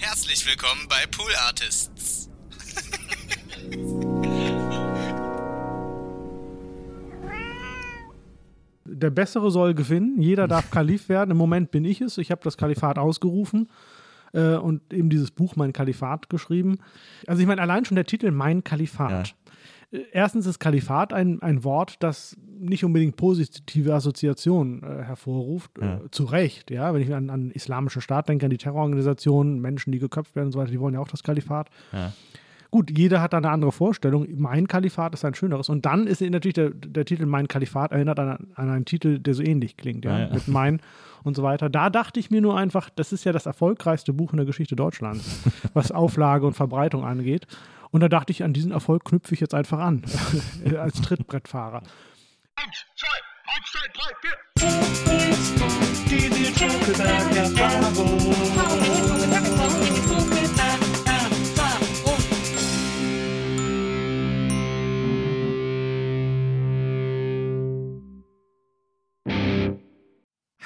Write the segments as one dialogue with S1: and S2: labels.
S1: Herzlich willkommen bei Pool Artists.
S2: Der Bessere soll gewinnen. Jeder darf Kalif werden. Im Moment bin ich es. Ich habe das Kalifat ausgerufen äh, und eben dieses Buch Mein Kalifat geschrieben. Also ich meine, allein schon der Titel Mein Kalifat. Äh, Erstens ist Kalifat ein, ein Wort, das nicht unbedingt positive Assoziationen äh, hervorruft.
S3: Ja.
S2: Äh, zu Recht, ja. Wenn ich an, an islamische Staat denke, an die Terrororganisationen, Menschen, die geköpft werden und so weiter, die wollen ja auch das Kalifat.
S3: Ja.
S2: Gut, jeder hat da eine andere Vorstellung. Mein Kalifat ist ein schöneres. Und dann ist natürlich der, der Titel Mein Kalifat erinnert an, an einen Titel, der so ähnlich klingt, ja,
S3: Ja, ja.
S2: mit Mein und so weiter. Da dachte ich mir nur einfach, das ist ja das erfolgreichste Buch in der Geschichte Deutschlands, was Auflage und Verbreitung angeht. Und da dachte ich, an diesen Erfolg knüpfe ich jetzt einfach an, als Trittbrettfahrer.
S4: Eins, zwei, eins, zwei, drei, vier.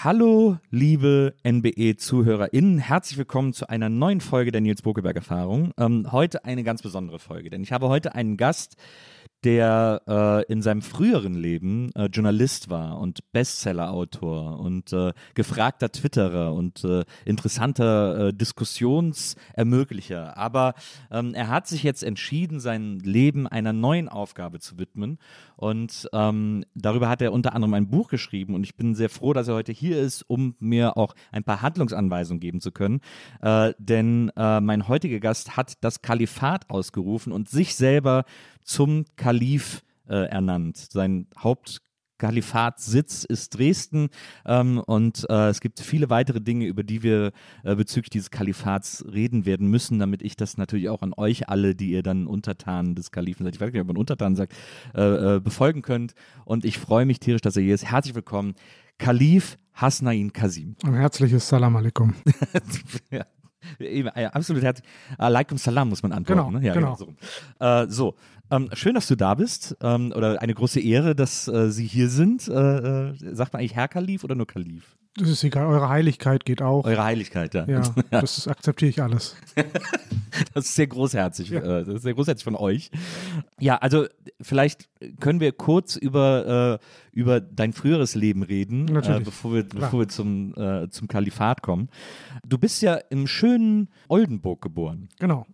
S3: Hallo, liebe NBE-ZuhörerInnen. Herzlich willkommen zu einer neuen Folge der Nils Bokeberg Erfahrung. Ähm, heute eine ganz besondere Folge, denn ich habe heute einen Gast, der äh, in seinem früheren Leben äh, Journalist war und Bestseller-Autor und äh, gefragter Twitterer und äh, interessanter äh, Diskussionsermöglicher. Aber ähm, er hat sich jetzt entschieden, sein Leben einer neuen Aufgabe zu widmen. Und ähm, darüber hat er unter anderem ein Buch geschrieben. Und ich bin sehr froh, dass er heute hier ist, um mir auch ein paar Handlungsanweisungen geben zu können. Äh, denn mein heutiger Gast hat das Kalifat ausgerufen und sich selber zum Kalif äh, ernannt. Sein Hauptkalifatssitz ist Dresden ähm, und äh, es gibt viele weitere Dinge, über die wir äh, bezüglich dieses Kalifats reden werden müssen, damit ich das natürlich auch an euch alle, die ihr dann Untertanen des Kalifen seid, ich weiß nicht, ob man Untertanen sagt, äh, äh, befolgen könnt. Und ich freue mich tierisch, dass er hier ist. Herzlich willkommen, Kalif Hasnain Kasim.
S2: Ein herzliches Salam alaikum.
S3: ja. Absolut herzlich. Alaikum Salam muss man antworten.
S2: Genau,
S3: ne? ja,
S2: genau.
S3: So, rum. äh, so. Ähm, schön, dass du da bist. Ähm, oder eine große Ehre, dass äh, Sie hier sind. Äh, äh, sagt man eigentlich Herr Kalif oder nur Kalif?
S2: Das ist egal, eure Heiligkeit geht auch.
S3: Eure Heiligkeit, ja.
S2: ja, das akzeptiere ich alles.
S3: Das ist sehr großherzig.
S2: Ja.
S3: Äh, das ist sehr großherzig von euch. Ja, also vielleicht können wir kurz über, äh, über dein früheres Leben reden, äh, bevor wir,
S2: Klar.
S3: bevor wir zum, äh, zum Kalifat kommen. Du bist ja im schönen Oldenburg geboren.
S2: Genau.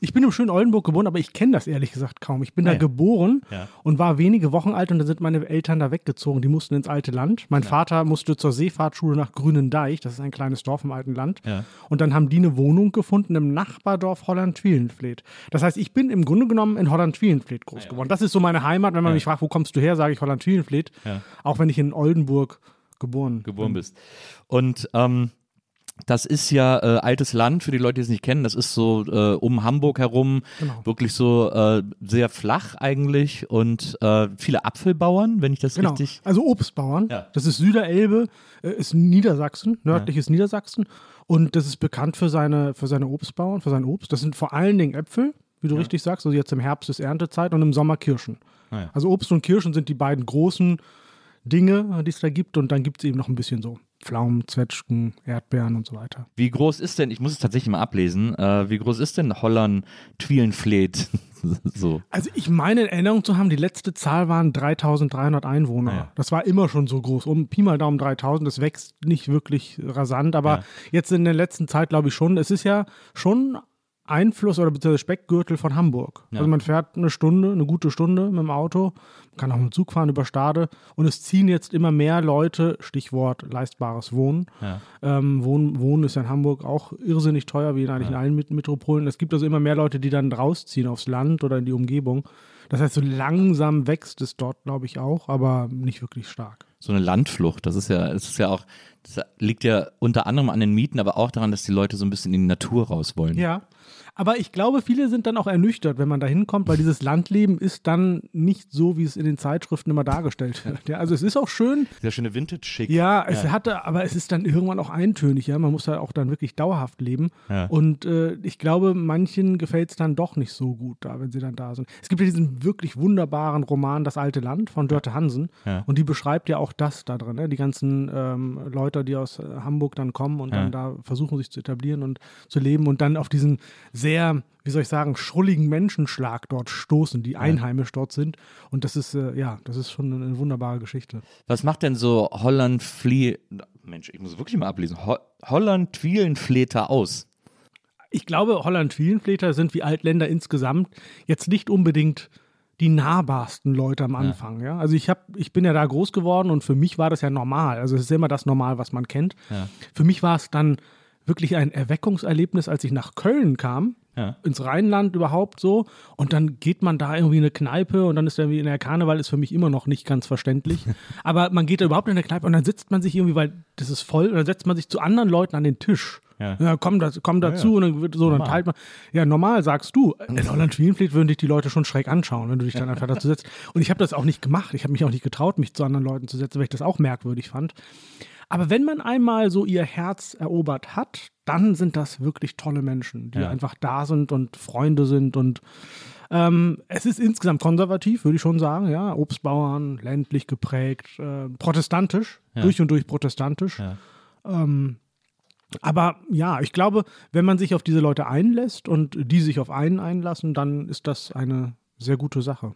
S2: Ich bin im schönen Oldenburg geboren, aber ich kenne das ehrlich gesagt kaum. Ich bin
S3: Ah,
S2: da
S3: ja.
S2: geboren
S3: Ja.
S2: und war wenige Wochen alt und dann sind meine Eltern da weggezogen. Die mussten ins alte Land. Mein Vater musste zur Seefahrtschule nach Grünendeich, das ist ein kleines Dorf im alten Land.
S3: Ja.
S2: Und dann haben die eine Wohnung gefunden im Nachbardorf Holland-Wielenfleet. Das heißt, ich bin im Grunde genommen in Holland-Wielenfleet groß geworden. Das ist so meine Heimat. Wenn man
S3: Ja.
S2: mich fragt, wo kommst du her, sage ich Holland-Wielenfleet.
S3: Ja.
S2: Auch wenn ich in Oldenburg geboren,
S3: geboren
S2: bin.
S3: bist. Und ähm, das ist ja äh, altes Land, für die Leute, die es nicht kennen. Das ist so äh, um Hamburg herum,
S2: Genau.
S3: wirklich so äh, sehr flach eigentlich und äh, viele Apfelbauern, wenn ich das
S2: Genau.
S3: richtig.
S2: Also Obstbauern.
S3: Ja.
S2: Das ist Süderelbe, äh, ist Niedersachsen, nördliches Niedersachsen. Und das ist bekannt für seine, für seine Obstbauern, für sein Obst. Das sind vor allen Dingen Äpfel, wie du richtig sagst. Also jetzt im Herbst ist Erntezeit und im Sommer Kirschen.
S3: Ah ja.
S2: Also Obst und Kirschen sind die beiden großen Dinge, die es da gibt. Und dann gibt es eben noch ein bisschen so Pflaumen, Zwetschgen, Erdbeeren und so weiter.
S3: Wie groß ist denn, ich muss es tatsächlich mal ablesen, äh, wie groß ist denn Holland Twilenfleet? so.
S2: Also ich meine in Erinnerung zu haben, die letzte Zahl waren 3300 Einwohner.
S3: Ja.
S2: Das war immer schon so groß. Um Pi mal Daumen 3000, das wächst nicht wirklich rasant, aber
S3: Ja.
S2: jetzt in der letzten Zeit glaube ich schon. Es ist ja schon Einfluss oder beziehungsweise Speckgürtel von Hamburg.
S3: Ja.
S2: Also man fährt eine Stunde, eine gute Stunde mit dem Auto, kann auch mit dem Zug fahren über Stade und es ziehen jetzt immer mehr Leute, Stichwort leistbares Wohnen.
S3: Ja.
S2: Ähm, Wohnen, Wohnen ist ja in Hamburg auch irrsinnig teuer, wie in eigentlich in allen Met- Metropolen. Es gibt also immer mehr Leute, die dann rausziehen aufs Land oder in die Umgebung. Das heißt, so langsam wächst es dort, glaube ich, auch, aber nicht wirklich stark.
S3: so eine Landflucht. Das ist ja, es ist ja auch, das liegt ja unter anderem an den Mieten, aber auch daran, dass die Leute so ein bisschen in die Natur raus wollen.
S2: Ja. Aber ich glaube, viele sind dann auch ernüchtert, wenn man da hinkommt, weil dieses Landleben ist dann nicht so, wie es in den Zeitschriften immer dargestellt wird. Ja, also es ist auch schön,
S3: Sehr schöne Vintage-Schick.
S2: Ja, es hatte, aber es ist dann irgendwann auch eintönig, ja. Man muss da auch dann wirklich dauerhaft leben.
S3: Ja.
S2: Und äh, ich glaube, manchen gefällt es dann doch nicht so gut da, wenn sie dann da sind. Es gibt ja diesen wirklich wunderbaren Roman Das alte Land von Dörte Hansen.
S3: Ja.
S2: Und die beschreibt ja auch das da drin, ne? Die ganzen ähm, Leute, die aus äh, Hamburg dann kommen und
S3: Ja.
S2: dann da versuchen, sich zu etablieren und zu leben und dann auf diesen sehr, wie soll ich sagen, schrulligen Menschenschlag dort stoßen, die einheimisch dort sind. Und das ist, äh, ja, das ist schon eine, wunderbare Geschichte.
S3: Was macht denn so Holland Flie Mensch, ich muss wirklich mal ablesen. Ho Holland Twilenfleter aus.
S2: Ich glaube, Holland-Wielenfleter sind wie Altländer insgesamt jetzt nicht unbedingt die nahbarsten Leute am Anfang. Ja. Also ich hab, ich bin ja da groß geworden und für mich war das ja normal. Also es ist immer das Normal, was man kennt.
S3: Ja.
S2: Für mich war es dann wirklich ein Erweckungserlebnis, als ich nach Köln kam,
S3: Ja.
S2: ins Rheinland überhaupt so. Und dann geht man da irgendwie in eine Kneipe und dann ist irgendwie in der Karneval ist für mich immer noch nicht ganz verständlich. Aber man geht da überhaupt in eine Kneipe und dann sitzt man sich irgendwie, weil das ist voll, und dann setzt man sich zu anderen Leuten an den Tisch.
S3: Ja.
S2: komm, das, komm dazu und dann wird so, dann
S3: Normal.
S2: teilt man. Ja, normal sagst du. In Holland Schwienfleet würden dich die Leute schon schräg anschauen, wenn du dich dann einfach dazu setzt. Und ich habe das auch nicht gemacht. Ich habe mich auch nicht getraut, mich zu anderen Leuten zu setzen, weil ich das auch merkwürdig fand. Aber wenn man einmal so ihr Herz erobert hat, dann sind das wirklich tolle Menschen, die
S3: Ja.
S2: einfach da sind und Freunde sind und ähm, es ist insgesamt konservativ, würde ich schon sagen, ja. Obstbauern, ländlich geprägt, äh, protestantisch,
S3: Ja.
S2: durch und durch protestantisch.
S3: Ja.
S2: Ähm, aber ja, ich glaube, wenn man sich auf diese Leute einlässt und die sich auf einen einlassen, dann ist das eine sehr gute Sache.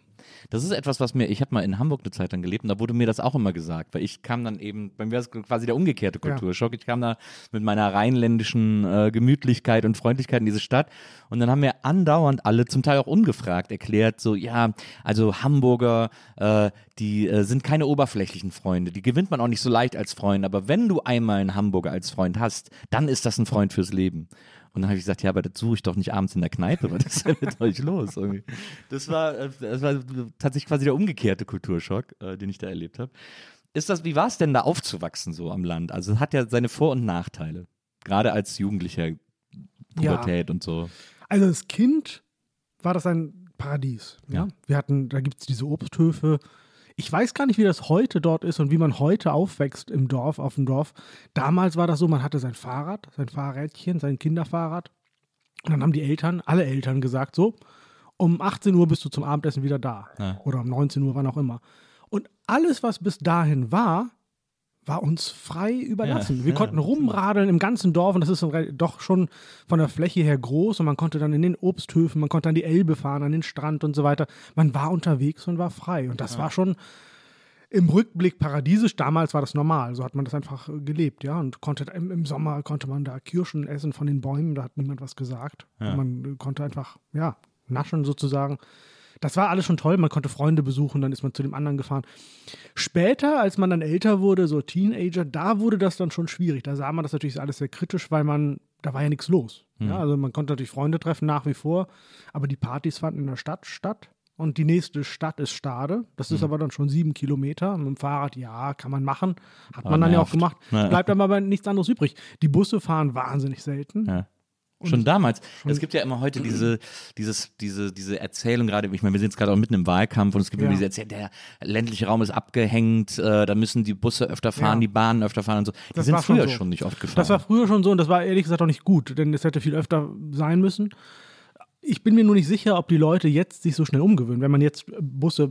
S3: Das ist etwas, was mir, ich habe mal in Hamburg eine Zeit lang gelebt und da wurde mir das auch immer gesagt, weil ich kam dann eben, bei mir war es quasi der umgekehrte
S2: Ja.
S3: Kulturschock. Ich kam da mit meiner rheinländischen äh, Gemütlichkeit und Freundlichkeit in diese Stadt und dann haben mir andauernd alle, zum Teil auch ungefragt, erklärt, so, ja, also Hamburger, äh, die äh, sind keine oberflächlichen Freunde, die gewinnt man auch nicht so leicht als Freund, aber wenn du einmal einen Hamburger als Freund hast, dann ist das ein Freund fürs Leben. Und dann habe ich gesagt, ja, aber das suche ich doch nicht abends in der Kneipe, was ist denn mit euch los? Irgendwie. Das war, äh, das war tatsächlich quasi der umgekehrte Kulturschock, äh, den ich da erlebt habe. Ist das, wie war es denn da aufzuwachsen so am Land? Also es hat ja seine Vor- und Nachteile. Gerade als Jugendlicher, Pubertät und so.
S2: Also als Kind war das ein Paradies. Ja.
S3: Ja.
S2: Wir hatten, da gibt es diese Obsthöfe. Ich weiß gar nicht, wie das heute dort ist und wie man heute aufwächst im Dorf, auf dem Dorf. Damals war das so, man hatte sein Fahrrad, sein Fahrrädchen, sein Kinderfahrrad. Und dann haben die Eltern, alle Eltern gesagt, so, um 18 Uhr bist du zum Abendessen wieder da.
S3: Ja.
S2: Oder um 19 Uhr, wann auch immer. Und alles, was bis dahin war, war uns frei überlassen.
S3: Ja,
S2: Wir
S3: ja,
S2: konnten rumradeln im ganzen Dorf und das ist doch schon von der Fläche her groß und man konnte dann in den Obsthöfen, man konnte an die Elbe fahren, an den Strand und so weiter. Man war unterwegs und war frei und das war schon im Rückblick paradiesisch. Damals war das normal, so hat man das einfach gelebt, ja. Und konnte im, im Sommer konnte man da Kirschen essen von den Bäumen, da hat niemand was gesagt.
S3: Ja.
S2: Man konnte einfach, ja, naschen sozusagen. Das war alles schon toll. Man konnte Freunde besuchen, dann ist man zu dem anderen gefahren. Später, als man dann älter wurde, so Teenager, da wurde das dann schon schwierig. Da sah man das natürlich alles sehr kritisch, weil man, da war ja nichts los. Ja, also man konnte natürlich Freunde treffen nach wie vor, aber die Partys fanden in der Stadt statt. Und die nächste Stadt ist Stade. Das ist aber dann schon sieben Kilometer. Mit dem Fahrrad, ja, kann man machen. Hat
S3: Aber
S2: man dann ja auch
S3: nervt.
S2: gemacht.
S3: Ja.
S2: Bleibt aber aber nichts anderes übrig. Die Busse fahren wahnsinnig selten.
S3: Ja. Schon damals. es gibt ja immer heute diese, dieses, diese, diese Erzählung gerade, ich meine, wir sind jetzt gerade auch mitten im Wahlkampf und es gibt
S2: Ja.
S3: immer diese Erzählung, der ländliche Raum ist abgehängt, äh, da müssen die Busse öfter fahren,
S2: Ja.
S3: die Bahnen öfter fahren und so. Die
S2: Das
S3: sind
S2: war schon
S3: früher
S2: so.
S3: schon nicht oft gefahren.
S2: Das war früher schon so und das war ehrlich gesagt auch nicht gut, denn es hätte viel öfter sein müssen. Ich bin mir nur nicht sicher, ob die Leute jetzt sich so schnell umgewöhnen. Wenn man jetzt Busse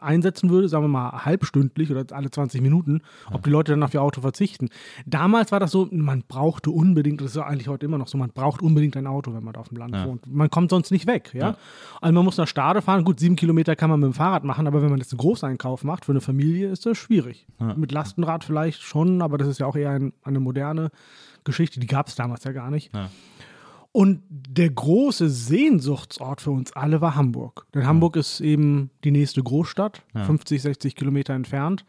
S2: einsetzen würde, sagen wir mal halbstündlich oder alle 20 Minuten, ob die Leute dann auf ihr Auto verzichten. Damals war das so, man brauchte unbedingt, das ist ja eigentlich heute immer noch so, man braucht unbedingt ein Auto, wenn man auf dem Land
S3: Ja.
S2: wohnt. Man kommt sonst nicht weg, ja. Also man muss nach Stade fahren, gut, sieben Kilometer kann man mit dem Fahrrad machen, aber wenn man jetzt einen Großeinkauf macht für eine Familie, ist das schwierig. Mit Lastenrad vielleicht schon, aber das ist ja auch eher ein, eine moderne Geschichte, die gab es damals ja gar nicht. Und der große Sehnsuchtsort für uns alle war Hamburg. Denn Hamburg ist eben die nächste Großstadt, 50, 60 Kilometer entfernt.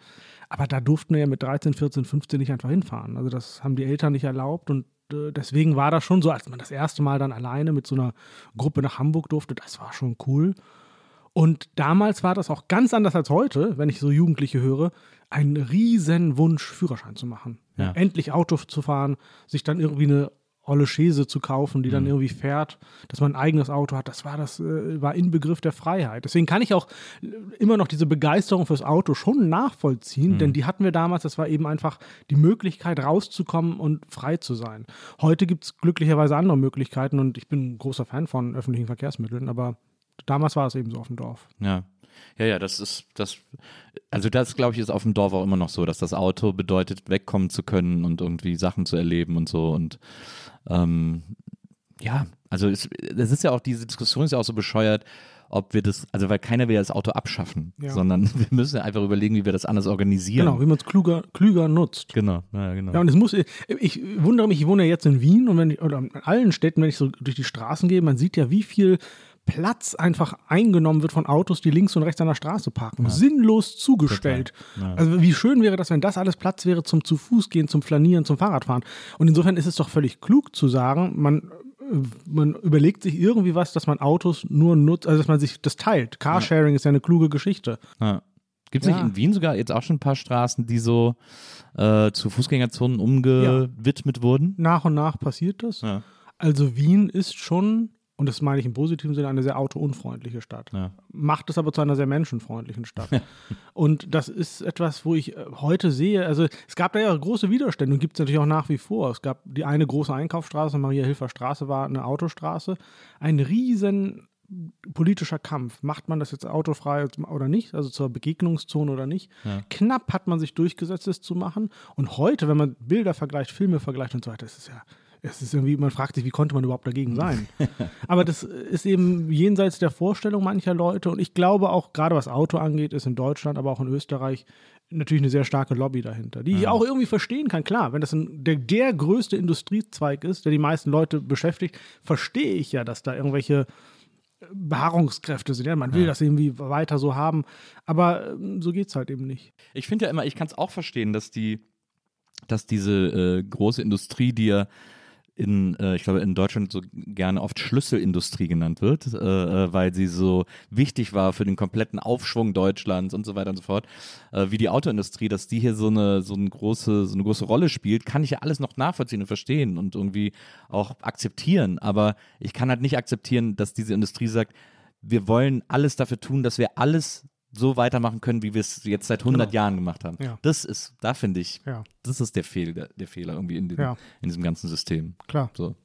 S2: Aber da durften wir ja mit 13, 14, 15 nicht einfach hinfahren. Also das haben die Eltern nicht erlaubt und äh, deswegen war das schon so, als man das erste Mal dann alleine mit so einer Gruppe nach Hamburg durfte, das war schon cool. Und damals war das auch ganz anders als heute, wenn ich so Jugendliche höre, ein riesen Wunsch, Führerschein zu machen.
S3: Ja.
S2: Endlich Auto zu fahren, sich dann irgendwie eine olle Chaise zu kaufen, die dann irgendwie fährt, dass man ein eigenes Auto hat, das war das äh, war Inbegriff der Freiheit. Deswegen kann ich auch äh, immer noch diese Begeisterung fürs Auto schon nachvollziehen, denn die hatten wir damals, das war eben einfach die Möglichkeit rauszukommen und frei zu sein. Heute gibt es glücklicherweise andere Möglichkeiten und ich bin ein großer Fan von öffentlichen Verkehrsmitteln, aber damals war es eben so auf dem Dorf.
S3: Ja. Ja, ja, das ist das. Also, das glaube ich ist auf dem Dorf auch immer noch so, dass das Auto bedeutet, wegkommen zu können und irgendwie Sachen zu erleben und so. Und ähm, ja, also es, das ist ja auch, diese Diskussion ist ja auch so bescheuert, ob wir das, also weil keiner will ja das Auto abschaffen,
S2: Ja.
S3: sondern wir müssen ja einfach überlegen, wie wir das anders organisieren.
S2: Genau, wie man es klüger, klüger nutzt.
S3: Genau, ja, genau.
S2: Ja, und es muss, ich wundere mich, ich wohne ja jetzt in Wien und wenn ich, oder in allen Städten, wenn ich so durch die Straßen gehe, man sieht ja, wie viel Platz einfach eingenommen wird von Autos, die links und rechts an der Straße parken. Sinnlos zugestellt. Also wie schön wäre das, wenn das alles Platz wäre zum zu Fuß gehen, zum Flanieren, zum Fahrradfahren. Und insofern ist es doch völlig klug zu sagen, man äh, man überlegt sich irgendwie was, dass man Autos nur nutzt, also dass man sich das teilt. Carsharing ist ja eine kluge Geschichte.
S3: Ja. Gibt es
S2: Ja.
S3: nicht in Wien sogar jetzt auch schon ein paar Straßen, die so äh, zu Fußgängerzonen umgewidmet wurden?
S2: Nach und nach passiert das.
S3: Ja.
S2: Also Wien ist schon, und das meine ich im positiven Sinne, eine sehr autounfreundliche Stadt.
S3: Ja.
S2: Macht es aber zu einer sehr menschenfreundlichen Stadt. und das ist etwas, wo ich äh, heute sehe, also es gab da ja große Widerstände und gibt es natürlich auch nach wie vor. Es gab die eine große Einkaufsstraße, Maria-Hilfer Straße war eine Autostraße. Ein riesen politischer Kampf. Macht man das jetzt autofrei oder nicht, also zur Begegnungszone oder nicht? Knapp hat man sich durchgesetzt, es zu machen. Und heute, wenn man Bilder vergleicht, Filme vergleicht und so weiter, ist es ja, es ist irgendwie, man fragt sich, wie konnte man überhaupt dagegen sein? Aber das ist eben jenseits der Vorstellung mancher Leute. Und ich glaube auch, gerade was Auto angeht, ist in Deutschland, aber auch in Österreich natürlich eine sehr starke Lobby dahinter, die ich auch irgendwie verstehen kann. Klar, wenn das ein, der, der größte Industriezweig ist, der die meisten Leute beschäftigt, verstehe ich ja, dass da irgendwelche Beharrungskräfte sind. Ja, man will das irgendwie weiter so haben, aber ähm, so geht es halt eben nicht.
S3: Ich finde ja immer, ich kann es auch verstehen, dass die, dass diese äh, große Industrie, die ja in, äh, ich glaube, in Deutschland so gerne oft Schlüsselindustrie genannt wird, äh, äh, weil sie so wichtig war für den kompletten Aufschwung Deutschlands und so weiter und so fort, äh, wie die Autoindustrie, dass die hier so eine, so eine große, so eine große Rolle spielt, kann ich ja alles noch nachvollziehen und verstehen und irgendwie auch akzeptieren. Aber ich kann halt nicht akzeptieren, dass diese Industrie sagt, wir wollen alles dafür tun, dass wir alles so weitermachen können, wie wir es jetzt seit 100
S2: Genau.
S3: Jahren gemacht haben.
S2: Ja.
S3: Das ist, da finde ich,
S2: Ja.
S3: das ist der Fehler, der Fehler irgendwie in, dem,
S2: Ja.
S3: in diesem ganzen System.
S2: Klar.
S3: So.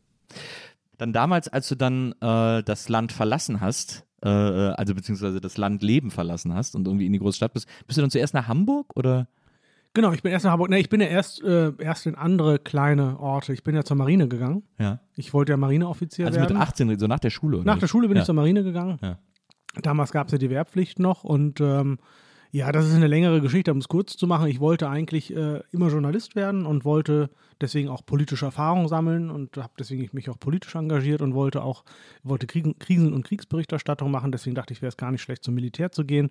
S3: Dann damals, als du dann äh, das Land verlassen hast, äh, also beziehungsweise das Landleben verlassen hast und irgendwie in die große Stadt bist, bist du dann zuerst nach Hamburg oder?
S2: Genau, ich bin erst nach Hamburg. Nee, ich bin ja erst, äh, erst in andere kleine Orte. Ich bin ja zur Marine gegangen.
S3: Ja.
S2: Ich wollte ja Marineoffizier
S3: Also
S2: werden.
S3: mit 18, so nach der Schule, oder?
S2: Nach der Schule bin ich zur Marine gegangen.
S3: Ja.
S2: Damals gab es ja die Wehrpflicht noch und ähm, ja, das ist eine längere Geschichte, um es kurz zu machen. Ich wollte eigentlich äh, immer Journalist werden und wollte deswegen auch politische Erfahrung sammeln und habe deswegen mich auch politisch engagiert und wollte auch wollte Kriegen, Krisen- und Kriegsberichterstattung machen. Deswegen dachte ich, wäre es gar nicht schlecht, zum Militär zu gehen.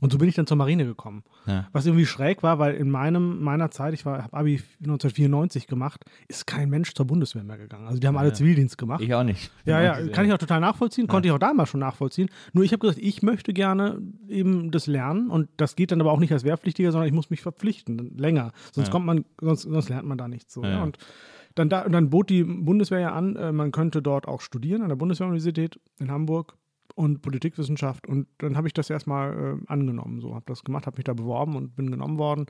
S2: Und so bin ich dann zur Marine gekommen.
S3: Ja.
S2: Was irgendwie schräg war, weil in meinem, meiner Zeit, ich habe Abi 1994 gemacht, ist kein Mensch zur Bundeswehr mehr gegangen. Also die haben alle Zivildienst gemacht.
S3: Ich auch nicht.
S2: Ja, ja, kann ich auch total nachvollziehen, konnte ich auch damals schon nachvollziehen. Nur ich habe gesagt, ich möchte gerne eben das lernen und das geht dann aber auch nicht als Wehrpflichtiger, sondern ich muss mich verpflichten, länger. Sonst kommt man, sonst, sonst lernt man da nichts so.
S3: Ja,
S2: Ja.
S3: ja.
S2: Und dann, da, und dann bot die Bundeswehr ja an, äh, man könnte dort auch studieren an der Bundeswehruniversität in Hamburg und Politikwissenschaft und dann habe ich das erstmal äh, angenommen, so habe das gemacht, habe mich da beworben und bin genommen worden.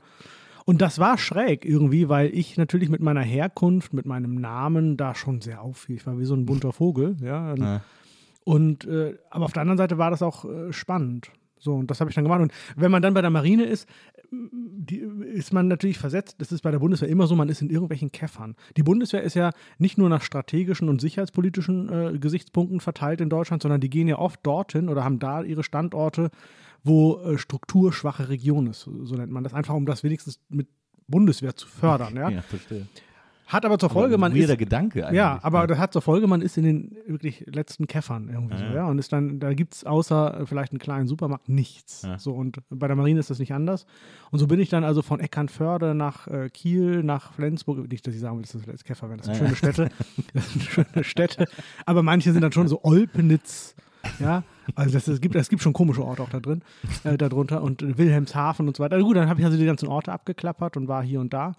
S2: Und das war schräg irgendwie, weil ich natürlich mit meiner Herkunft, mit meinem Namen da schon sehr auffiel. Ich war wie so ein bunter Vogel, ja.
S3: Ja.
S2: Und äh, aber auf der anderen Seite war das auch äh, spannend. So, und das habe ich dann gemacht. Und wenn man dann bei der Marine ist, die, ist man natürlich versetzt. Das ist bei der Bundeswehr immer so, man ist in irgendwelchen Käffern. Die Bundeswehr ist ja nicht nur nach strategischen und sicherheitspolitischen äh, Gesichtspunkten verteilt in Deutschland, sondern die gehen ja oft dorthin oder haben da ihre Standorte, wo äh, strukturschwache Region ist. So nennt man das. Einfach um das wenigstens mit Bundeswehr zu fördern. Ja,
S3: Ja, verstehe.
S2: Hat aber zur Folge, man
S3: weirder
S2: ist.
S3: Gedanke eigentlich.
S2: Ja, aber das hat zur Folge, man ist in den wirklich letzten Käffern irgendwie so,
S3: Ja.
S2: ja. Und ist dann, da gibt es außer äh, vielleicht einen kleinen Supermarkt nichts.
S3: Ja.
S2: So, und bei der Marine ist das nicht anders. Und so bin ich dann also von Eckernförde nach äh, Kiel, nach Flensburg. Nicht, dass ich sagen will, das ist jetzt Käfer wären, das sind
S3: Ja,
S2: schöne
S3: ja.
S2: Städte. Das sind schöne Städte. Aber manche sind dann schon so Olpenitz. Ja, also das, es, gibt, es gibt schon komische Orte auch da drin, äh, darunter und Wilhelmshaven und so weiter. Also gut, dann habe ich also die ganzen Orte abgeklappert und war hier und da.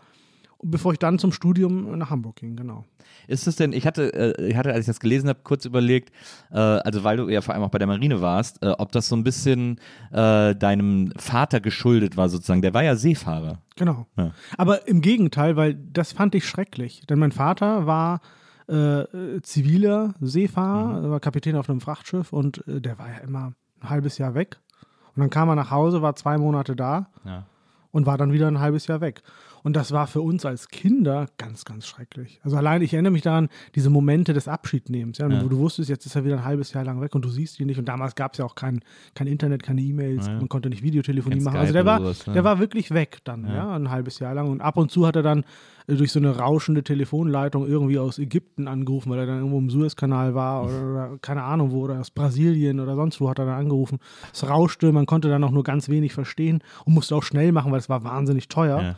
S2: Bevor ich dann zum Studium nach Hamburg ging, genau.
S3: Ist es denn, ich hatte, äh, ich hatte, als ich das gelesen habe, kurz überlegt, äh, also weil du ja vor allem auch bei der Marine warst, äh, ob das so ein bisschen deinem Vater geschuldet war sozusagen. Der war ja Seefahrer.
S2: Genau.
S3: Ja.
S2: Aber im Gegenteil, weil das fand ich schrecklich. Denn mein Vater war äh, ziviler Seefahrer,
S3: Mhm.
S2: war Kapitän auf einem Frachtschiff und der war ja immer ein halbes Jahr weg. Und dann kam er nach Hause, war zwei Monate da
S3: Ja.
S2: und war dann wieder ein halbes Jahr weg. Und das war für uns als Kinder ganz, ganz schrecklich. Also allein, ich erinnere mich daran, diese Momente des Abschiednehmens, ja,
S3: Ja.
S2: wo du wusstest, jetzt ist er wieder ein halbes Jahr lang weg und du siehst ihn nicht. Und damals gab es ja auch kein, kein Internet, keine E-Mails,
S3: Ja, ja.
S2: man konnte nicht Videotelefonie
S3: Kein
S2: machen.
S3: Skype
S2: Also der war,
S3: sowas, ne?
S2: der war wirklich weg dann,
S3: Ja.
S2: ja. ein halbes Jahr lang. Und ab und zu hat er dann äh, durch so eine rauschende Telefonleitung irgendwie aus Ägypten angerufen, weil er dann irgendwo im Suezkanal war oder, oder keine Ahnung wo, oder aus Brasilien oder sonst wo hat er dann angerufen. Es rauschte, man konnte dann auch nur ganz wenig verstehen und musste auch schnell machen, weil es war wahnsinnig teuer.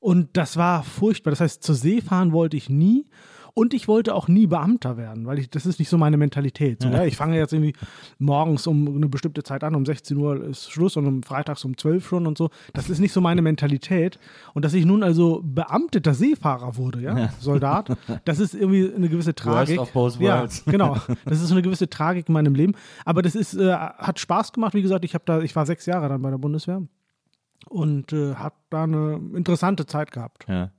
S3: Ja.
S2: Und das war furchtbar. Das heißt, zur See fahren wollte ich nie. Und ich wollte auch nie Beamter werden, weil ich, das ist nicht so meine Mentalität. So, ja. Ich fange jetzt irgendwie morgens um eine bestimmte Zeit an, um 16 Uhr ist Schluss und um freitags um 12 schon und so. Das ist nicht so meine Mentalität. Und dass ich nun also beamteter Seefahrer wurde, ja, Soldat, das ist irgendwie eine gewisse Tragik.
S3: of both
S2: ja,
S3: worlds.
S2: genau. Das ist eine gewisse Tragik in meinem Leben. Aber das ist, äh, hat Spaß gemacht. Wie gesagt, ich habe da, ich war sechs Jahre dann bei der Bundeswehr und äh, habe da eine interessante Zeit gehabt.
S3: Ja.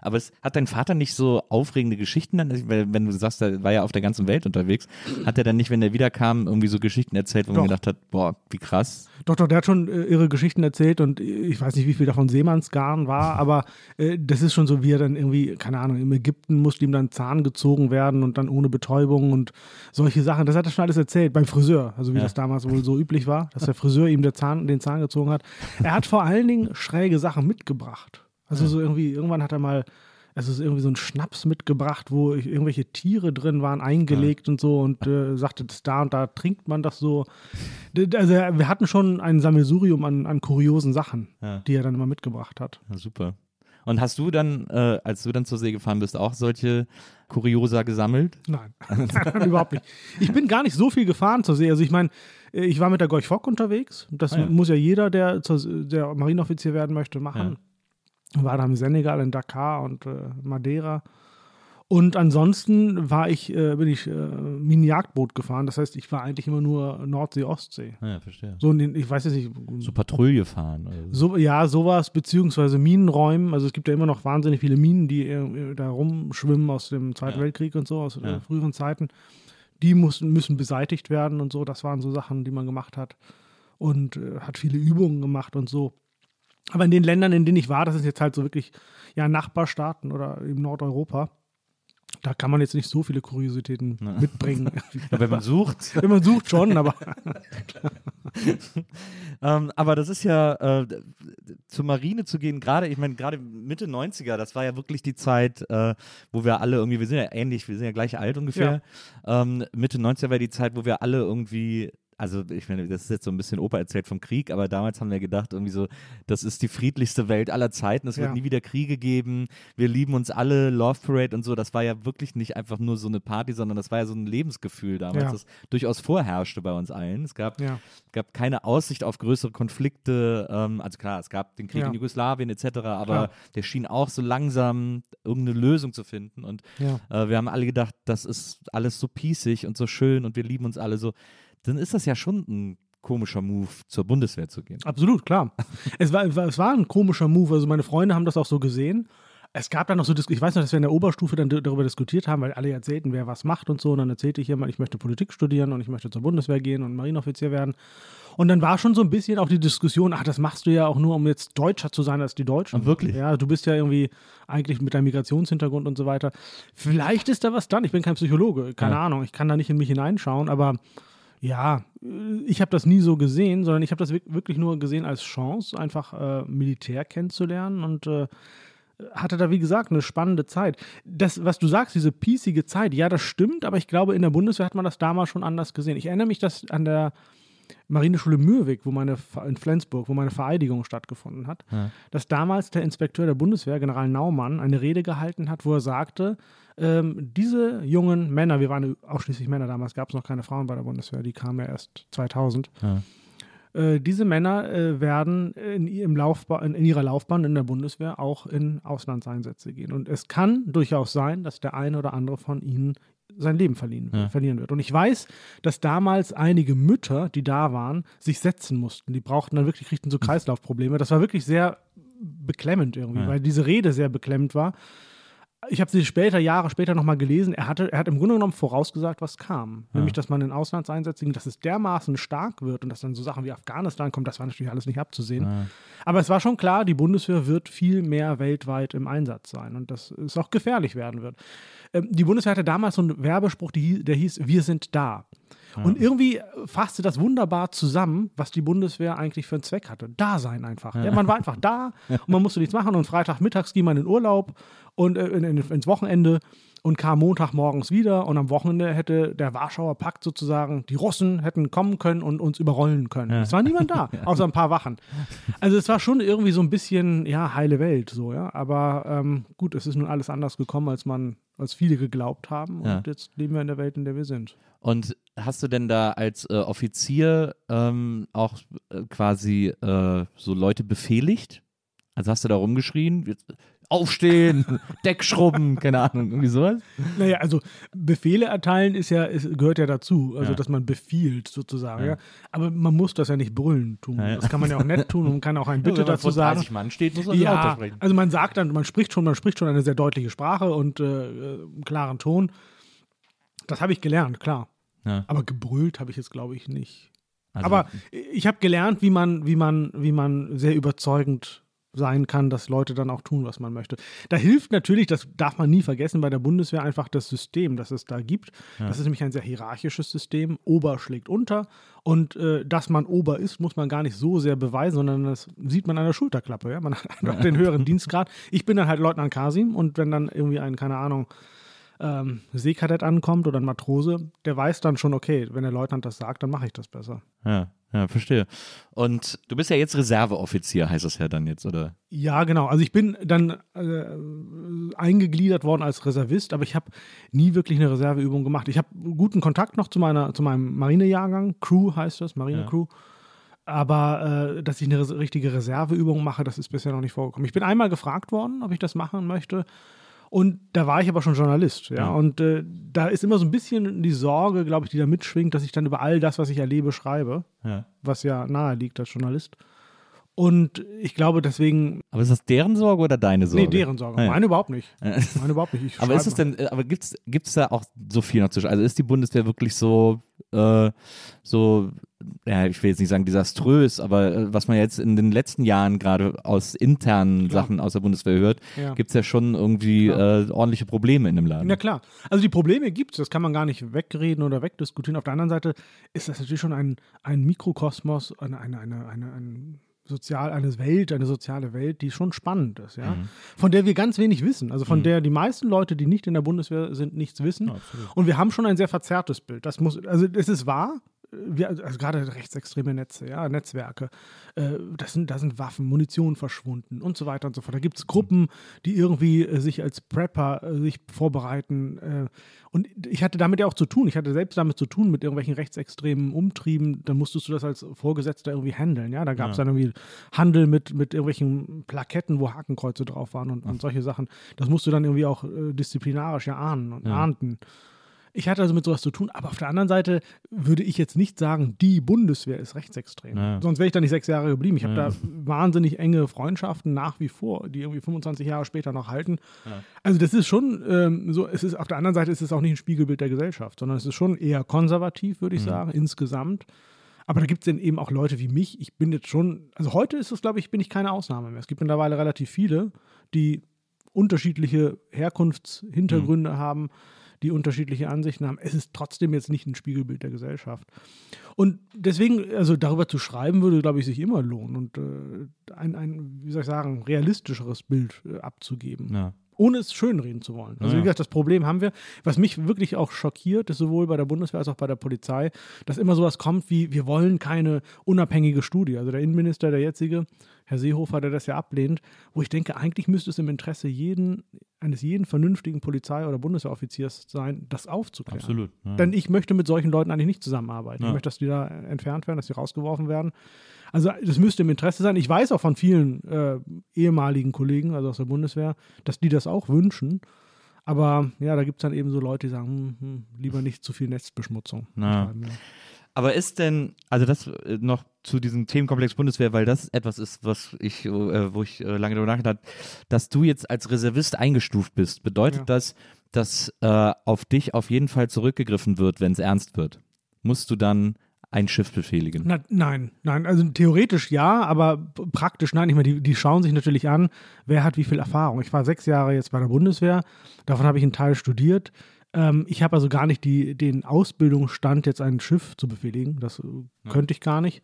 S3: Aber es hat dein Vater nicht so aufregende Geschichten dann, weil, wenn du sagst, er war ja auf der ganzen Welt unterwegs, hat er dann nicht, wenn er wiederkam, irgendwie so Geschichten erzählt, wo man
S2: Doch.
S3: gedacht hat, boah, wie krass.
S2: Doch, doch, der hat schon äh, irre Geschichten erzählt und ich weiß nicht, wie viel davon Seemannsgarn war, aber äh, das ist schon so, wie er dann irgendwie, keine Ahnung, im Ägypten musste ihm dann Zahn gezogen werden und dann ohne Betäubung und solche Sachen. Das hat er schon alles erzählt beim Friseur, also wie
S3: Ja.
S2: das damals wohl so üblich war, dass der Friseur ihm der Zahn, den Zahn gezogen hat. Er hat vor allen Dingen schräge Sachen mitgebracht. Also so irgendwie, irgendwann hat er mal also so irgendwie so einen Schnaps mitgebracht, wo irgendwelche Tiere drin waren, eingelegt und so und äh, sagte, das da und da trinkt man das so. Also wir hatten schon ein Sammelsurium an, an kuriosen Sachen,
S3: Ja.
S2: die er dann immer mitgebracht hat.
S3: Ja, super. Und hast du dann, äh, als du dann zur See gefahren bist, auch solche Kuriosa gesammelt?
S2: Nein, überhaupt nicht. Ich bin gar nicht so viel gefahren zur See. Also ich meine, äh, ich war mit der Gorch Fock unterwegs. Das
S3: Ah, ja.
S2: muss ja jeder, der, zur, der Marineoffizier werden möchte, machen. War da im Senegal, in Dakar und äh, Madeira. Und ansonsten war ich, äh, bin ich äh, Mini-Jagdboot gefahren. Das heißt, ich war eigentlich immer nur Nordsee, Ostsee.
S3: Ah, Ja, verstehe.
S2: So, den, ich weiß jetzt nicht.
S3: So Patrouille fahren. Oder so.
S2: So, ja, sowas, beziehungsweise Minenräumen. Also es gibt ja immer noch wahnsinnig viele Minen, die äh, da rumschwimmen aus dem Zweiten
S3: Ja.
S2: Weltkrieg und so, aus äh,
S3: Ja.
S2: früheren Zeiten. Die mussten, müssen beseitigt werden und so. Das waren so Sachen, die man gemacht hat. Und äh, hat viele Übungen gemacht und so. Aber in den Ländern, in denen ich war, das ist jetzt halt so wirklich ja, Nachbarstaaten oder im Nordeuropa. Da kann man jetzt nicht so viele Kuriositäten mitbringen.
S3: Ja, wenn man sucht.
S2: Wenn man sucht schon, aber
S3: ähm, aber das ist ja, äh, zur Marine zu gehen, gerade, ich meine, gerade Mitte 90er, das war ja wirklich die Zeit, äh, wo wir alle irgendwie, wir sind ja ähnlich, wir sind ja gleich alt ungefähr. Ähm, Mitte 90er war die Zeit, wo wir alle irgendwie also ich meine, das ist jetzt so ein bisschen Opa erzählt vom Krieg, aber damals haben wir gedacht, irgendwie so, das ist die friedlichste Welt aller Zeiten, es wird
S2: Ja.
S3: nie wieder Kriege geben, wir lieben uns alle, Love Parade und so, das war ja wirklich nicht einfach nur so eine Party, sondern das war ja so ein Lebensgefühl damals,
S2: Ja.
S3: das durchaus vorherrschte bei uns allen. Es gab,
S2: Ja.
S3: gab keine Aussicht auf größere Konflikte, ähm, also klar, es gab den Krieg in Jugoslawien etc., aber
S2: Klar.
S3: der schien auch so langsam irgendeine Lösung zu finden und äh, wir haben alle gedacht, das ist alles so pießig und so schön und wir lieben uns alle so. Dann ist das ja schon ein komischer Move, zur Bundeswehr zu gehen.
S2: Absolut, klar. es, war, es war- ein komischer Move. Also meine Freunde haben das auch so gesehen. Es gab dann noch so, ich weiß noch, dass wir in der Oberstufe dann darüber diskutiert haben, weil alle erzählten, wer was macht und so. Und dann erzählte ich jemand, ich möchte Politik studieren und ich möchte zur Bundeswehr gehen und Marineoffizier werden. Und dann war schon so ein bisschen auch die Diskussion, ach, das machst du ja auch nur, um jetzt Deutscher zu sein als die Deutschen.
S3: Ah, wirklich?
S2: Ja, du bist ja irgendwie eigentlich mit deinem Migrationshintergrund und so weiter. Vielleicht ist da was dran. Ich bin kein Psychologe, keine
S3: Ja.
S2: Ahnung. Ich kann da nicht in mich hineinschauen, aber ja, äh, ich habe das nie so gesehen, sondern ich habe das wirk- wirklich nur gesehen als Chance, einfach äh, Militär kennenzulernen und äh, hatte da, wie gesagt, eine spannende Zeit. Das, was du sagst, diese piecige Zeit, ja, das stimmt, aber ich glaube, in der Bundeswehr hat man das damals schon anders gesehen. Ich erinnere mich, dass an der Marineschule Mürwik, wo meine in Flensburg, wo meine Vereidigung stattgefunden hat, dass damals der Inspekteur der Bundeswehr, General Naumann, eine Rede gehalten hat, wo er sagte, ähm, diese jungen Männer, wir waren ausschließlich Männer damals, gab es noch keine Frauen bei der Bundeswehr, die kamen ja erst 2000. Äh, diese Männer äh, werden in, ihrem Laufba in, in ihrer Laufbahn in der Bundeswehr auch in Auslandseinsätze gehen. Und es kann durchaus sein, dass der eine oder andere von ihnen sein Leben verlieren, verlieren wird. Und ich weiß, dass damals einige Mütter, die da waren, sich setzen mussten. Die brauchten dann wirklich, kriegten so Kreislaufprobleme. Das war wirklich sehr beklemmend irgendwie, weil diese Rede sehr beklemmend war. Ich habe sie später, Jahre später nochmal gelesen. Er, hatte, er hat im Grunde genommen vorausgesagt, was kam. Nämlich, dass man in Auslandseinsätzen, dass es dermaßen stark wird und dass dann so Sachen wie Afghanistan kommen, das war natürlich alles nicht abzusehen. Aber es war schon klar, die Bundeswehr wird viel mehr weltweit im Einsatz sein und dass es auch gefährlich werden wird. Ähm, die Bundeswehr hatte damals so einen Werbespruch, die, der hieß, wir sind da. Und irgendwie fasste das wunderbar zusammen, was die Bundeswehr eigentlich für einen Zweck hatte. Da sein einfach. Ja, man war einfach da und man musste nichts machen und Freitagmittags ging man in Urlaub und äh, in, in, ins Wochenende und kam Montagmorgens wieder und am Wochenende hätte der Warschauer Pakt sozusagen, die Russen hätten kommen können und uns überrollen können. Es war niemand da, außer ein paar Wachen. Also es war schon irgendwie so ein bisschen, ja, heile Welt so, ja. Aber ähm, gut, es ist nun alles anders gekommen, als man, als viele geglaubt haben. Und
S3: Ja.
S2: jetzt leben wir in der Welt, in der wir sind.
S3: Und hast du denn da als äh, Offizier ähm, auch äh, quasi äh, so Leute befehligt? Also hast du da rumgeschrien? Aufstehen, Deck schrubben, keine Ahnung, irgendwie sowas?
S2: Naja, also Befehle erteilen ist ja, ist, gehört ja dazu, also
S3: Ja.
S2: dass man befiehlt sozusagen. Ja. Aber man muss das ja nicht brüllen tun.
S3: Ja, ja.
S2: Das kann man ja auch nett tun und man kann auch ein Bitte
S3: Wenn man
S2: dazu
S3: vor
S2: sagen.
S3: 30 Mann steht, muss man ja.
S2: Ja,
S3: sprechen.
S2: also man sagt dann, man spricht schon, man spricht schon eine sehr deutliche Sprache und äh, äh, einen klaren Ton. Das habe ich gelernt, klar.
S3: Ja.
S2: Aber gebrüllt habe ich jetzt, glaube ich, nicht.
S3: Also,
S2: Aber ich habe gelernt, wie man, wie man, wie man sehr überzeugend sein kann, dass Leute dann auch tun, was man möchte. Da hilft natürlich, das darf man nie vergessen, bei der Bundeswehr einfach das System, das es da gibt. Das ist nämlich ein sehr hierarchisches System. Ober schlägt unter und äh, dass man Ober ist, muss man gar nicht so sehr beweisen, sondern das sieht man an der Schulterklappe. Ja? Man hat einfach den höheren Dienstgrad. Ich bin dann halt Leutnant Kasim und wenn dann irgendwie ein, keine Ahnung, ähm, Seekadett ankommt oder ein Matrose, der weiß dann schon, okay, wenn der Leutnant das sagt, dann mache ich das besser.
S3: ja, ja, verstehe. Und du bist ja jetzt Reserveoffizier, heißt das ja dann jetzt, oder?
S2: Ja, genau. Also ich bin dann äh, eingegliedert worden als Reservist, aber ich habe nie wirklich eine Reserveübung gemacht. Ich habe guten Kontakt noch zu meiner, zu meinem Marinejahrgang. Crew heißt das, Marine-Crew. Aber äh, dass ich eine res- richtige Reserveübung mache, das ist bisher noch nicht vorgekommen. Ich bin einmal gefragt worden, ob ich das machen möchte. Und da war ich aber schon Journalist, ja. Und äh, da ist immer so ein bisschen die Sorge, glaube ich, die da mitschwingt, dass ich dann über all das, was ich erlebe, schreibe,
S3: Ja.
S2: was ja nahe liegt als Journalist. Und ich glaube deswegen,
S3: Aber ist das deren Sorge oder deine Sorge?
S2: nee, deren Sorge.
S3: Ah, ja.
S2: Meine überhaupt nicht. Meine überhaupt nicht. Ich
S3: Aber ist es denn, äh, aber gibt's gibt's da auch so viel noch zwischen? Also ist die Bundeswehr wirklich so, äh, so, ja, ich will jetzt nicht sagen desaströs, aber äh, was man jetzt in den letzten Jahren gerade aus internen
S2: Klar.
S3: Sachen aus der Bundeswehr hört,
S2: Ja.
S3: gibt's ja schon irgendwie äh, ordentliche Probleme in dem Laden.
S2: Na klar. Also die Probleme gibt es, das kann man gar nicht wegreden oder wegdiskutieren. Auf der anderen Seite ist das natürlich schon ein, ein Mikrokosmos, eine, eine, eine, eine, ein sozial, eine Welt, eine soziale Welt, die schon spannend ist, ja. Von der wir ganz wenig wissen. Also von der die meisten Leute, die nicht in der Bundeswehr sind, nichts wissen. Und wir haben schon ein sehr verzerrtes Bild. Das muss, also es ist wahr. Wir, also gerade rechtsextreme Netze, ja, Netzwerke, äh, das sind, da sind Waffen, Munition verschwunden und so weiter und so fort. Da gibt es Gruppen, die irgendwie äh, sich als Prepper äh, sich vorbereiten. Äh, und ich hatte damit ja auch zu tun. Ich hatte selbst damit zu tun mit irgendwelchen rechtsextremen Umtrieben. Dann musstest du das als Vorgesetzter irgendwie handeln. Ja, da gab es dann irgendwie Handel mit, mit irgendwelchen Plaketten, wo Hakenkreuze drauf waren und, und solche Sachen. Das musst du dann irgendwie auch äh, disziplinarisch ja ahnen und ahnden. Ich hatte also mit sowas zu tun, aber auf der anderen Seite würde ich jetzt nicht sagen, die Bundeswehr ist rechtsextrem.
S3: Ja.
S2: Sonst wäre ich da nicht sechs Jahre geblieben. Ich habe
S3: Ja.
S2: da wahnsinnig enge Freundschaften nach wie vor, die irgendwie 25 Jahre später noch halten. Also das ist schon ähm, so, es ist auf der anderen Seite ist es auch nicht ein Spiegelbild der Gesellschaft, sondern es ist schon eher konservativ, würde ich sagen, insgesamt. Aber da gibt es dann eben auch Leute wie mich. Ich bin jetzt schon, also heute ist es, glaube ich, bin ich keine Ausnahme mehr. Es gibt mittlerweile relativ viele, die unterschiedliche Herkunftshintergründe haben, die unterschiedliche Ansichten haben. Es ist trotzdem jetzt nicht ein Spiegelbild der Gesellschaft. Und deswegen, also darüber zu schreiben, würde, glaube ich, sich immer lohnen und äh, ein, ein, wie soll ich sagen, realistischeres Bild äh, abzugeben
S3: Ja.
S2: Ohne es schönreden zu wollen. Also
S3: Ja.
S2: wie gesagt, das Problem haben wir. Was mich wirklich auch schockiert, ist sowohl bei der Bundeswehr als auch bei der Polizei, dass immer sowas kommt wie, wir wollen keine unabhängige Studie. Also der Innenminister, der jetzige, Herr Seehofer, der das ja ablehnt, wo ich denke, eigentlich müsste es im Interesse jeden, eines jeden vernünftigen Polizei- oder Bundeswehroffiziers sein, das aufzuklären.
S3: Absolut. Ja.
S2: Denn ich möchte mit solchen Leuten eigentlich nicht zusammenarbeiten.
S3: Ja.
S2: Ich möchte, dass die da entfernt werden, dass die rausgeworfen werden. Also das müsste im Interesse sein. Ich weiß auch von vielen äh, ehemaligen Kollegen, also aus der Bundeswehr, dass die das auch wünschen. Aber ja, da gibt es dann eben so Leute, die sagen, hm, hm, lieber nicht zu viel Netzbeschmutzung. Ja.
S3: Aber ist denn, also das äh, noch zu diesem Themenkomplex Bundeswehr, weil das etwas ist, was ich, äh, wo ich äh, lange darüber nachgedacht habe, dass du jetzt als Reservist eingestuft bist, bedeutet
S2: Ja.
S3: das, dass äh, auf dich auf jeden Fall zurückgegriffen wird, wenn es ernst wird? Musst du dann ein Schiff befehligen?
S2: Na, nein, nein, also theoretisch ja, aber praktisch nein. Ich meine, die, die schauen sich natürlich an, wer hat wie viel Erfahrung. Ich war sechs Jahre jetzt bei der Bundeswehr, davon habe ich einen Teil studiert. Ähm, ich habe also gar nicht die, den Ausbildungsstand, jetzt ein Schiff zu befehligen. Das äh, könnte ich gar nicht.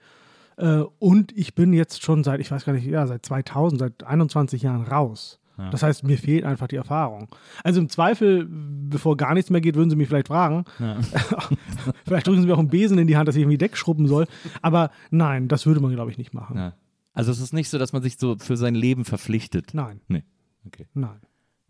S2: Äh, und ich bin jetzt schon seit, ich weiß gar nicht, ja, seit 2000, seit 21 Jahren raus. Das heißt, mir fehlt einfach die Erfahrung. Also im Zweifel, bevor gar nichts mehr geht, würden Sie mich vielleicht fragen. vielleicht drücken Sie mir auch einen Besen in die Hand, dass ich irgendwie Deck schrubben soll. Aber nein, das würde man, glaube ich, nicht machen.
S3: Ja. Also es ist nicht so, dass man sich so für sein Leben verpflichtet.
S2: Nein,
S3: Nee. Okay.
S2: nein.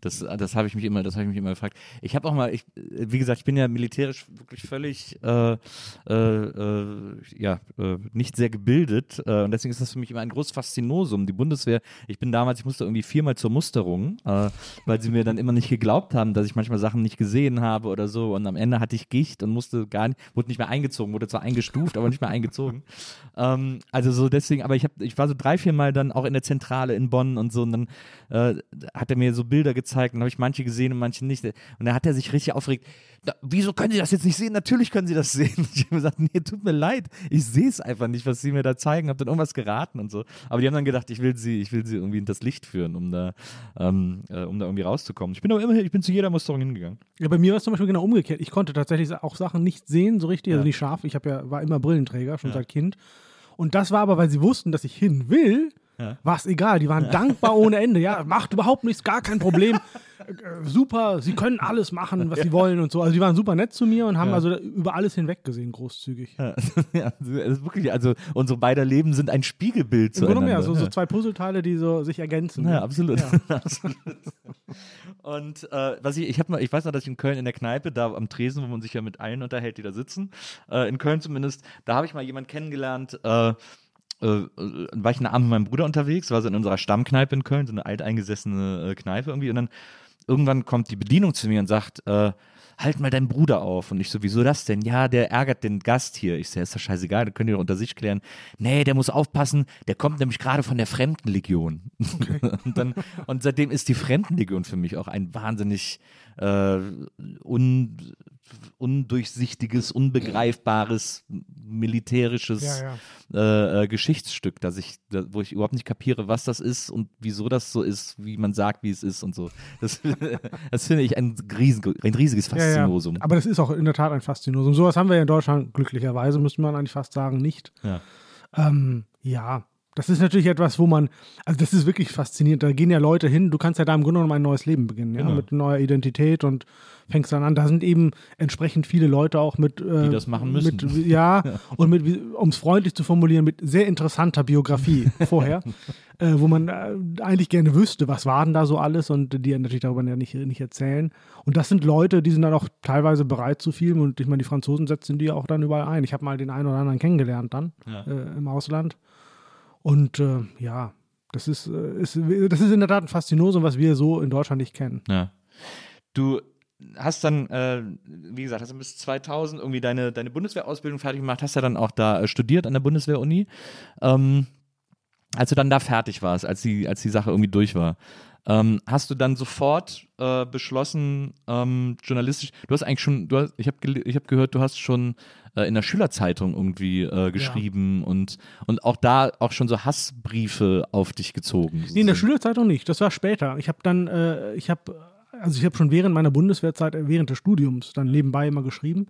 S3: Das, das habe ich mich immer, das habe ich mich immer gefragt. Ich habe auch mal, ich, wie gesagt, ich bin ja militärisch wirklich völlig, äh, äh, äh, ja, äh, nicht sehr gebildet äh, und deswegen ist das für mich immer ein großes Faszinosum. Die Bundeswehr, ich bin damals, ich musste irgendwie viermal zur Musterung, äh, weil sie mir dann immer nicht geglaubt haben, dass ich manchmal Sachen nicht gesehen habe oder so und am Ende hatte ich Gicht und musste gar nicht, wurde nicht mehr eingezogen, wurde zwar eingestuft, aber nicht mehr eingezogen. Ähm, also so deswegen, aber ich habe, ich war so drei, vier Mal dann auch in der Zentrale in Bonn und so und dann hat er mir so Bilder gezeigt und habe ich manche gesehen und manche nicht. Und da hat er sich richtig aufgeregt. "Na, wieso können Sie das jetzt nicht sehen? Natürlich können Sie das sehen. Und ich habe gesagt, nee, tut mir leid, ich sehe es einfach nicht, was Sie mir da zeigen. Habe dann irgendwas geraten und so. Aber die haben dann gedacht, ich will Sie, ich will Sie irgendwie in das Licht führen, um da, ähm, äh, um da irgendwie rauszukommen. Ich bin aber immer, ich bin zu jeder Musterung hingegangen.
S2: Ja, bei mir war es zum Beispiel genau umgekehrt. Ich konnte tatsächlich auch Sachen nicht sehen, so richtig, also nicht scharf. Ich hab ja, war immer Brillenträger, schon seit Kind. Und das war aber, weil sie wussten, dass ich hin will, war es egal. Die waren dankbar ohne Ende. Ja, macht überhaupt nichts, gar kein Problem. Äh, super, sie können alles machen, was sie wollen und so. Also die waren super nett zu mir und haben also über alles hinweg gesehen, großzügig.
S3: Ja, ja, das ist wirklich, also unsere beider Leben sind ein Spiegelbild zueinander.
S2: mehr, so, so
S3: Ja.
S2: zwei Puzzleteile, die so sich ergänzen.
S3: Ja, absolut. absolut. Und äh, was ich, ich habe mal, ich weiß noch, dass ich in Köln in der Kneipe, da am Tresen, wo man sich ja mit allen unterhält, die da sitzen, äh, in Köln zumindest, da habe ich mal jemanden kennengelernt, äh, äh, war ich einen Abend mit meinem Bruder unterwegs, war so in unserer Stammkneipe in Köln, so eine alteingesessene äh, Kneipe irgendwie, und dann irgendwann kommt die Bedienung zu mir und sagt, äh, halt mal deinen Bruder auf. Und ich so, wieso das denn? Ja, der ärgert den Gast hier. Ich so, ja, ist doch scheißegal, das könnt ihr doch unter sich klären. Nee, der muss aufpassen, der kommt nämlich gerade von der Fremdenlegion. und, dann, und seitdem ist die Fremdenlegion für mich auch ein wahnsinnig äh, un, undurchsichtiges, unbegreifbares, militärisches
S2: Ja,
S3: Äh, äh, Geschichtsstück, dass ich, da, wo ich überhaupt nicht kapiere, was das ist und wieso das so ist, wie man sagt, wie es ist und so. Das, das finde ich ein, riesen, ein riesiges
S2: Ja, ja.
S3: Faszinosum.
S2: Aber das ist auch in der Tat ein Faszinosum. Sowas haben wir ja in Deutschland glücklicherweise, müsste man eigentlich fast sagen, nicht.
S3: Ja.
S2: Ähm, ja, das ist natürlich etwas, wo man, also das ist wirklich faszinierend. Da gehen ja Leute hin, du kannst ja da im Grunde genommen ein neues Leben beginnen, ja,
S3: Genau.
S2: mit neuer Identität und fängst dann an. Da sind eben entsprechend viele Leute auch mit, äh,
S3: Die das machen müssen.
S2: Mit, ja, und mit, um es freundlich zu formulieren, mit sehr interessanter Biografie vorher, äh, wo man äh, eigentlich gerne wüsste, was war denn da so alles und die ja natürlich darüber ja nicht, nicht erzählen. Und das sind Leute, die sind dann auch teilweise bereit zu filmen und ich meine, die Franzosen setzen die ja auch dann überall ein. Ich habe mal den einen oder anderen kennengelernt dann
S3: Ja.
S2: äh, im Ausland. Und äh, ja, das ist, äh, ist, das ist in der Tat ein Faszinosum, was wir so in Deutschland nicht kennen.
S3: Ja. Du, hast dann, äh, wie gesagt, hast du bis 2000 irgendwie deine, deine Bundeswehrausbildung fertig gemacht, hast ja dann auch da äh, studiert an der Bundeswehr-Uni. Ähm, als du dann da fertig warst, als die, als die Sache irgendwie durch war, ähm, hast du dann sofort äh, beschlossen, ähm, journalistisch, du hast eigentlich schon, du hast, ich habe ich hab gehört, du hast schon äh, in der Schülerzeitung irgendwie äh, geschrieben und, und auch da auch schon so Hassbriefe auf dich gezogen.
S2: Nee, in der Schülerzeitung nicht, das war später. Ich habe dann, äh, ich habe, also ich habe schon während meiner Bundeswehrzeit, äh, während des Studiums dann nebenbei immer geschrieben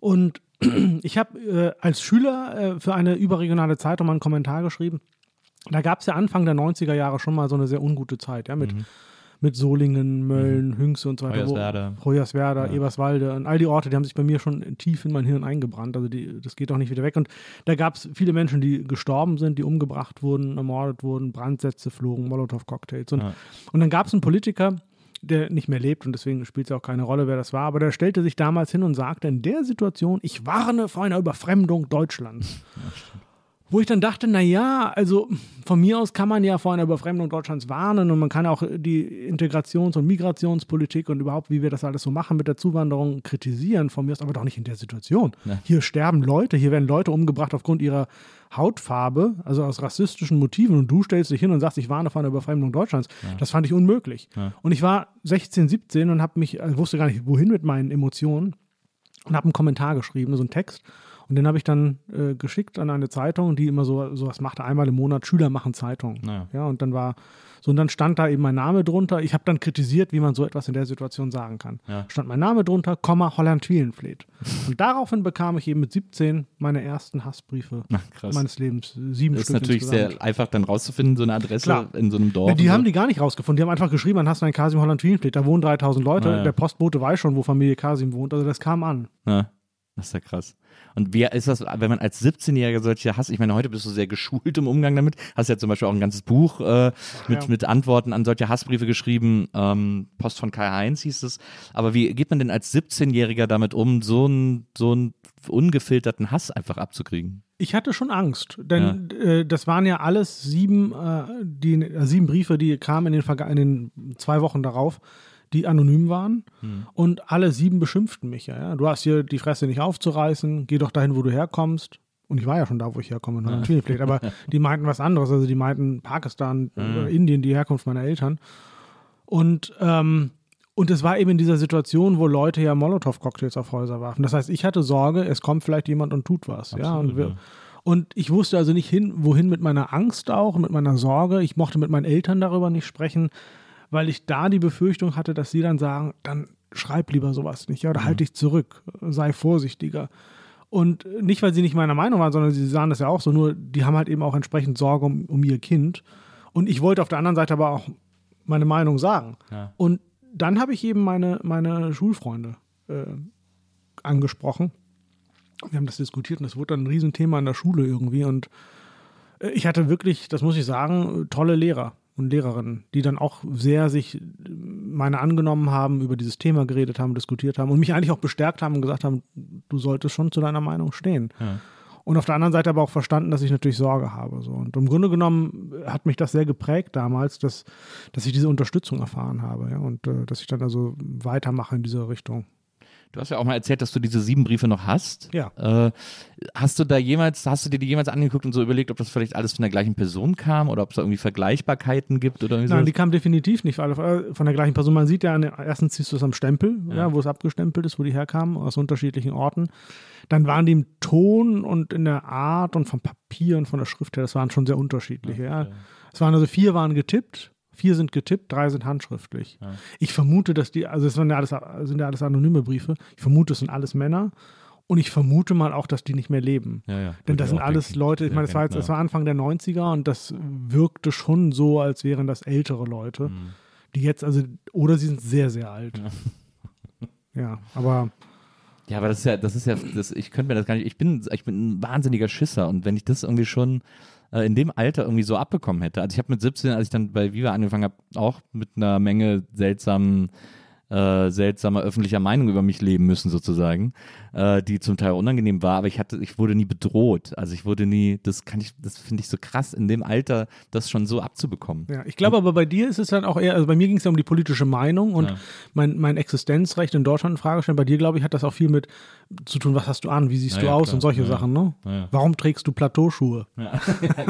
S2: und ich habe äh, als Schüler für eine überregionale Zeitung mal einen Kommentar geschrieben. Da gab es ja Anfang der 90er Jahre schon mal so eine sehr ungute Zeit, ja, mit, mit Solingen, Mölln, Hünxe und so weiter.
S3: Hoyerswerda.
S2: Hoyerswerda, Eberswalde und all die Orte, die haben sich bei mir schon tief in mein Hirn eingebrannt. Also die, das geht auch nicht wieder weg. Und da gab es viele Menschen, die gestorben sind, die umgebracht wurden, ermordet wurden, Brandsätze flogen, Molotow-Cocktails. Und,
S3: Ja.
S2: und dann gab es einen Politiker, der nicht mehr lebt und deswegen spielt es auch keine Rolle, wer das war, aber der stellte sich damals hin und sagte in der Situation, ich warne vor einer Überfremdung Deutschlands. Wo ich dann dachte, naja, also von mir aus kann man ja vor einer Überfremdung Deutschlands warnen und man kann auch die Integrations- und Migrationspolitik und überhaupt, wie wir das alles so machen mit der Zuwanderung, kritisieren. Von mir aus aber doch nicht in der Situation. Hier sterben Leute, hier werden Leute umgebracht aufgrund ihrer Hautfarbe, also aus rassistischen Motiven und du stellst dich hin und sagst, ich warne vor einer Überfremdung Deutschlands. Das fand ich unmöglich. Und ich war 16, 17 und habe mich, also wusste gar nicht, wohin mit meinen Emotionen und habe einen Kommentar geschrieben, so einen Text. Und den habe ich dann äh, geschickt an eine Zeitung, die immer so sowas machte, einmal im Monat, Schüler machen Zeitung.
S3: Ja.
S2: Ja, und dann war, so und dann stand da eben mein Name drunter. Ich habe dann kritisiert, wie man so etwas in der Situation sagen kann.
S3: Ja.
S2: Stand mein Name drunter, Komma, Holland Wielenfleet. und daraufhin bekam ich eben mit 17 meine ersten Hassbriefe
S3: krass.
S2: meines Lebens. Sieben
S3: Das ist
S2: Stück
S3: natürlich
S2: insgesamt.
S3: sehr einfach dann rauszufinden, so eine Adresse
S2: Klar.
S3: in so einem Dorf.
S2: Ja, die
S3: und so.
S2: haben die gar nicht rausgefunden. Die haben einfach geschrieben, hast du ein Kasim Holland Wielenfleet. Da wohnen 3000 Leute.
S3: Ah, ja.
S2: Der Postbote weiß schon, wo Familie Kasim wohnt. Also das kam an.
S3: Ja, das ist ja krass. Und wie ist das, wenn man als 17-Jähriger solche Hass, ich meine, heute bist du sehr geschult im Umgang damit, hast ja zum Beispiel auch ein ganzes Buch äh, mit,
S2: Ja.
S3: mit Antworten an solche Hassbriefe geschrieben, ähm, Post von Kai Heinz hieß es. Aber wie geht man denn als 17-Jähriger damit um, so einen so einen ungefilterten Hass einfach abzukriegen?
S2: Ich hatte schon Angst, denn äh, das waren ja alles sieben, äh, die, äh, sieben Briefe, die kamen in den, verga- in den zwei Wochen darauf, die anonym waren. Und alle sieben beschimpften mich ja, ja. Du hast hier die Fresse nicht aufzureißen, geh doch dahin, wo du herkommst. Und ich war ja schon da, wo ich herkomme, in Schwinefleet. Aber die meinten was anderes. Also die meinten Pakistan oder Indien, die Herkunft meiner Eltern. Und, ähm, und es war eben in dieser Situation, wo Leute ja Molotow-Cocktails auf Häuser warfen. Das heißt, ich hatte Sorge, es kommt vielleicht jemand und tut was. ja, und, wir, und ich wusste also nicht hin, wohin mit meiner Angst auch, mit meiner Sorge. Ich mochte mit meinen Eltern darüber nicht sprechen, weil ich da die Befürchtung hatte, dass sie dann sagen, dann schreib lieber sowas nicht, ja, oder halt dich zurück, sei vorsichtiger. Und nicht, weil sie nicht meiner Meinung waren, sondern sie sahen das ja auch so, nur die haben halt eben auch entsprechend Sorge um, um ihr Kind. Und ich wollte auf der anderen Seite aber auch meine Meinung sagen.
S3: Ja.
S2: Und dann habe ich eben meine, meine Schulfreunde äh, angesprochen. Wir haben das diskutiert und das wurde dann ein Riesenthema in der Schule irgendwie. Und äh, ich hatte wirklich, das muss ich sagen, tolle Lehrer und Lehrerinnen, die dann auch sehr sich äh, meine angenommen haben, über dieses Thema geredet haben, diskutiert haben und mich eigentlich auch bestärkt haben und gesagt haben, du solltest schon zu deiner Meinung stehen. Und auf der anderen Seite aber auch verstanden, dass ich natürlich Sorge habe. So. Und im Grunde genommen hat mich das sehr geprägt damals, dass, dass ich diese Unterstützung erfahren habe ja, und äh, dass ich dann also weitermache in dieser Richtung.
S3: Du hast ja auch mal erzählt, dass du diese sieben Briefe noch hast.
S2: Ja.
S3: Äh, hast du da jemals, hast du dir die jemals angeguckt und so überlegt, ob das vielleicht alles von der gleichen Person kam oder ob es da irgendwie Vergleichbarkeiten gibt oder
S2: Nein,
S3: sowas?
S2: die kam definitiv nicht äh, von der gleichen Person. Man sieht ja, an, erstens siehst du es am Stempel, ja. wo es abgestempelt ist, wo die herkamen, aus unterschiedlichen Orten. Dann waren die im Ton und in der Art und vom Papier und von der Schrift her, das waren schon sehr unterschiedliche. Ja. Es waren also vier waren getippt, vier sind getippt, drei sind handschriftlich. Ich vermute, dass die, also es sind ja, alles, sind ja alles anonyme Briefe, ich vermute, es sind alles Männer. Und ich vermute mal auch, dass die nicht mehr leben.
S3: Ja, ja.
S2: Denn das sind alles
S3: denken.
S2: Leute, ich meine, das war, jetzt, das war Anfang der 90er und das wirkte schon so, als wären das ältere Leute,
S3: Mhm.
S2: die jetzt, also, oder sie sind sehr, sehr alt. Ja, aber
S3: Ja, aber das ist ja, das ist ja, das, ich könnte mir das gar nicht, ich bin, ich bin ein wahnsinniger Schisser und wenn ich das irgendwie schon äh, in dem Alter irgendwie so abbekommen hätte, also ich habe mit 17, als ich dann bei Viva angefangen habe, auch mit einer Menge seltsamen äh, seltsamer öffentlicher Meinung über mich leben müssen sozusagen, äh, die zum Teil unangenehm war, aber ich hatte, ich wurde nie bedroht. Also ich wurde nie, das kann ich, das finde ich so krass, in dem Alter das schon so abzubekommen.
S2: Ja, ich glaube aber bei dir ist es dann auch eher, also bei mir ging es ja um die politische Meinung und
S3: Ja.
S2: mein, mein Existenzrecht in Deutschland in Frage stellen. Bei dir, glaube ich, hat das auch viel mit zu tun, was hast du an, wie siehst
S3: Ja,
S2: du aus
S3: klar.
S2: und solche
S3: Ja,
S2: Sachen, ne?
S3: ja.
S2: Warum trägst du Plateauschuhe?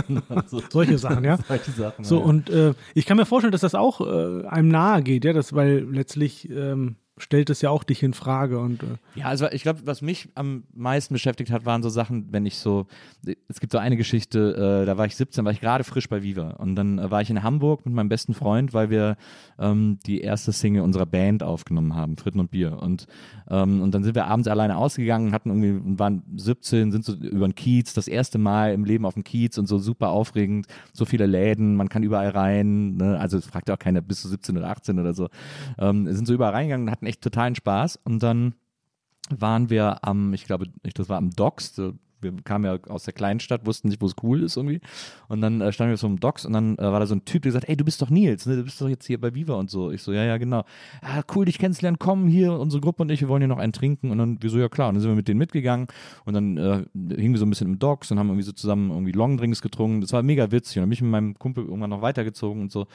S3: Genau. So,
S2: Solche Sachen, ja.
S3: solche Sachen.
S2: So, und äh, ich kann mir vorstellen, dass das auch äh, einem nahe geht, ja, das, weil letztlich ähm, stellt es ja auch dich in Frage und äh,
S3: Ja, also ich glaube, was mich am meisten beschäftigt hat, waren so Sachen, wenn ich so, es gibt so eine Geschichte, äh, da war ich 17, war ich gerade frisch bei Viva. Und dann äh, war ich in Hamburg mit meinem besten Freund, weil wir ähm, die erste Single unserer Band aufgenommen haben, Fritten und Bier. Und, ähm, und dann sind wir abends alleine ausgegangen, hatten irgendwie, waren 17, sind so über den Kiez, das erste Mal im Leben auf dem Kiez und so super aufregend, so viele Läden, man kann überall rein, ne? also fragt auch keiner, bist du 17 oder 18 oder so, ähm, sind so überall reingegangen und hatten echt totalen Spaß und dann waren wir am, ich glaube, das war am Docks. Wir kamen ja aus der kleinen Stadt, wussten nicht, wo es cool ist irgendwie. Und dann äh, standen wir so am Docks und dann äh, war da so ein Typ, der gesagt, ey, du bist doch Nils, ne? du bist doch jetzt hier bei Viva und so. Ich so, ja, ja, genau. Ah, cool, dich kennenzulernen, komm hier, unsere Gruppe und ich, wir wollen hier noch einen trinken. Und dann, wir so, ja klar. Und dann sind wir mit denen mitgegangen und dann äh, hingen wir so ein bisschen im Docks und haben irgendwie so zusammen irgendwie Longdrinks getrunken. Das war mega witzig. Und dann bin ich mit meinem Kumpel irgendwann noch weitergezogen und so.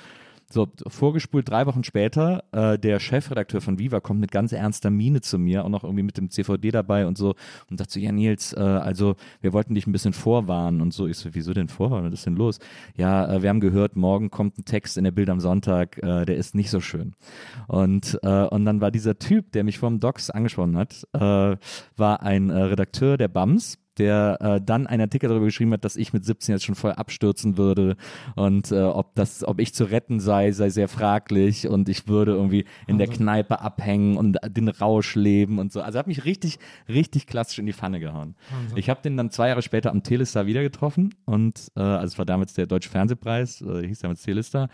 S3: So, vorgespult drei Wochen später, äh, der Chefredakteur von Viva kommt mit ganz ernster Miene zu mir, auch noch irgendwie mit dem CVD dabei und so und sagt so, ja Nils, äh, also wir wollten dich ein bisschen vorwarnen und so. Ich so, wieso denn vorwarnen? Was ist denn los? Ja, äh, wir haben gehört, morgen kommt ein Text in der Bild am Sonntag, äh, der ist nicht so schön. Und, äh, und dann war dieser Typ, der mich vom Docs angesprochen hat, äh, war ein äh, Redakteur der BAMS, der äh, dann einen Artikel darüber geschrieben hat, dass ich mit 17 jetzt schon voll abstürzen würde und äh, ob das, ob ich zu retten sei, sei sehr fraglich und ich würde irgendwie in der Kneipe abhängen und den Rausch leben und so. Also hat mich richtig, richtig klassisch in die Pfanne gehauen. Ich habe den dann zwei Jahre später am Telestar wieder getroffen und äh, also es war damals der Deutsche Fernsehpreis, äh, hieß damals Telestar.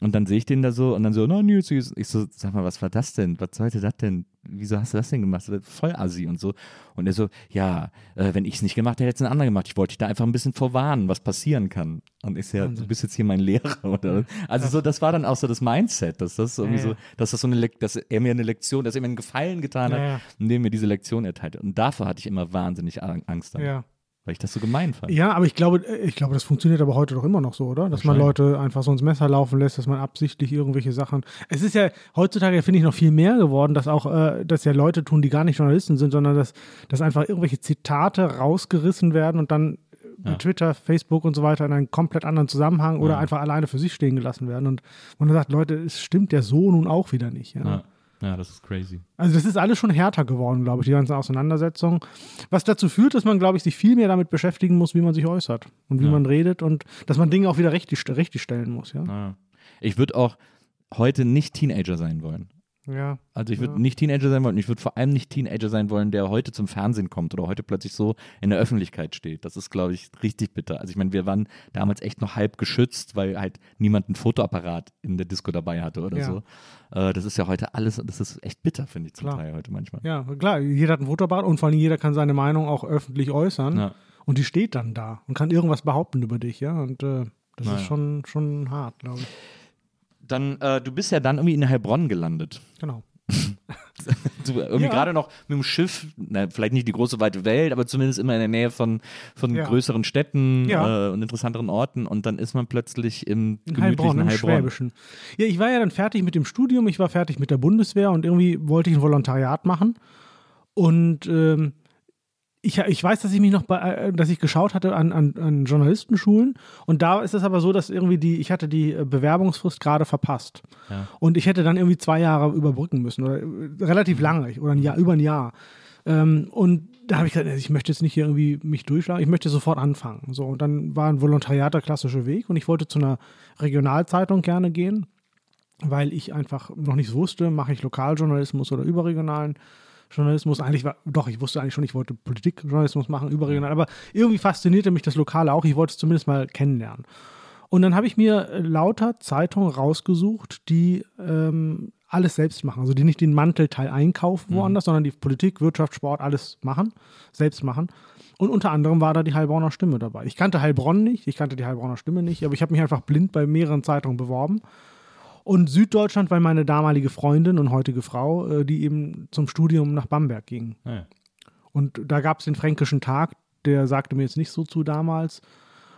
S3: Und dann sehe ich den da so und dann so, na, Nils, ich so, sag mal, was war das denn? Was sollte das denn? Wieso hast du das denn gemacht? Voll assi und so. Und er so, ja, äh, wenn ich es nicht gemacht hätte, hätte es ein anderer gemacht. Ich wollte dich da einfach ein bisschen vorwarnen, was passieren kann. Und ich so, ja, du bist jetzt hier mein Lehrer, oder? Also so, das war dann auch so das Mindset, dass das irgendwie
S2: Ja, ja.
S3: so, dass das so eine, Lek dass er mir eine Lektion, dass er mir einen Gefallen getan hat, indem er mir diese Lektion erteilt. hat. Und davor hatte ich immer wahnsinnig Ang- Angst, dann,
S2: ja.
S3: Weil ich das so gemein fand.
S2: Ja, aber ich glaube, äh, ich glaube, das funktioniert aber heute doch immer noch so, oder? Dass man Leute einfach so ins Messer laufen lässt, dass man absichtlich irgendwelche Sachen. Es ist ja heutzutage, finde ich, noch viel mehr geworden, dass auch, äh, dass ja Leute tun, die gar nicht Journalisten sind, sondern dass, dass einfach irgendwelche Zitate rausgerissen werden und dann bei Twitter, Facebook und so weiter in einen komplett anderen Zusammenhang oder einfach alleine für sich stehen gelassen werden. Und man sagt, Leute, es stimmt ja so nun auch wieder nicht. Ja?
S3: Ja, das ist crazy.
S2: Also das ist alles schon härter geworden, glaube ich, die ganzen Auseinandersetzungen. Was dazu führt, dass man, glaube ich, sich viel mehr damit beschäftigen muss, wie man sich äußert und wie
S3: Ja.
S2: man redet und dass man Dinge auch wieder richtig, richtig stellen muss, ja.
S3: Ja. Ich würde auch heute nicht Teenager sein wollen.
S2: Ja.
S3: Also ich würde nicht Teenager sein wollen. Ich würde vor allem nicht Teenager sein wollen, der heute zum Fernsehen kommt oder heute plötzlich so in der Öffentlichkeit steht. Das ist, glaube ich, richtig bitter. Also ich meine, wir waren damals echt noch halb geschützt, weil halt niemand ein Fotoapparat in der Disco dabei hatte oder
S2: Ja.
S3: so. Äh, das ist ja heute alles, das ist echt bitter, finde ich zum
S2: Klar.
S3: Teil heute manchmal.
S2: Ja, klar, jeder hat ein Fotoapparat und vor allem jeder kann seine Meinung auch öffentlich äußern
S3: Ja.
S2: und die steht dann da und kann irgendwas behaupten über dich, ja. Und äh, das
S3: Naja.
S2: ist schon, schon hart, glaube ich.
S3: Dann, äh, du bist ja dann irgendwie in Heilbronn gelandet.
S2: Genau.
S3: Du, irgendwie
S2: Ja.
S3: gerade noch mit dem Schiff, na, vielleicht nicht die große weite Welt, aber zumindest immer in der Nähe von, von
S2: Ja.
S3: größeren Städten
S2: Ja.
S3: äh, und interessanteren Orten und dann ist man plötzlich im
S2: In
S3: gemütlichen
S2: Heilbronn,
S3: Heilbronn.
S2: Schwäbischen. Ja, ich war ja dann fertig mit dem Studium, ich war fertig mit der Bundeswehr und irgendwie wollte ich ein Volontariat machen. Und ähm, ich, ich weiß, dass ich mich noch bei, äh, dass ich geschaut hatte an, an, an Journalistenschulen und da ist es aber so, dass irgendwie die, ich hatte die äh, Bewerbungsfrist gerade verpasst.
S3: Ja.
S2: Und ich hätte dann irgendwie zwei Jahre überbrücken müssen oder äh, relativ lange oder ein Jahr, über ein Jahr. Ähm, und da habe ich gesagt, ich möchte jetzt nicht hier irgendwie mich durchschlagen, ich möchte sofort anfangen. So, und dann war ein Volontariat der klassische Weg und ich wollte zu einer Regionalzeitung gerne gehen, weil ich einfach noch nicht wusste, mache ich Lokaljournalismus oder überregionalen Journalismus. Eigentlich war, doch, ich wusste eigentlich schon, ich wollte Politikjournalismus machen, überregional, aber irgendwie faszinierte mich das Lokale auch. Ich wollte es zumindest mal kennenlernen. Und dann habe ich mir äh, lauter Zeitungen rausgesucht, die ähm, alles selbst machen. Also die nicht den Mantelteil einkaufen woanders, sondern die Politik, Wirtschaft, Sport, alles machen, selbst machen. Und unter anderem war da die Heilbronner Stimme dabei. Ich kannte Heilbronn nicht, ich kannte die Heilbronner Stimme nicht, aber ich habe mich einfach blind bei mehreren Zeitungen beworben. Und Süddeutschland, weil meine damalige Freundin und heutige Frau, äh, die eben zum Studium nach Bamberg ging.
S3: Ja.
S2: Und da gab es den Fränkischen Tag, der sagte mir jetzt nicht so zu damals.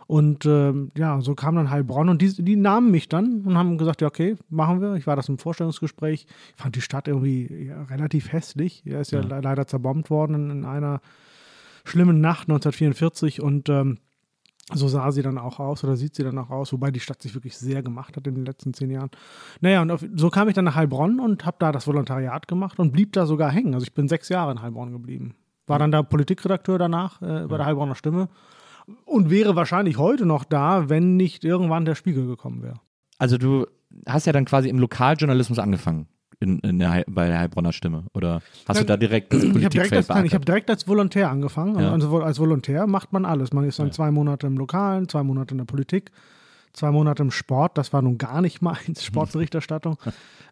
S2: Und ähm, ja, so kam dann Heilbronn und die, die nahmen mich dann und haben gesagt, ja, okay, machen wir. Ich war das im Vorstellungsgespräch. Ich fand die Stadt irgendwie ja, relativ hässlich. Er ist ja,
S3: Ja.
S2: le- leider zerbombt worden in einer schlimmen Nacht 1944 und ähm, so sah sie dann auch aus oder sieht sie dann auch aus, wobei die Stadt sich wirklich sehr gemacht hat in den letzten zehn Jahren. Naja, und auf, so kam ich dann nach Heilbronn und habe da das Volontariat gemacht und blieb da sogar hängen. Also ich bin sechs Jahre in Heilbronn geblieben. War dann da Politikredakteur danach äh, bei der Heilbronner Stimme und wäre wahrscheinlich heute noch da, wenn nicht irgendwann der Spiegel gekommen wäre.
S3: Also du hast ja dann quasi im Lokaljournalismus angefangen in, in der, bei der Heilbronner Stimme. Oder hast du da direkt das
S2: Ich habe direkt,
S3: Politikfeld
S2: als, nein, ich hab direkt als Volontär angefangen.
S3: Ja.
S2: Also als Volontär macht man alles. Man ist dann zwei Monate im Lokalen, zwei Monate in der Politik, zwei Monate im Sport. Das war nun gar nicht meins, Sportberichterstattung.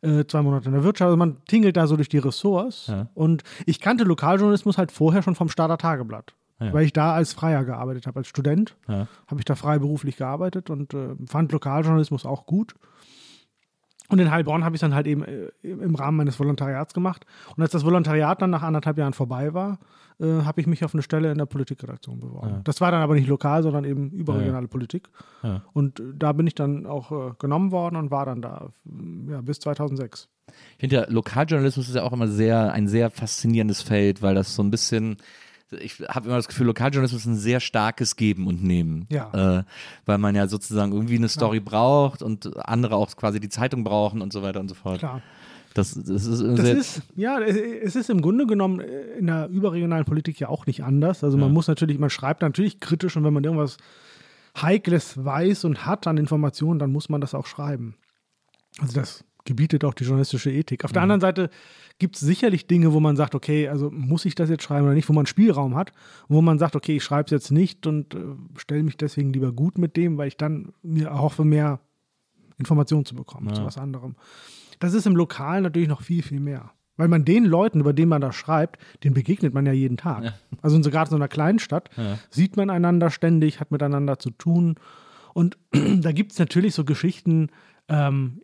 S2: äh, zwei Monate in der Wirtschaft. Also man tingelt da so durch die Ressorts.
S3: Ja.
S2: Und ich kannte Lokaljournalismus halt vorher schon vom Starter Tageblatt.
S3: Ja.
S2: Weil ich da als Freier gearbeitet habe, als Student.
S3: Ja.
S2: Habe ich da freiberuflich gearbeitet und äh, fand Lokaljournalismus auch gut. Und in Heilbronn habe ich dann halt eben äh, im Rahmen meines Volontariats gemacht. Und als das Volontariat dann nach anderthalb Jahren vorbei war, äh, habe ich mich auf eine Stelle in der Politikredaktion beworben.
S3: Ja.
S2: Das war dann aber nicht lokal, sondern eben überregionale Politik.
S3: Ja.
S2: Und äh, da bin ich dann auch äh, genommen worden und war dann da äh, ja, bis 2006.
S3: Ich finde ja, Lokaljournalismus ist ja auch immer sehr, ein sehr faszinierendes Feld, weil das so ein bisschen, ich habe immer das Gefühl, Lokaljournalismus ist ein sehr starkes Geben und Nehmen.
S2: Ja.
S3: Äh, weil man ja sozusagen irgendwie eine Story braucht und andere auch quasi die Zeitung brauchen und so weiter und so fort.
S2: Klar.
S3: Das, das ist,
S2: Das ist, ja, es- es ist im Grunde genommen äh, in der überregionalen Politik ja auch nicht anders. Also man
S3: Ja.
S2: muss natürlich, man schreibt natürlich kritisch und wenn man irgendwas Heikles weiß und hat an Informationen, dann muss man das auch schreiben. Also das gebietet auch die journalistische Ethik. Auf der anderen Seite gibt es sicherlich Dinge, wo man sagt, okay, also muss ich das jetzt schreiben oder nicht, wo man Spielraum hat, wo man sagt, okay, ich schreibe es jetzt nicht und äh, stelle mich deswegen lieber gut mit dem, weil ich dann mir erhoffe, mehr Informationen zu bekommen
S3: Ja.
S2: zu was anderem. Das ist im Lokalen natürlich noch viel, viel mehr. Weil man den Leuten, über denen man da schreibt, den begegnet man ja jeden Tag.
S3: Ja.
S2: Also in sogar so einer kleinen Stadt
S3: Ja.
S2: sieht man einander ständig, hat miteinander zu tun. Und da gibt es natürlich so Geschichten, ähm,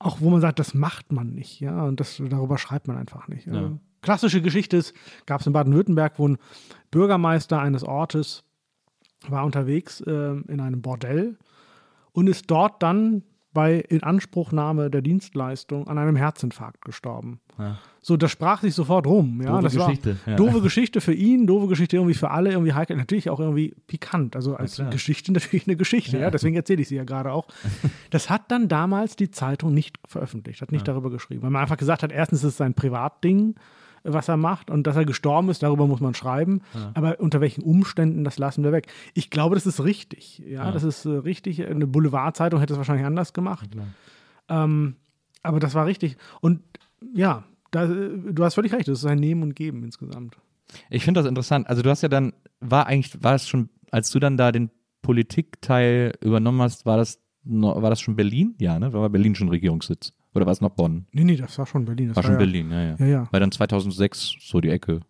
S2: auch wo man sagt, das macht man nicht, ja, und das, darüber schreibt man einfach nicht.
S3: Ja.
S2: Klassische Geschichte ist, gab es in Baden-Württemberg, wo ein Bürgermeister eines Ortes war unterwegs äh, in einem Bordell und ist dort dann bei Inanspruchnahme der Dienstleistung an einem Herzinfarkt gestorben.
S3: Ja.
S2: So, das sprach sich sofort rum. Ja,
S3: Doofe
S2: das
S3: Geschichte,
S2: War
S3: ja.
S2: Doofe Geschichte für ihn, doofe Geschichte irgendwie für alle, irgendwie heikel, natürlich auch irgendwie pikant. Also als
S3: klar.
S2: Geschichte natürlich eine Geschichte, ja,
S3: Ja.
S2: deswegen erzähle ich sie ja gerade auch. Das hat dann damals die Zeitung nicht veröffentlicht, hat nicht darüber geschrieben, weil man einfach gesagt hat, erstens ist es sein Privatding, was er macht und dass er gestorben ist, darüber muss man schreiben, aber unter welchen Umständen, das lassen wir weg. Ich glaube, das ist richtig, ja,
S3: Ja.
S2: das ist äh, richtig. Eine Boulevardzeitung hätte es wahrscheinlich anders gemacht. Ähm, aber das war richtig. Und ja, da, äh, du hast völlig recht, das ist ein Nehmen und Geben insgesamt.
S3: Ich finde das interessant. Also du hast ja dann, war eigentlich, war es schon, als du dann da den Politikteil übernommen hast, war das, war das schon Berlin? Ja, ne? War Berlin schon Regierungssitz? Oder war es noch Bonn?
S2: Nee, nee, das war schon Berlin. Das
S3: War schon
S2: ja,
S3: Berlin, ja, ja.
S2: Ja, ja.
S3: War dann 2006 so die Ecke.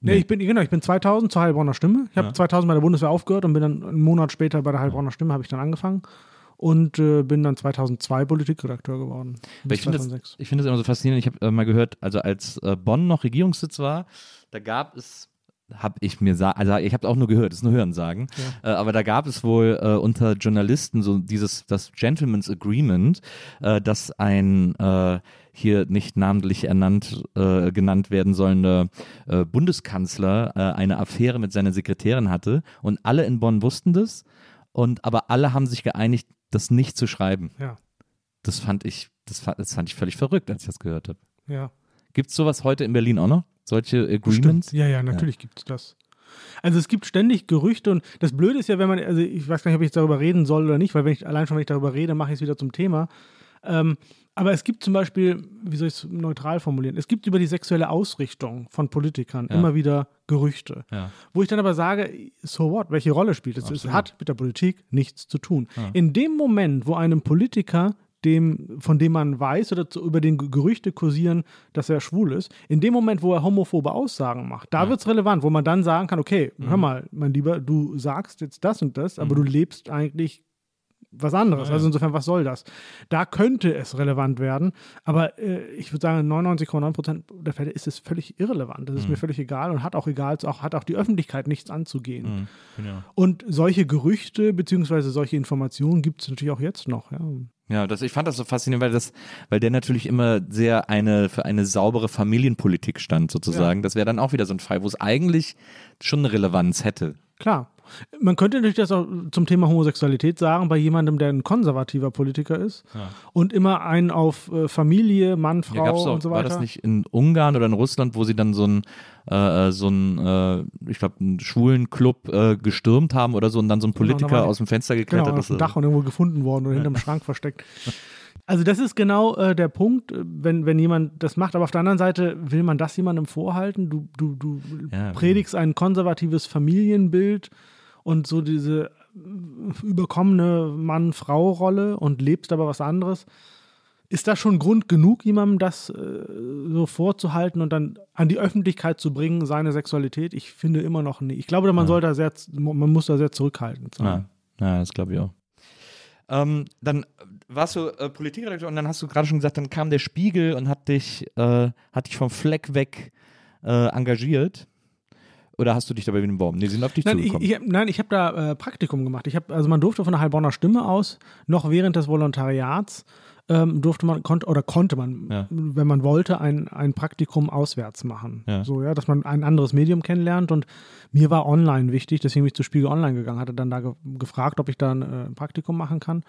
S2: Nee, ich bin, genau, ich bin 2000 zur Heilbronner Stimme. Ich habe
S3: Ja.
S2: 2000 bei der Bundeswehr aufgehört und bin dann einen Monat später bei der Heilbronner Stimme, habe ich dann angefangen. Und äh, bin dann 2002 Politikredakteur geworden.
S3: Ich finde das,
S2: 2006.
S3: ich find das immer so faszinierend. Ich habe äh, mal gehört, also als äh, Bonn noch Regierungssitz war, da gab es, habe ich mir, also ich habe auch nur gehört, das ist nur Hörensagen, äh, aber da gab es wohl äh, unter Journalisten so dieses, das Gentleman's Agreement, äh, dass ein äh, hier nicht namentlich ernannt, äh, genannt werden sollender äh, Bundeskanzler eine Affäre mit seiner Sekretärin hatte und alle in Bonn wussten das und aber alle haben sich geeinigt, das nicht zu schreiben.
S2: Ja,
S3: Das fand ich, das fand, das fand ich völlig verrückt, als ich das gehört habe.
S2: ja.
S3: Gibt es sowas heute in Berlin auch noch? Solche. Agreements?
S2: Ja, ja, natürlich gibt es das. Also es gibt ständig Gerüchte und das Blöde ist ja, wenn man, also ich weiß gar nicht, ob ich jetzt darüber reden soll oder nicht, weil wenn ich allein schon, wenn ich darüber rede, mache ich es wieder zum Thema. Ähm, aber es gibt zum Beispiel, wie soll ich es neutral formulieren, es gibt über die sexuelle Ausrichtung von Politikern
S3: Ja.
S2: immer wieder Gerüchte.
S3: Ja.
S2: Wo ich dann aber sage, so what, welche Rolle spielt es? Es hat mit der Politik nichts zu tun.
S3: Ja.
S2: In dem Moment, wo einem Politiker, dem, von dem man weiß oder zu, über den Ge- Gerüchte kursieren, dass er schwul ist, in dem Moment, wo er homophobe Aussagen macht, da
S3: Ja.
S2: wird es relevant, wo man dann sagen kann, okay,
S3: Mhm.
S2: hör mal, mein Lieber, du sagst jetzt das und das, aber du lebst eigentlich was anderes.
S3: Ja, ja.
S2: Also insofern, was soll das? Da könnte es relevant werden, aber äh, ich würde sagen, in 99,9 Prozent der Fälle ist es völlig irrelevant. Das ist
S3: Mhm.
S2: mir völlig egal und hat auch egal, auch, hat auch die Öffentlichkeit nichts anzugehen.
S3: Mhm. Genau.
S2: Und solche Gerüchte beziehungsweise solche Informationen gibt es natürlich auch jetzt noch. Ja.
S3: Ja, das, ich fand das so faszinierend, weil das, weil der natürlich immer sehr eine für eine saubere Familienpolitik stand, sozusagen. Das wäre dann auch wieder so ein Fall, wo es eigentlich schon eine Relevanz hätte.
S2: Klar. Man könnte natürlich das auch zum Thema Homosexualität sagen, bei jemandem, der ein konservativer Politiker ist und immer einen auf äh, Familie, Mann, Frau
S3: Ja, doch,
S2: und so
S3: war
S2: weiter.
S3: das nicht in Ungarn oder in Russland, wo sie dann so einen, äh, so einen, äh, ich glaube, einen schwulen Club äh, gestürmt haben oder so und dann so ein
S2: Genau,
S3: Politiker
S2: war die-
S3: aus dem Fenster geklettert
S2: Genau, auf
S3: ist.
S2: dem Dach und irgendwo gefunden worden oder hinterm Schrank versteckt. Also das ist genau äh, der Punkt, äh, wenn, wenn jemand das macht. Aber auf der anderen Seite will man das jemandem vorhalten. Du, du, du
S3: Ja.
S2: predigst ein konservatives Familienbild und so diese äh, überkommene Mann-Frau-Rolle und lebst aber was anderes. Ist das schon Grund genug, jemandem das äh, so vorzuhalten und dann an die Öffentlichkeit zu bringen, seine Sexualität? Ich finde immer noch nicht. Ich glaube, man soll da sehr, man muss da sehr zurückhaltend sein.
S3: Ja, ja das glaube ich auch. Ähm, dann warst du äh, Politikredakteur und dann hast du gerade schon gesagt, dann kam der Spiegel und hat dich, äh, hat dich vom Fleck weg äh, engagiert. Oder hast du dich dabei beworben? Nee, sind auf dich
S2: Nein, ich,
S3: zugekommen.
S2: ich, hab- nein, ich habe da äh, Praktikum gemacht. Ich hab, also man durfte von der Heilbronner Stimme aus, noch während des Volontariats, ähm, durfte man, konnte oder konnte man,
S3: Ja.
S2: wenn man wollte, ein, ein Praktikum auswärts machen.
S3: Ja.
S2: So, ja, dass man ein anderes Medium kennenlernt. Und mir war online wichtig, deswegen bin ich zu Spiegel Online gegangen, hatte dann da ge gefragt, ob ich da ein, äh, ein Praktikum machen kann.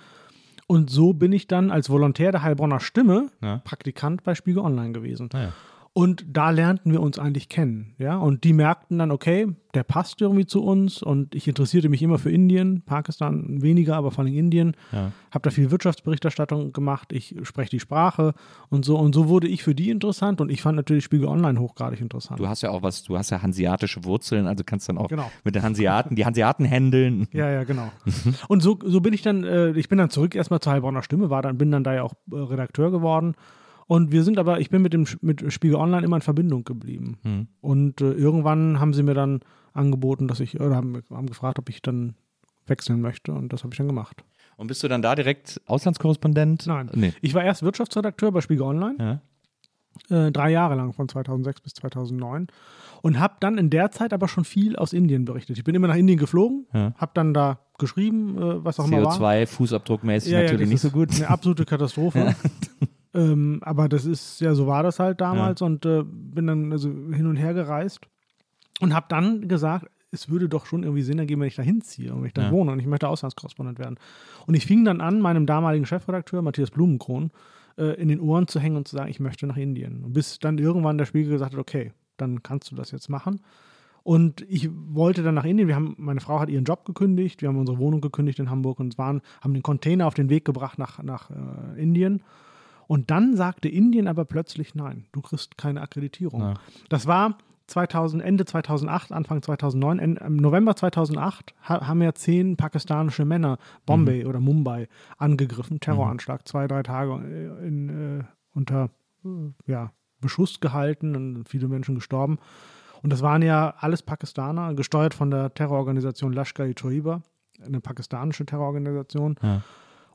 S2: Und so bin ich dann als Volontär der Heilbronner Stimme
S3: Ja.
S2: Praktikant bei Spiegel Online gewesen.
S3: Ah ja.
S2: Und da lernten wir uns eigentlich kennen, ja. Und die merkten dann, okay, der passt irgendwie zu uns. Und ich interessierte mich immer für Indien, Pakistan weniger, aber vor allem Indien.
S3: Ja.
S2: Habe da viel Wirtschaftsberichterstattung gemacht. Ich spreche die Sprache und so. Und so wurde ich für die interessant. Und ich fand natürlich Spiegel Online hochgradig interessant.
S3: Du hast ja auch was, du hast ja hanseatische Wurzeln, also kannst dann auch
S2: Genau.
S3: mit den Hanseaten, die Hanseaten händeln.
S2: Ja, ja, genau. Und so, so bin ich dann, äh, ich bin dann zurück erstmal zur Heilbronner Stimme, war dann, bin dann da ja auch äh, Redakteur geworden. Und wir sind aber, ich bin mit dem mit Spiegel Online immer in Verbindung geblieben.
S3: Mhm.
S2: Und äh, irgendwann haben sie mir dann angeboten, dass ich, oder haben, haben gefragt, ob ich dann wechseln möchte. Und das habe ich dann gemacht.
S3: Und bist du dann da direkt Auslandskorrespondent?
S2: Nein.
S3: Nee.
S2: Ich war erst Wirtschaftsredakteur bei Spiegel Online,
S3: Ja.
S2: äh, drei Jahre lang, von 2006 bis 2009. Und habe dann in der Zeit aber schon viel aus Indien berichtet. Ich bin immer nach Indien geflogen,
S3: Ja.
S2: habe dann da geschrieben, äh, was auch immer war.
S3: CO2-Fußabdruckmäßig natürlich
S2: das
S3: nicht so gut.
S2: Eine absolute Katastrophe. ähm, aber das ist, ja, so war das halt damals und äh, bin dann also hin und her gereist und habe dann gesagt, es würde doch schon irgendwie Sinn ergeben, wenn ich da hinziehe und wenn ich da
S3: Ja.
S2: wohne und ich möchte Auslandskorrespondent werden. Und ich fing dann an, meinem damaligen Chefredakteur, Matthias Blumenkron, äh, in den Ohren zu hängen und zu sagen, ich möchte nach Indien. Und bis dann irgendwann der Spiegel gesagt hat, okay, dann kannst du das jetzt machen. Und ich wollte dann nach Indien. Wir haben, meine Frau hat ihren Job gekündigt, wir haben unsere Wohnung gekündigt in Hamburg und waren, haben den Container auf den Weg gebracht nach, nach äh, Indien. Und dann sagte Indien aber plötzlich nein, du kriegst keine Akkreditierung.
S3: Ja.
S2: Das war 2000, Ende 2008, Anfang 2009. En- Im November 2008 ha haben ja zehn pakistanische Männer Bombay oder Mumbai angegriffen, Terroranschlag, zwei, drei Tage äh, in, äh, unter äh, ja, Beschuss gehalten und viele Menschen gestorben. Und das waren ja alles Pakistaner, gesteuert von der Terrororganisation Lashkar-e-Toiba, eine pakistanische Terrororganisation.
S3: Ja.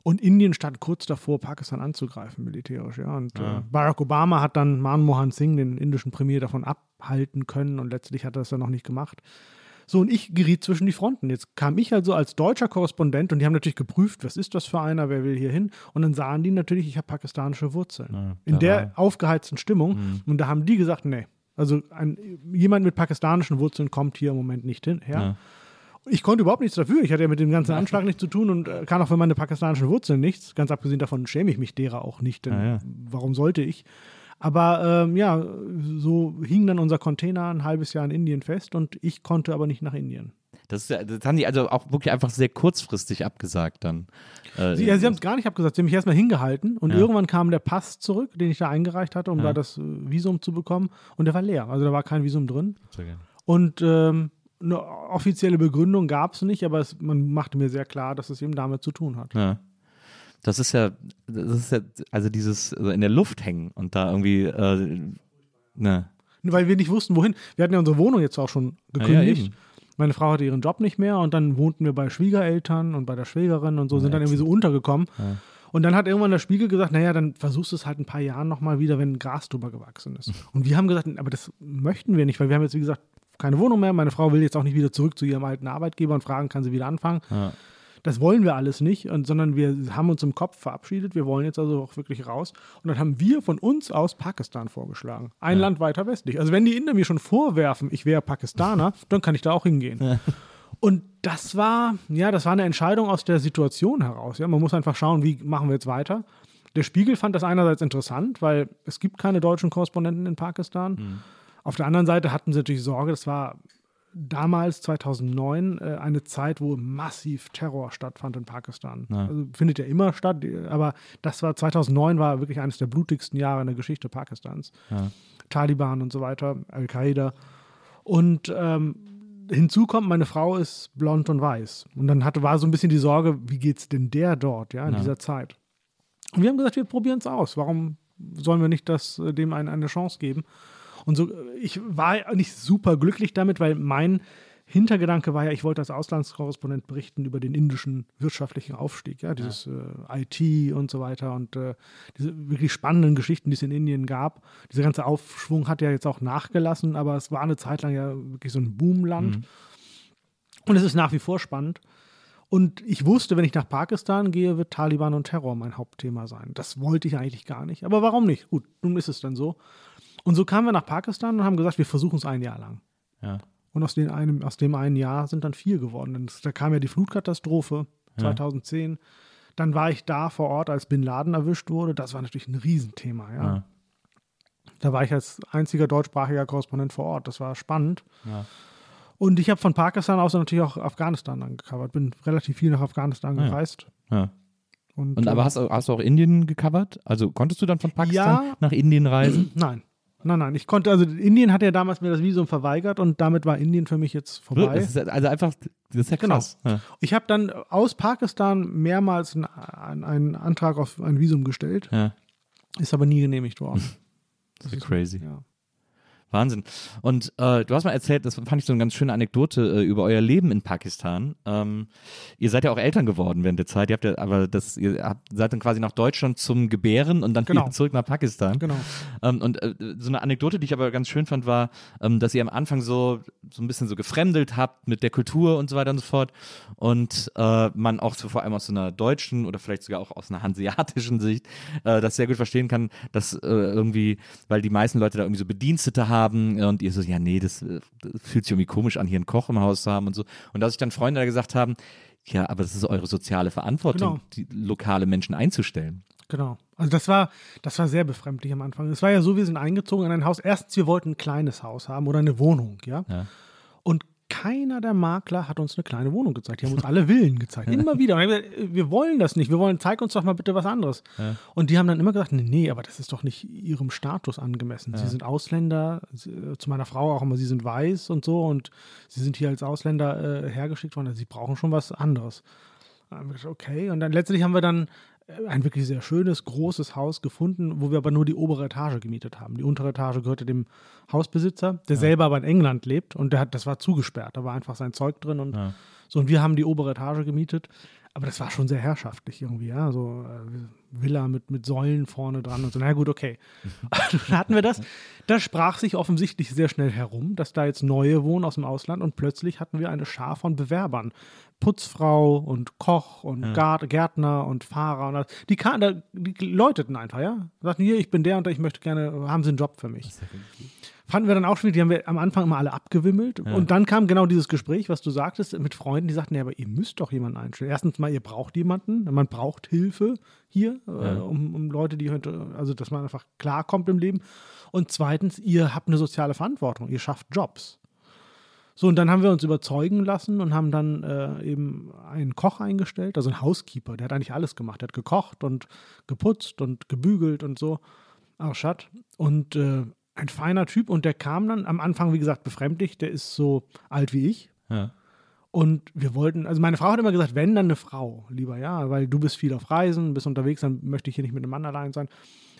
S2: Und Indien stand kurz davor, Pakistan anzugreifen, militärisch. Ja. Und
S3: Ja.
S2: Äh, Barack Obama hat dann Manmohan Singh, den indischen Premier, davon abhalten können und letztlich hat er das dann noch nicht gemacht. So, und ich geriet zwischen die Fronten. Jetzt kam ich also als deutscher Korrespondent und die haben natürlich geprüft, was ist das für einer, wer will hier hin? Und dann sahen die natürlich, ich habe pakistanische Wurzeln.
S3: Ja,
S2: In der aufgeheizten Stimmung.
S3: Mhm.
S2: Und da haben die gesagt, nee. Also ein, jemand mit pakistanischen Wurzeln kommt hier im Moment nicht hin. her.
S3: Ja.
S2: Ich konnte überhaupt nichts dafür. Ich hatte ja mit dem ganzen Anschlag nichts zu tun und äh, kann auch für meine pakistanischen Wurzeln nichts. Ganz abgesehen davon schäme ich mich derer auch nicht, denn
S3: Ja, ja.
S2: warum sollte ich? Aber ähm, ja, so hing dann unser Container ein halbes Jahr in Indien fest und ich konnte aber nicht nach Indien.
S3: Das, ist ja- das haben die also auch wirklich einfach sehr kurzfristig abgesagt dann. Äh,
S2: Sie, ja, sie haben es gar nicht abgesagt. Sie haben mich erstmal hingehalten und
S3: Ja.
S2: irgendwann kam der Pass zurück, den ich da eingereicht hatte, um
S3: Ja.
S2: da das äh, Visum zu bekommen. Und der war leer. Also da war kein Visum drin.
S3: Sehr gerne.
S2: Und ähm, eine offizielle Begründung gab es nicht, aber es, man machte mir sehr klar, dass es eben damit zu tun hat.
S3: Ja. Das ist ja, das ist ja, also dieses also in der Luft hängen und da irgendwie, äh, ne.
S2: Weil wir nicht wussten, wohin. Wir hatten ja unsere Wohnung jetzt auch schon
S3: Ja, ja,
S2: gekündigt.
S3: eben.
S2: Meine Frau hatte ihren Job nicht mehr und dann wohnten wir bei Schwiegereltern und bei der Schwägerin und so, sind dann irgendwie so untergekommen. Und dann hat irgendwann der Spiegel gesagt, naja, dann versuchst du es halt ein paar Jahren nochmal wieder, wenn Gras drüber gewachsen ist. Und wir haben gesagt, aber das möchten wir nicht, weil wir haben jetzt, wie gesagt, keine Wohnung mehr. Meine Frau will jetzt auch nicht wieder zurück zu ihrem alten Arbeitgeber und fragen, kann sie wieder anfangen. Das wollen wir alles nicht, und, sondern wir haben uns im Kopf verabschiedet. Wir wollen jetzt also auch wirklich raus. Und dann haben wir von uns aus Pakistan vorgeschlagen. Ein Land weiter westlich. Also wenn die Inder mir schon vorwerfen, ich wäre Pakistaner, dann kann ich da auch hingehen. Und das war, ja, das war eine Entscheidung aus der Situation heraus. Ja, man muss einfach schauen, wie machen wir jetzt weiter. Der Spiegel fand das einerseits interessant, weil es gibt keine deutschen Korrespondenten in Pakistan. Auf der anderen Seite hatten sie natürlich Sorge, das war damals, 2009, äh, eine Zeit, wo massiv Terror stattfand in Pakistan. Also findet ja immer statt, aber das war 2009 war wirklich eines der blutigsten Jahre in der Geschichte Pakistans. Taliban und so weiter, Al-Qaida. Und ähm, hinzu kommt, meine Frau ist blond und weiß. Und dann hatte, war so ein bisschen die Sorge, wie geht's denn der dort, ja, in dieser Zeit? Und wir haben gesagt, wir probieren es aus. Warum sollen wir nicht das, äh, dem ein, eine Chance geben? Und so, äh, ich war nicht super glücklich damit, weil mein Hintergedanke war ja, ich wollte als Auslandskorrespondent berichten über den indischen wirtschaftlichen Aufstieg, ja, dieses äh, IT und so weiter und äh, diese wirklich spannenden Geschichten, die es in Indien gab. Dieser ganze Aufschwung hat ja jetzt auch nachgelassen, aber es war eine Zeit lang ja wirklich so ein Boomland. Und es ist nach wie vor spannend. Und ich wusste, wenn ich nach Pakistan gehe, wird Taliban und Terror mein Hauptthema sein. Das wollte ich eigentlich gar nicht. Aber warum nicht? Gut, nun ist es dann so. Und so kamen wir nach Pakistan und haben gesagt, wir versuchen es ein Jahr lang.
S3: Ja.
S2: Und aus, den einem, aus dem einen Jahr sind dann vier geworden. Da kam ja die Flutkatastrophe 2010. Dann war ich da vor Ort, als Bin Laden erwischt wurde. Das war natürlich ein Riesenthema. Ja.
S3: Ja.
S2: Da war ich als einziger deutschsprachiger Korrespondent vor Ort. Das war spannend. Und ich habe von Pakistan aus natürlich auch Afghanistan dann gecovert. Bin relativ viel nach Afghanistan
S3: ja.
S2: gereist.
S3: Ja.
S2: Und,
S3: Und
S2: äh,
S3: aber hast, du- hast du auch Indien gecovert? Also konntest du dann von Pakistan
S2: Ja.
S3: nach Indien reisen?
S2: Nein. Nein, nein. Ich konnte, also Indien hat ja damals mir das Visum verweigert und damit war Indien für mich jetzt vorbei.
S3: Das ist also einfach, das ist ja
S2: Genau.
S3: krass. Ja.
S2: Ich habe dann aus Pakistan mehrmals einen, einen, Antrag auf ein Visum gestellt,
S3: Ja.
S2: ist aber nie genehmigt worden.
S3: Das ist crazy.
S2: Ja.
S3: Wahnsinn. Und äh, du hast mal erzählt, das fand ich so eine ganz schöne Anekdote äh, über euer Leben in Pakistan. Ähm, ihr seid ja auch Eltern geworden während der Zeit. Ihr habt ja, aber das, ihr habt, seid dann quasi nach Deutschland zum Gebären und dann
S2: Genau.
S3: zurück nach Pakistan.
S2: Genau.
S3: Ähm, und äh, so eine Anekdote, die ich aber ganz schön fand, war, ähm, dass ihr am Anfang so, so ein bisschen so gefremdelt habt mit der Kultur und so weiter und so fort. Und äh, man auch so vor allem aus so einer deutschen oder vielleicht sogar auch aus einer hanseatischen Sicht äh, das sehr gut verstehen kann, dass äh, irgendwie, weil die meisten Leute da irgendwie so Bedienstete haben und ihr so, ja, nee, das, äh, das fühlt sich irgendwie komisch an, hier einen Koch im Haus zu haben und so. Und dass sich dann Freunde da gesagt haben, ja, aber das ist eure soziale Verantwortung,
S2: Genau.
S3: die lokale Menschen einzustellen.
S2: Genau. Also das war, das war sehr befremdlich am Anfang. Es war ja so, wir sind eingezogen in ein Haus. Erstens, wir wollten ein kleines Haus haben oder eine Wohnung, ja.
S3: Ja.
S2: Keiner der Makler hat uns eine kleine Wohnung gezeigt. Die haben uns alle Villen gezeigt. Immer wieder. Und gesagt, wir wollen das nicht. Wir wollen, zeig uns doch mal bitte was anderes. Und die haben dann immer gesagt, nee, nee, aber das ist doch nicht ihrem Status angemessen. Sie sind Ausländer, sie, äh, zu meiner Frau auch immer, sie sind weiß und so und sie sind hier als Ausländer äh, hergeschickt worden. Also sie brauchen schon was anderes. Dann haben wir gesagt, okay. Und dann letztlich haben wir dann ein wirklich sehr schönes, großes Haus gefunden, wo wir aber nur die obere Etage gemietet haben. Die untere Etage gehörte dem Hausbesitzer, der selber aber in England lebt und der hat, das war zugesperrt. Da war einfach sein Zeug drin und so. Und wir haben die obere Etage gemietet. Aber das war schon sehr herrschaftlich irgendwie, ja. So äh, Villa mit, mit Säulen vorne dran und so. Na gut, okay. dann hatten wir das. Das sprach sich offensichtlich sehr schnell herum, dass da jetzt neue wohnen aus dem Ausland und plötzlich hatten wir eine Schar von Bewerbern. Putzfrau und Koch und Gart- Gärtner und Fahrer und alles. Die, kan- da- die läuteten einfach, ja. Sagten, hier, ich bin der und der, ich möchte gerne, haben Sie einen Job für mich. Fanden wir dann auch schwierig, die haben wir am Anfang immer alle abgewimmelt. Und dann kam genau dieses Gespräch, was du sagtest, mit Freunden, die sagten, ja, aber ihr müsst doch jemanden einstellen. Erstens mal, ihr braucht jemanden, man braucht Hilfe hier, äh, um, um Leute, die heute, also dass man einfach klarkommt im Leben. Und zweitens, ihr habt eine soziale Verantwortung, ihr schafft Jobs. So, und dann haben wir uns überzeugen lassen und haben dann äh, eben einen Koch eingestellt, also einen Housekeeper, der hat eigentlich alles gemacht. Der hat gekocht und geputzt und gebügelt und so. Arschat. Und äh, ein feiner Typ und der kam dann am Anfang, wie gesagt, befremdlich. Der ist so alt wie ich.
S3: Ja.
S2: Und wir wollten, also meine Frau hat immer gesagt, wenn, dann eine Frau, lieber, ja, weil du bist viel auf Reisen, bist unterwegs, dann möchte ich hier nicht mit einem Mann allein sein.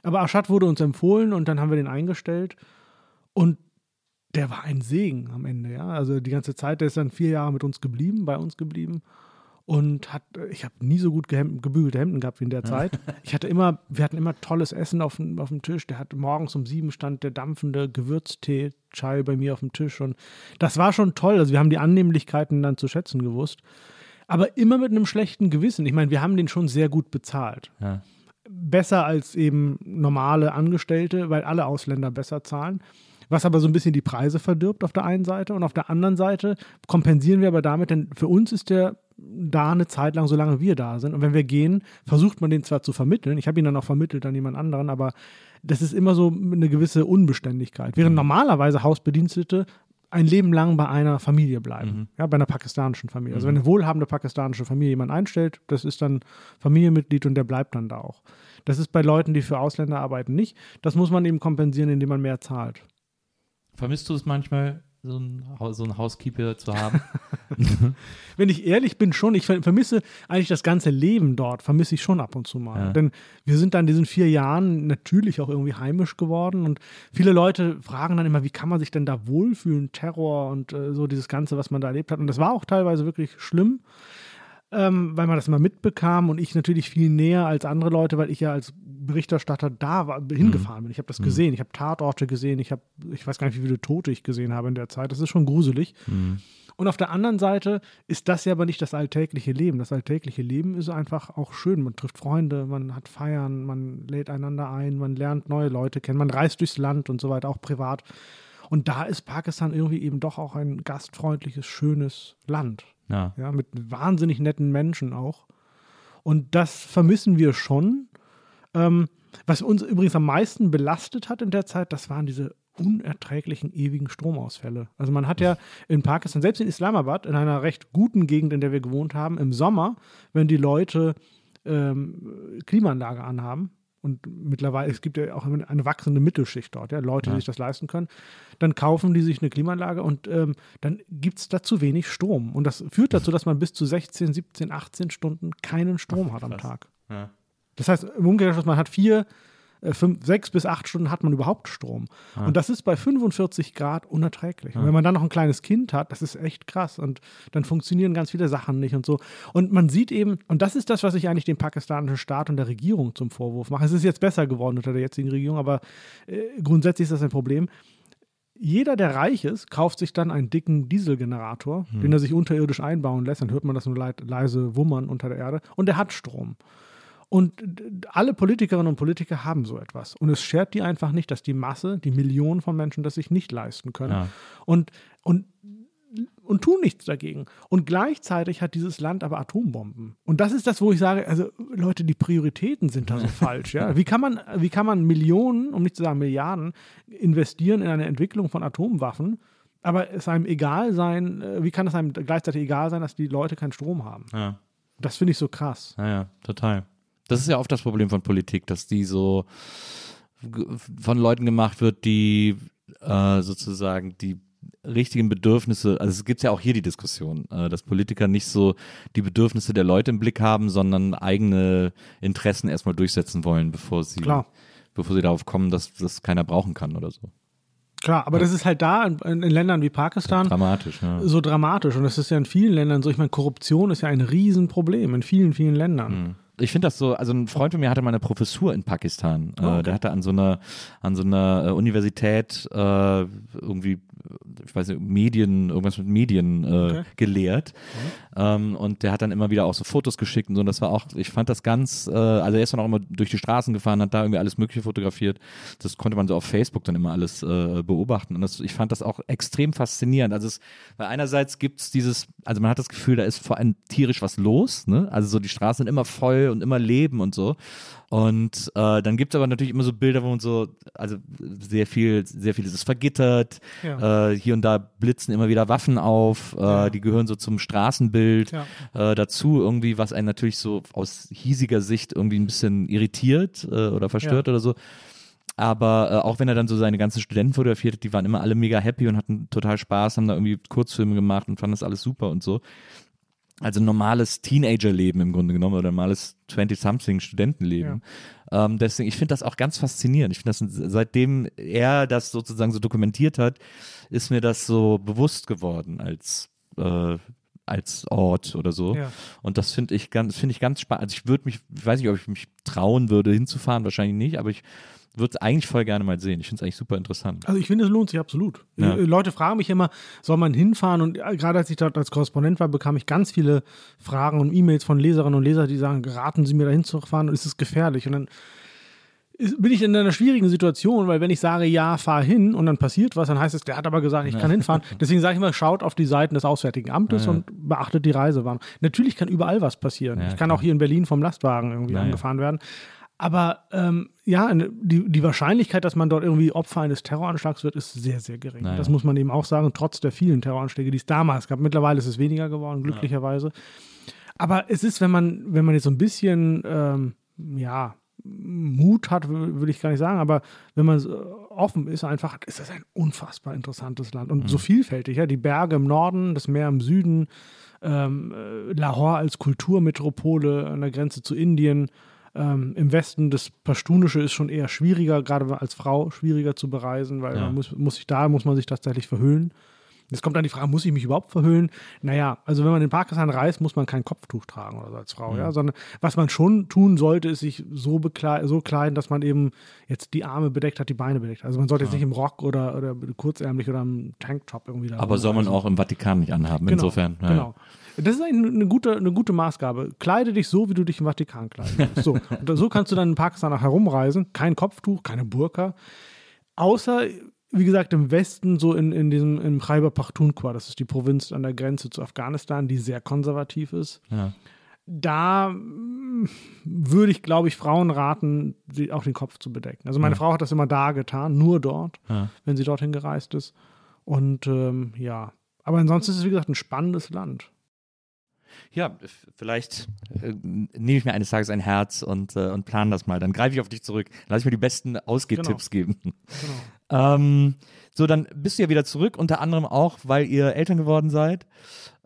S2: Aber Aschat wurde uns empfohlen und dann haben wir den eingestellt. Und der war ein Segen am Ende, ja. Also die ganze Zeit, der ist dann vier Jahre mit uns geblieben, bei uns geblieben und hat, ich habe nie so gut gehemd, gebügelte Hemden gehabt wie in der Zeit. Ich hatte immer, wir hatten immer tolles Essen auf, dem- auf dem Tisch. Der hat morgens um sieben stand der dampfende Gewürztee, Chai bei mir auf dem Tisch und das war schon toll. Also wir haben die Annehmlichkeiten dann zu schätzen gewusst. Aber immer mit einem schlechten Gewissen. Ich meine, wir haben den schon sehr gut bezahlt.
S3: Ja.
S2: Besser als eben normale Angestellte, weil alle Ausländer besser zahlen. Was aber so ein bisschen die Preise verdirbt auf der einen Seite und auf der anderen Seite kompensieren wir aber damit, denn für uns ist der da eine Zeit lang, solange wir da sind. Und wenn wir gehen, versucht man den zwar zu vermitteln, ich habe ihn dann auch vermittelt an jemand anderen, aber das ist immer so eine gewisse Unbeständigkeit. Während normalerweise Hausbedienstete ein Leben lang bei einer Familie bleiben, ja, bei einer pakistanischen Familie. Also wenn eine wohlhabende pakistanische Familie jemand einstellt, das ist dann Familienmitglied und der bleibt dann da auch. Das ist bei Leuten, die für Ausländer arbeiten, nicht. Das muss man eben kompensieren, indem man mehr zahlt.
S3: Vermisst du es manchmal, so ein, Hau- so ein Housekeeper zu haben?
S2: Wenn ich ehrlich bin, schon. Ich ver- vermisse eigentlich das ganze Leben dort, vermisse ich schon ab und zu mal.
S3: Ja.
S2: Denn wir sind dann in diesen vier Jahren natürlich auch irgendwie heimisch geworden und viele Leute fragen dann immer, wie kann man sich denn da wohlfühlen? Terror und äh, so dieses Ganze, was man da erlebt hat. Und das war auch teilweise wirklich schlimm. Ähm, weil man das immer mitbekam und ich natürlich viel näher als andere Leute, weil ich ja als Berichterstatter da war, hingefahren bin. Ich habe das gesehen, ich habe Tatorte gesehen, ich habe, ich weiß gar nicht, wie viele Tote ich gesehen habe in der Zeit. Das ist schon gruselig. Und auf der anderen Seite ist das ja aber nicht das alltägliche Leben. Das alltägliche Leben ist einfach auch schön. Man trifft Freunde, man hat Feiern, man lädt einander ein, man lernt neue Leute kennen, man reist durchs Land und so weiter, auch privat. Und da ist Pakistan irgendwie eben doch auch ein gastfreundliches, schönes Land.
S3: ja.
S2: Ja, mit wahnsinnig netten Menschen auch. Und das vermissen wir schon. Ähm, was uns übrigens am meisten belastet hat in der Zeit, das waren diese unerträglichen ewigen Stromausfälle. Also man hat ja in Pakistan, selbst in Islamabad, in einer recht guten Gegend, in der wir gewohnt haben, im Sommer, wenn die Leute ähm, Klimaanlage anhaben, und mittlerweile, es gibt ja auch eine wachsende Mittelschicht dort, ja, Leute, die sich das leisten können, dann kaufen die sich eine Klimaanlage und ähm, dann gibt es da zu wenig Strom. Und das führt dazu, dass man bis zu 16, 17, 18 Stunden keinen Strom hat am. Tag.
S3: Ja.
S2: Das heißt, im Umkehrschluss, man hat vier, fünf, sechs bis acht Stunden hat man überhaupt Strom. Und das ist bei 45 Grad unerträglich. Und wenn man dann noch ein kleines Kind hat, das ist echt krass. Und dann funktionieren ganz viele Sachen nicht und so. Und man sieht eben, und das ist das, was ich eigentlich dem pakistanischen Staat und der Regierung zum Vorwurf mache. Es ist jetzt besser geworden unter der jetzigen Regierung, aber äh, grundsätzlich ist das ein Problem. Jeder, der reich ist, kauft sich dann einen dicken Dieselgenerator, den er sich unterirdisch einbauen lässt. Dann hört man das nur leise wummern unter der Erde. Und der hat Strom. Und alle Politikerinnen und Politiker haben so etwas. Und es schert die einfach nicht, dass die Masse, die Millionen von Menschen das sich nicht leisten können.
S3: Ja.
S2: Und, und, und tun nichts dagegen. Und gleichzeitig hat dieses Land aber Atombomben. Und das ist das, wo ich sage, also Leute, die Prioritäten sind da so falsch. Ja? Wie, kann man, wie kann man Millionen, um nicht zu sagen Milliarden, investieren in eine Entwicklung von Atomwaffen? Aber es einem egal sein, äh, wie kann es einem gleichzeitig egal sein, dass die Leute keinen Strom haben?
S3: Ja.
S2: Das finde ich so krass.
S3: Ja, ja, total. Das ist ja oft das Problem von Politik, dass die so von Leuten gemacht wird, die äh, sozusagen die richtigen Bedürfnisse, also es gibt ja auch hier die Diskussion, äh, dass Politiker nicht so die Bedürfnisse der Leute im Blick haben, sondern eigene Interessen erstmal durchsetzen wollen, bevor sie,
S2: Klar.
S3: bevor sie darauf kommen, dass das keiner brauchen kann oder so.
S2: Klar, aber das ist halt da in, in Ländern wie Pakistan
S3: Dramatisch, ja.
S2: so dramatisch. Und das ist ja in vielen Ländern so. Ich meine, Korruption ist ja ein Riesenproblem in vielen, vielen Ländern.
S3: Ich finde das so, also ein Freund von mir hatte mal eine Professur in Pakistan.
S2: Oh, okay.
S3: äh, der hatte an so einer, an so einer äh, Universität äh, irgendwie, ich weiß nicht, Medien, irgendwas mit Medien äh,
S2: Okay. Mhm.
S3: gelehrt. Ähm, und der hat dann immer wieder auch so Fotos geschickt und so. Und das war auch, ich fand das ganz, äh, also er ist dann auch immer durch die Straßen gefahren, hat da irgendwie alles Mögliche fotografiert. Das konnte man so auf Facebook dann immer alles äh, beobachten. Und das, ich fand das auch extrem faszinierend. Also es, weil einerseits gibt es dieses, also man hat das Gefühl, da ist vor allem tierisch was los, ne? Also so die Straßen sind immer voll und immer Leben und so. Und äh, dann gibt es aber natürlich immer so Bilder, wo man so, also sehr viel, sehr viel ist es vergittert.
S2: Ja.
S3: Äh, hier und da blitzen immer wieder Waffen auf. Äh,
S2: Ja.
S3: Die gehören so zum Straßenbild
S2: Ja.
S3: äh, dazu, irgendwie, was einen natürlich so aus hiesiger Sicht irgendwie ein bisschen irritiert äh, oder verstört oder so. Aber äh, auch wenn er dann so seine ganzen Studenten fotografiert hat, die waren immer alle mega happy und hatten total Spaß, haben da irgendwie Kurzfilme gemacht und fanden das alles super und so. Also normales Teenagerleben im Grunde genommen oder normales 20-something Studentenleben. Ähm, deswegen, ich finde das auch ganz faszinierend. Ich finde das, seitdem er das sozusagen so dokumentiert hat, ist mir das so bewusst geworden als äh, als Ort oder so.
S2: Ja.
S3: Und das finde ich ganz, finde ich ganz spannend. Also ich würde mich, ich weiß nicht, ob ich mich trauen würde, hinzufahren, wahrscheinlich nicht, aber ich würde es eigentlich voll gerne mal sehen. Ich finde es eigentlich super interessant.
S2: Also ich finde, es lohnt sich absolut.
S3: Ja.
S2: Äh, Leute fragen mich immer, soll man hinfahren? Und äh, gerade als ich dort als Korrespondent war, bekam ich ganz viele Fragen und E-Mails von Leserinnen und Lesern, die sagen, raten Sie mir da hinzufahren, ist es gefährlich? Und dann bin ich in einer schwierigen Situation, weil wenn ich sage, ja, fahr hin und dann passiert was, dann heißt es, der hat aber gesagt, ich kann hinfahren. Deswegen sage ich immer, schaut auf die Seiten des Auswärtigen Amtes
S3: Ja.
S2: und beachtet die Reisewarnung. Natürlich kann überall was passieren.
S3: Ja,
S2: ich kann
S3: klar.
S2: auch hier in Berlin vom Lastwagen irgendwie
S3: Ja, ja.
S2: angefahren werden. Aber ähm, ja, die, die Wahrscheinlichkeit, dass man dort irgendwie Opfer eines Terroranschlags wird, ist sehr, sehr gering.
S3: Naja.
S2: Das muss man eben auch sagen, trotz der vielen Terroranschläge, die es damals gab. Mittlerweile ist es weniger geworden, glücklicherweise. Aber es ist, wenn man, wenn man jetzt so ein bisschen, ähm, ja, Mut hat, würde ich gar nicht sagen, aber wenn man so offen ist, einfach, ist das ein unfassbar interessantes Land und so vielfältig. Ja? Die Berge im Norden, das Meer im Süden, ähm, äh, Lahore als Kulturmetropole an der Grenze zu Indien. Ähm, Im Westen das Pashtunische ist schon eher schwieriger, gerade als Frau schwieriger zu bereisen, weil
S3: Ja.
S2: man muss, muss sich da muss man sich tatsächlich verhüllen. Jetzt kommt dann die Frage, muss ich mich überhaupt verhüllen? Naja, also wenn man in Pakistan reist, muss man kein Kopftuch tragen oder so als Frau, ja, sondern was man schon tun sollte, ist sich so, so kleiden, dass man eben jetzt die Arme bedeckt hat, die Beine bedeckt. Also man sollte jetzt nicht im Rock oder, oder kurzärmlich oder im Tanktop irgendwie da
S3: Aber soll man auch im Vatikan nicht anhaben,
S2: Genau,
S3: insofern. ja.
S2: Genau. Das ist eine, eine, gute, eine gute Maßgabe. Kleide dich so, wie du dich im Vatikan kleidest. So, und so kannst du dann in Pakistan auch herumreisen. Kein Kopftuch, keine Burka. Außer, wie gesagt, im Westen, so in, in diesem im Khyber Pakhtunkhwa, das ist die Provinz an der Grenze zu Afghanistan, die sehr konservativ ist.
S3: Ja.
S2: Da mm, würde ich, glaube ich, Frauen raten, sie auch den Kopf zu bedecken. Also meine Frau hat das immer da getan, nur dort,
S3: Ja.
S2: wenn sie dorthin gereist ist. Und ähm, ja, aber ansonsten ist es, wie gesagt, ein spannendes Land.
S3: Ja, vielleicht äh, nehme ich mir eines Tages ein Herz und, äh, und plane das mal. Dann greife ich auf dich zurück. Lass ich mir die besten Ausgehtipps geben.
S2: Genau.
S3: Ähm, so, dann bist du ja wieder zurück, unter anderem auch, weil ihr Eltern geworden seid.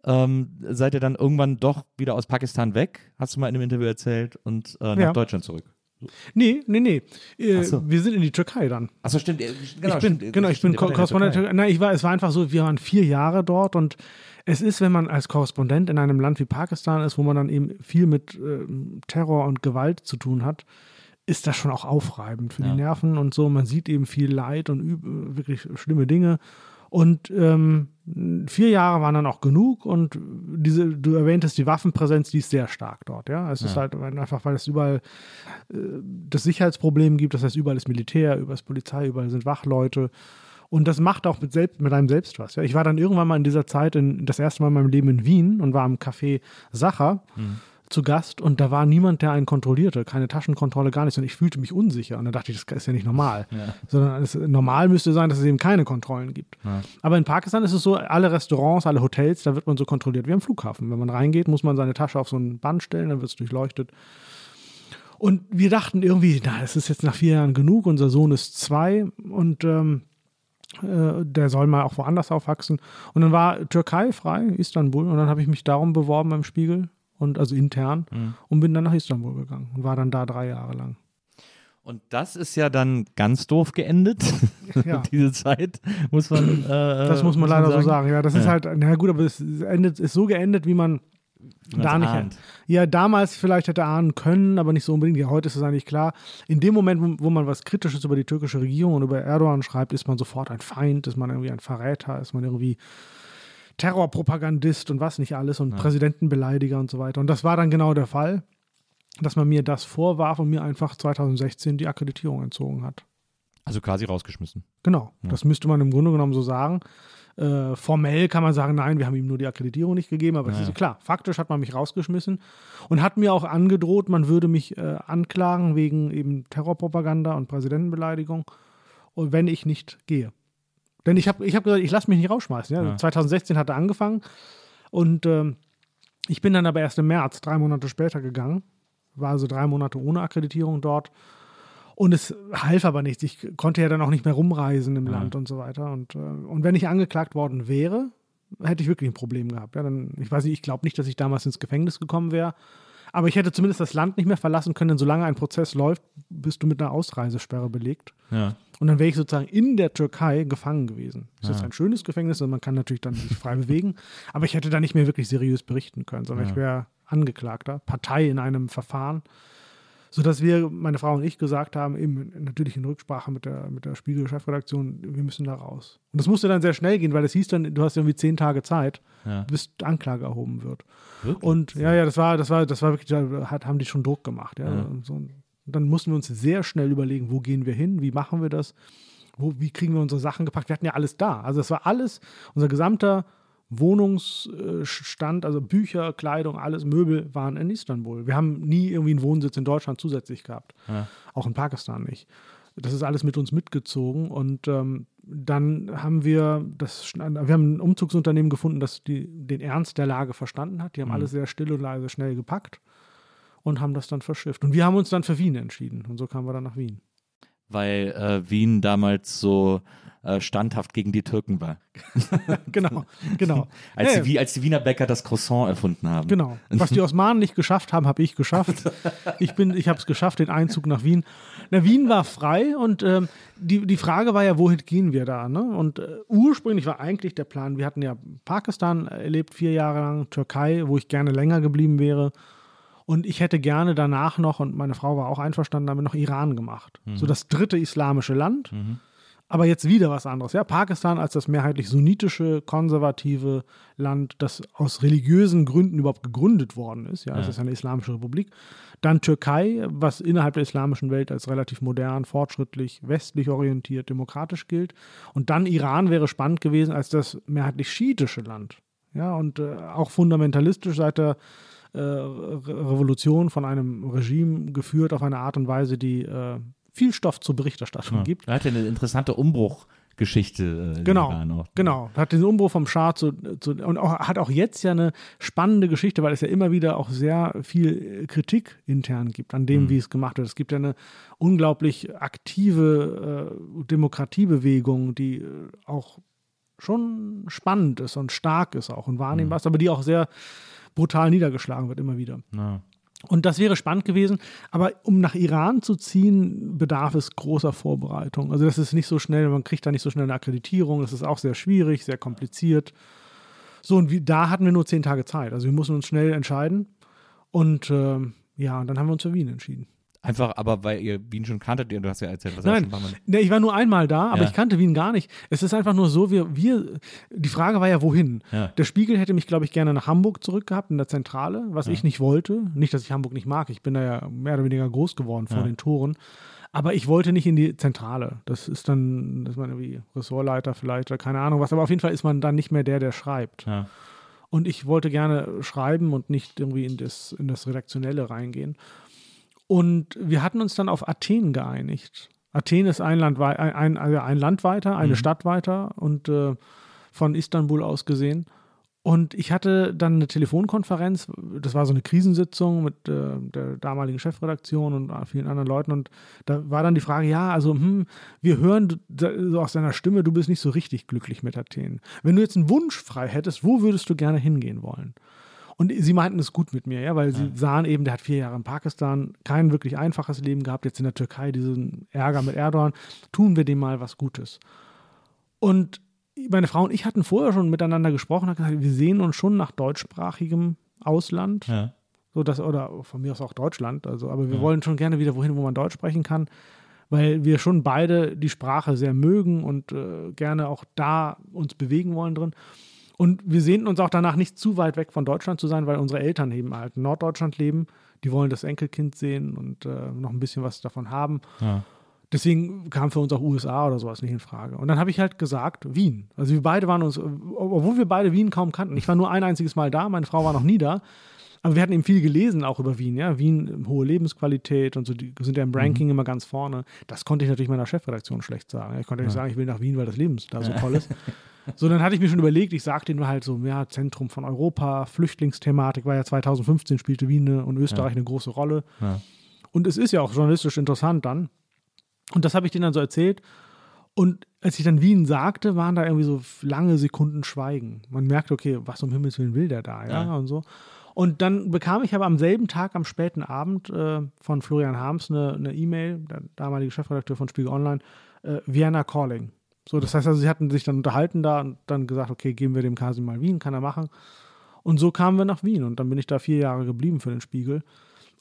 S3: Ähm, seid ihr dann irgendwann doch wieder aus Pakistan weg, hast du mal in einem Interview erzählt, und äh, nach
S2: Ja.
S3: Deutschland zurück.
S2: Nee, nee, nee. Äh,
S3: so.
S2: Wir sind in die Türkei dann.
S3: Achso, stimmt.
S2: ich bin, genau, ich bin Ko- Korrespondent. Nein, ich war, es war einfach so, wir waren vier Jahre dort und es ist, wenn man als Korrespondent in einem Land wie Pakistan ist, wo man dann eben viel mit ähm, Terror und Gewalt zu tun hat, ist das schon auch aufreibend für
S3: Ja.
S2: die Nerven und so. Man sieht eben viel Leid und üb wirklich schlimme Dinge. Und ähm, vier Jahre waren dann auch genug und diese, du erwähntest die Waffenpräsenz, die ist sehr stark dort, ja. Es ist
S3: Ja.
S2: halt einfach, weil es überall äh, das Sicherheitsproblem gibt, das heißt, überall ist Militär, überall ist Polizei, überall sind Wachleute. Und das macht auch mit, selbst, mit einem selbst was. Ja. Ich war dann irgendwann mal in dieser Zeit in, das erste Mal in meinem Leben in Wien und war im Café Sacher zu Gast und da war niemand, der einen kontrollierte, keine Taschenkontrolle, gar nichts. Und ich fühlte mich unsicher. Und da dachte ich, das ist ja nicht normal. Sondern es, normal müsste sein, dass es eben keine Kontrollen gibt. Aber in Pakistan ist es so, alle Restaurants, alle Hotels, da wird man so kontrolliert wie am Flughafen. Wenn man reingeht, muss man seine Tasche auf so ein Band stellen, dann wird es durchleuchtet. Und wir dachten irgendwie, na, es ist jetzt nach vier Jahren genug, unser Sohn ist zwei und ähm, äh, der soll mal auch woanders aufwachsen. Und dann war Türkei frei, Istanbul, und dann habe ich mich darum beworben beim Spiegel und also intern und bin dann nach Istanbul gegangen und war dann da drei Jahre lang.
S3: Und das ist ja dann ganz doof geendet,
S2: Ja.
S3: diese Zeit, muss man. Äh,
S2: Das muss man leider so sagen. Ja, das ist
S3: Ja.
S2: halt, na gut, aber es endet, ist so geendet, wie man da nicht.
S3: ahnt.
S2: Ja, damals vielleicht hätte ahnen können, aber nicht so unbedingt. Ja, heute ist es eigentlich klar. In dem Moment, wo, wo man was Kritisches über die türkische Regierung und über Erdogan schreibt, ist man sofort ein Feind, ist man irgendwie ein Verräter, ist man irgendwie Terrorpropagandist und was nicht alles und Präsidentenbeleidiger und so weiter. Und das war dann genau der Fall, dass man mir das vorwarf und mir einfach 2016 die Akkreditierung entzogen hat.
S3: Also quasi rausgeschmissen.
S2: Genau, das müsste man im Grunde genommen so sagen. Äh, formell kann man sagen, nein, wir haben ihm nur die Akkreditierung nicht gegeben, aber es ist klar, faktisch hat man mich rausgeschmissen und hat mir auch angedroht, man würde mich äh, anklagen wegen eben Terrorpropaganda und Präsidentenbeleidigung, und wenn ich nicht gehe. Denn ich habe ich hab gesagt, ich lasse mich nicht rausschmeißen. Ja? 2016 hat er angefangen und ähm, ich bin dann aber erst im März, drei Monate später gegangen, war also drei Monate ohne Akkreditierung dort. Und es half aber nichts. Ich konnte ja dann auch nicht mehr rumreisen im Land und so weiter. Und, äh, und wenn ich angeklagt worden wäre, hätte ich wirklich ein Problem gehabt. Ja, dann, ich weiß nicht, ich glaube nicht, dass ich damals ins Gefängnis gekommen wäre. Aber ich hätte zumindest das Land nicht mehr verlassen können, denn solange ein Prozess läuft, bist du mit einer Ausreisesperre belegt.
S3: Ja.
S2: Und dann wäre ich sozusagen in der Türkei gefangen gewesen. Das ist ein schönes Gefängnis und man kann natürlich dann sich frei bewegen. Aber ich hätte da nicht mehr wirklich seriös berichten können, sondern ich wäre Angeklagter, Partei in einem Verfahren. Sodass wir, meine Frau und ich, gesagt haben, eben natürlich in Rücksprache mit der, mit der Spiegel-Chefredaktion, wir müssen da raus. Und das musste dann sehr schnell gehen, weil es hieß dann, du hast irgendwie zehn Tage Zeit,
S3: Ja.
S2: bis Anklage erhoben wird.
S3: Wirklich?
S2: Und ja, ja, das war, das war, das war wirklich, da hat, haben die schon Druck gemacht. Ja.
S3: Ja.
S2: Und so, und dann mussten wir uns sehr schnell überlegen, wo gehen wir hin, wie machen wir das, wo, wie kriegen wir unsere Sachen gepackt. Wir hatten ja alles da. Also das war alles, unser gesamter Wohnungsstand, also Bücher, Kleidung, alles, Möbel waren in Istanbul. Wir haben nie irgendwie einen Wohnsitz in Deutschland zusätzlich gehabt. Auch in Pakistan nicht. Das ist alles mit uns mitgezogen und ähm, dann haben wir das, wir haben ein Umzugsunternehmen gefunden, das die, den Ernst der Lage verstanden hat. Die haben alles sehr still und leise schnell gepackt und haben das dann verschifft. Und wir haben uns dann für Wien entschieden und so kamen wir dann nach Wien.
S3: Weil äh, Wien damals so äh, standhaft gegen die Türken war.
S2: genau, genau.
S3: Als,
S2: Ja,
S3: die, als die Wiener Bäcker das Croissant erfunden haben.
S2: Genau. Was die Osmanen nicht geschafft haben, habe ich geschafft. Ich bin, ich habe es geschafft, den Einzug nach Wien. Na, Wien war frei und ähm, die, die Frage war ja, wohin gehen wir da? Ne? Und äh, ursprünglich war eigentlich der Plan, wir hatten ja Pakistan erlebt, vier Jahre lang, Türkei, wo ich gerne länger geblieben wäre. Und ich hätte gerne danach noch, und meine Frau war auch einverstanden damit, noch Iran gemacht. So das dritte islamische Land. Aber jetzt wieder was anderes. Ja, Pakistan als das mehrheitlich sunnitische, konservative Land, das aus religiösen Gründen überhaupt gegründet worden ist. Ja, es ist eine islamische Republik. Dann Türkei, was innerhalb der islamischen Welt als relativ modern, fortschrittlich, westlich orientiert, demokratisch gilt. Und dann Iran wäre spannend gewesen als das mehrheitlich schiitische Land. Ja, und äh, auch fundamentalistisch seit der äh, Re Revolution von einem Regime geführt auf eine Art und Weise, die äh, viel Stoff zur Berichterstattung gibt.
S3: Er hatte eine interessante Umbruchgeschichte. Äh,
S2: Genau, genau. Hat den Umbruch vom Schah zu, zu und auch, hat auch jetzt ja eine spannende Geschichte, weil es ja immer wieder auch sehr viel Kritik intern gibt an
S3: Mhm.
S2: dem, wie es gemacht wird. Es gibt ja eine unglaublich aktive äh, Demokratiebewegung, die äh, auch schon spannend ist und stark ist auch und wahrnehmbar ist, aber die auch sehr brutal niedergeschlagen wird immer wieder.
S3: Ja.
S2: Und das wäre spannend gewesen. Aber um nach Iran zu ziehen, bedarf es großer Vorbereitung. Also das ist nicht so schnell, man kriegt da nicht so schnell eine Akkreditierung. Das ist auch sehr schwierig, sehr kompliziert. So, und wie, da hatten wir nur zehn Tage Zeit. Also wir mussten uns schnell entscheiden. Und ähm, ja, und dann haben wir uns für Wien entschieden.
S3: Einfach, aber weil ihr Wien schon kanntet, du hast ja erzählt, was
S2: Nein,
S3: Mal.
S2: nee, ich war nur einmal da, aber
S3: Ja.
S2: ich kannte Wien gar nicht. Es ist einfach nur so, wir, wir die Frage war ja, wohin?
S3: Ja.
S2: Der Spiegel hätte mich, glaube ich, gerne nach Hamburg zurückgehabt, in der Zentrale, was ich nicht wollte. Nicht, dass ich Hamburg nicht mag, ich bin da ja mehr oder weniger groß geworden vor
S3: Ja.
S2: den Toren. Aber ich wollte nicht in die Zentrale. Das ist dann, das ist man irgendwie Ressortleiter vielleicht oder keine Ahnung was. Aber auf jeden Fall ist man dann nicht mehr der, der schreibt.
S3: Ja.
S2: Und ich wollte gerne schreiben und nicht irgendwie in das, in das Redaktionelle reingehen. Und wir hatten uns dann auf Athen geeinigt. Athen ist ein Land, wei- ein, ein, also ein Land weiter, eine Stadt weiter und äh, von Istanbul aus gesehen. Und ich hatte dann eine Telefonkonferenz, das war so eine Krisensitzung mit äh, der damaligen Chefredaktion und vielen anderen Leuten. Und da war dann die Frage, ja, also hm, wir hören so aus deiner Stimme, du bist nicht so richtig glücklich mit Athen. Wenn du jetzt einen Wunsch frei hättest, wo würdest du gerne hingehen wollen? Und sie meinten es gut mit mir, ja, weil sie sahen eben, der hat vier Jahre in Pakistan kein wirklich einfaches Leben gehabt, jetzt in der Türkei diesen Ärger mit Erdogan, tun wir dem mal was Gutes. Und meine Frau und ich hatten vorher schon miteinander gesprochen, hat gesagt, wir sehen uns schon nach deutschsprachigem Ausland,
S3: Ja.
S2: so dass, oder von mir aus auch Deutschland, also, aber wir wollen schon gerne wieder wohin, wo man Deutsch sprechen kann, weil wir schon beide die Sprache sehr mögen und äh, gerne auch da uns bewegen wollen drin. Und wir sehnten uns auch danach nicht zu weit weg von Deutschland zu sein, weil unsere Eltern eben halt in Norddeutschland leben. Die wollen das Enkelkind sehen und äh, noch ein bisschen was davon haben.
S3: Ja.
S2: Deswegen kam für uns auch USA oder sowas nicht in Frage. Und dann habe ich halt gesagt, Wien. Also wir beide waren uns, obwohl wir beide Wien kaum kannten. Ich war nur ein einziges Mal da, meine Frau war noch nie da. Aber wir hatten eben viel gelesen auch über Wien, ja. Wien, hohe Lebensqualität und so, die sind ja im Ranking immer ganz vorne. Das konnte ich natürlich meiner Chefredaktion schlecht sagen. Ich konnte nicht sagen, ich will nach Wien, weil das Leben da so toll ist. So, dann hatte ich mir schon überlegt, ich sagte ihnen halt so, ja, Zentrum von Europa, Flüchtlingsthematik war ja 2015, spielte Wien und Österreich eine große Rolle.
S3: Ja.
S2: Und es ist ja auch journalistisch interessant dann. Und das habe ich denen dann so erzählt. Und als ich dann Wien sagte, waren da irgendwie so lange Sekunden Schweigen. Man merkte, okay, was um Himmels Willen will der da, ja,
S3: Ja.
S2: und so. Und dann bekam ich aber am selben Tag, am späten Abend, äh, von Florian Harms eine E-Mail, der damalige Chefredakteur von Spiegel Online, äh, Vienna Calling. So, das heißt also, sie hatten sich dann unterhalten da und dann gesagt, okay, geben wir dem Kasi mal Wien, kann er machen. Und so kamen wir nach Wien und dann bin ich da vier Jahre geblieben für den Spiegel,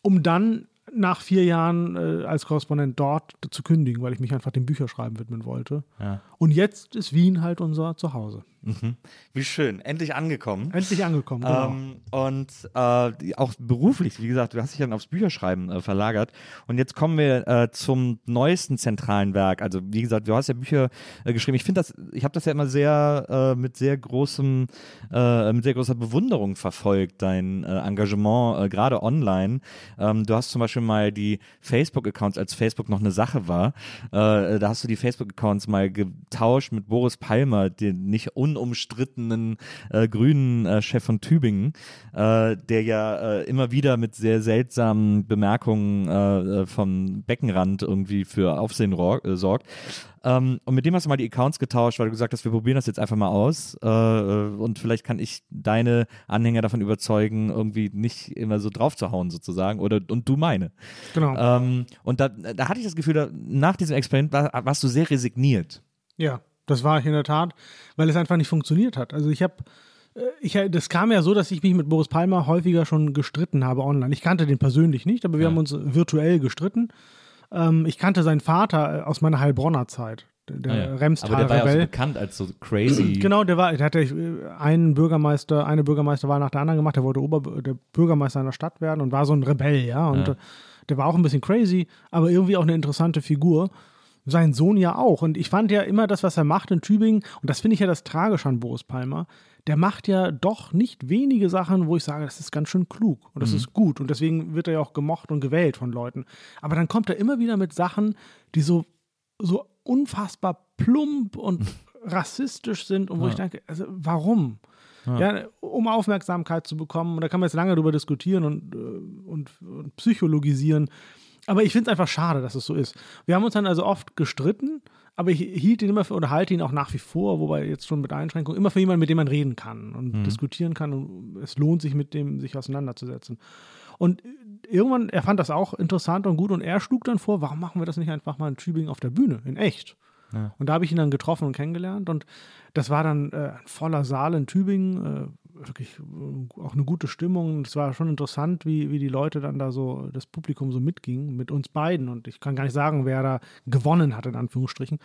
S2: um dann nach vier Jahren äh, als Korrespondent dort zu kündigen, weil ich mich einfach dem Bücherschreiben widmen wollte.
S3: Ja.
S2: Und jetzt ist Wien halt unser Zuhause.
S3: Mhm. Wie schön, endlich angekommen.
S2: Endlich angekommen, genau.
S3: Ähm, und äh, auch beruflich, wie gesagt, du hast dich dann aufs Bücherschreiben äh, verlagert. Und jetzt kommen wir äh, zum neuesten zentralen Werk. Also wie gesagt, du hast ja Bücher äh, geschrieben. Ich finde das, ich habe das ja immer sehr äh, mit sehr großem, äh, mit sehr großer Bewunderung verfolgt, dein Engagement, gerade online. Ähm, du hast zum Beispiel mal die Facebook-Accounts, als Facebook noch eine Sache war, da hast du die Facebook-Accounts mal getauscht mit Boris Palmer, den nicht unumstrittenen äh, grünen äh, Chef von Tübingen, äh, der ja äh, immer wieder mit sehr seltsamen Bemerkungen äh, äh, vom Beckenrand irgendwie für Aufsehen sorgt. Ähm, und mit dem hast du mal die Accounts getauscht, weil du gesagt hast, wir probieren das jetzt einfach mal aus äh, und vielleicht kann ich deine Anhänger davon überzeugen, irgendwie nicht immer so drauf zu hauen sozusagen oder und du meine.
S2: genau.
S3: Ähm, und da, da hatte ich das Gefühl, da, nach diesem Experiment war, warst du sehr resigniert.
S2: Ja, das war ich in der Tat, weil es einfach nicht funktioniert hat. Also ich habe, ich, das kam ja so, dass ich mich mit Boris Palmer häufiger schon gestritten habe online. Ich kannte den persönlich nicht, aber wir haben uns virtuell gestritten. Ähm, ich kannte seinen Vater äh, aus meiner Heilbronner Zeit, der,
S3: Ah ja.
S2: Remstal
S3: Aber der war ja so bekannt als so crazy.
S2: Genau, der war, der hatte äh, einen Bürgermeister, eine Bürgermeisterwahl nach der anderen gemacht. Der wollte Ober, der Bürgermeister einer Stadt werden und war so ein Rebell, ja. Und
S3: Ja.
S2: äh, der war auch ein bisschen crazy, aber irgendwie auch eine interessante Figur. Sein Sohn ja auch. Und ich fand ja immer das, was er macht in Tübingen, und das finde ich ja das Tragische an Boris Palmer, der macht ja doch nicht wenige Sachen, wo ich sage, das ist ganz schön klug und das ist gut. Und deswegen wird er ja auch gemocht und gewählt von Leuten. Aber dann kommt er immer wieder mit Sachen, die so, so unfassbar plump und rassistisch sind und wo ich denke, also warum? Ja. um Aufmerksamkeit zu bekommen. Und da kann man jetzt lange drüber diskutieren und, äh, und, und psychologisieren. Aber ich finde es einfach schade, dass es so ist. Wir haben uns dann also oft gestritten, aber ich hielt ihn immer für oder halte ihn auch nach wie vor, wobei jetzt schon mit Einschränkungen, immer für jemanden, mit dem man reden kann und diskutieren kann. Und es lohnt sich, mit dem sich auseinanderzusetzen. Und irgendwann, er fand das auch interessant und gut und er schlug dann vor, warum machen wir das nicht einfach mal in Tübingen auf der Bühne, in echt? Und da habe ich ihn dann getroffen und kennengelernt und das war dann äh, ein voller Saal in Tübingen, äh, wirklich äh, auch eine gute Stimmung. Und Es war schon interessant, wie, wie die Leute dann da so, das Publikum so mitging mit uns beiden. Und ich kann gar nicht sagen, wer da gewonnen hat, in Anführungsstrichen.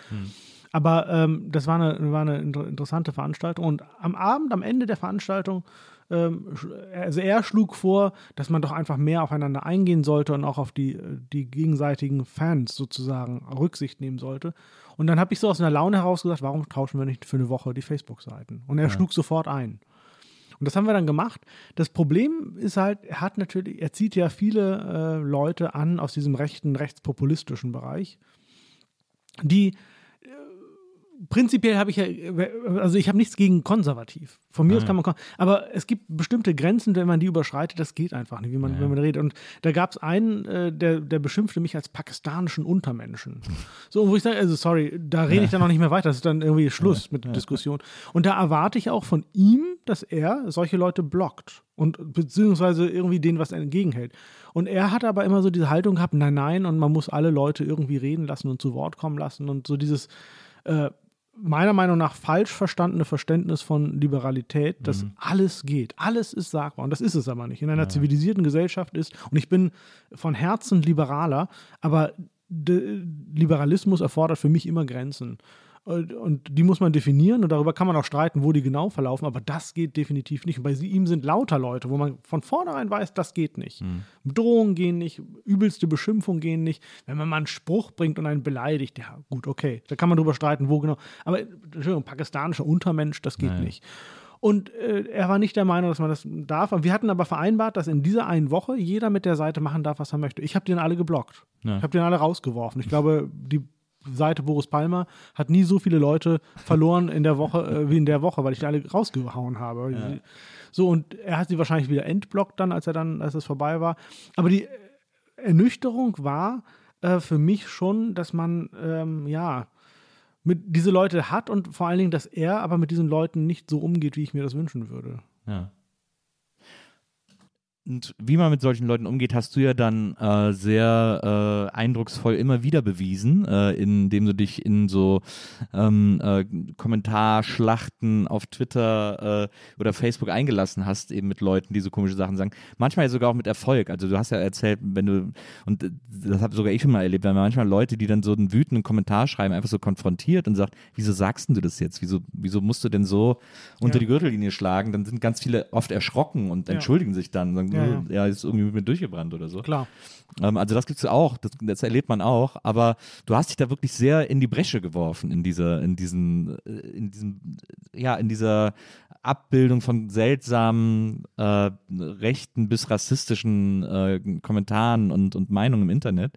S2: Aber ähm, das war eine, war eine inter interessante Veranstaltung. Und am Abend, am Ende der Veranstaltung, ähm, also er schlug vor, dass man doch einfach mehr aufeinander eingehen sollte und auch auf die, die gegenseitigen Fans sozusagen Rücksicht nehmen sollte. Und dann habe ich so aus einer Laune heraus gesagt, warum tauschen wir nicht für eine Woche die Facebook-Seiten? Und er schlug sofort ein. Und das haben wir dann gemacht. Das Problem ist halt, er hat natürlich, er zieht ja viele äh, Leute an aus diesem rechten, rechtspopulistischen Bereich, die prinzipiell habe ich ja, also ich habe nichts gegen konservativ. Von mir aus kann man, aber es gibt bestimmte Grenzen, wenn man die überschreitet, das geht einfach nicht, wie man, wenn man redet. Und da gab es einen, äh, der, der beschimpfte mich als pakistanischen Untermenschen. So, wo ich sage, also sorry, da rede ich dann noch nicht mehr weiter, das ist dann irgendwie Schluss mit Diskussion. Und da erwarte ich auch von ihm, dass er solche Leute blockt und beziehungsweise irgendwie denen was entgegenhält. Und er hat aber immer so diese Haltung gehabt, nein, nein, und man muss alle Leute irgendwie reden lassen und zu Wort kommen lassen und so dieses äh, meiner Meinung nach falsch verstandene Verständnis von Liberalität, dass alles geht, alles ist sagbar und das ist es aber nicht. In einer zivilisierten Gesellschaft ist, und ich bin von Herzen liberaler, aber Liberalismus erfordert für mich immer Grenzen. Und, die muss man definieren und darüber kann man auch streiten, wo die genau verlaufen, aber das geht definitiv nicht. Und bei ihm sind lauter Leute, wo man von vornherein weiß, das geht nicht. Drohungen gehen nicht, übelste Beschimpfungen gehen nicht. Wenn man mal einen Spruch bringt und einen beleidigt, ja gut, okay, da kann man drüber streiten, wo genau. Aber Entschuldigung, pakistanischer Untermensch, das geht nicht. Und äh, er war nicht der Meinung, dass man das darf. Wir hatten aber vereinbart, dass in dieser einen Woche jeder mit der Seite machen darf, was er möchte. Ich habe den alle geblockt.
S3: Ja.
S2: Ich habe den alle rausgeworfen. Ich glaube, die Seite Boris Palmer hat nie so viele Leute verloren in der Woche äh, wie in der Woche, weil ich die alle rausgehauen habe. So, und er hat sie wahrscheinlich wieder entblockt dann, als er dann, als es vorbei war. Aber die Ernüchterung war äh, für mich schon, dass man, ähm, ja, mit diese Leute hat und vor allen Dingen, dass er aber mit diesen Leuten nicht so umgeht, wie ich mir das wünschen würde.
S3: Ja. Und wie man mit solchen Leuten umgeht, hast du ja dann äh, sehr äh, eindrucksvoll immer wieder bewiesen, äh, indem du dich in so ähm, äh, Kommentarschlachten auf Twitter äh, oder Facebook eingelassen hast, eben mit Leuten, die so komische Sachen sagen. Manchmal sogar auch mit Erfolg. Also du hast ja erzählt, wenn du, und das habe sogar ich schon mal erlebt, wenn manchmal Leute, die dann so einen wütenden Kommentar schreiben, einfach so konfrontiert und sagt, wieso sagst du das jetzt? Wieso, wieso musst du denn so unter
S2: Ja.
S3: die Gürtellinie schlagen? Dann sind ganz viele oft erschrocken und
S2: Ja.
S3: entschuldigen sich dann. Sagen,
S2: Ja, ja.
S3: ist irgendwie mit mir durchgebrannt oder so.
S2: Klar.
S3: Ähm, also das gibt's auch, das, das erlebt man auch, aber du hast dich da wirklich sehr in die Bresche geworfen in dieser, in diesen, äh, in diesem, ja, in dieser Abbildung von seltsamen äh, rechten bis rassistischen äh, Kommentaren und, und Meinungen im Internet.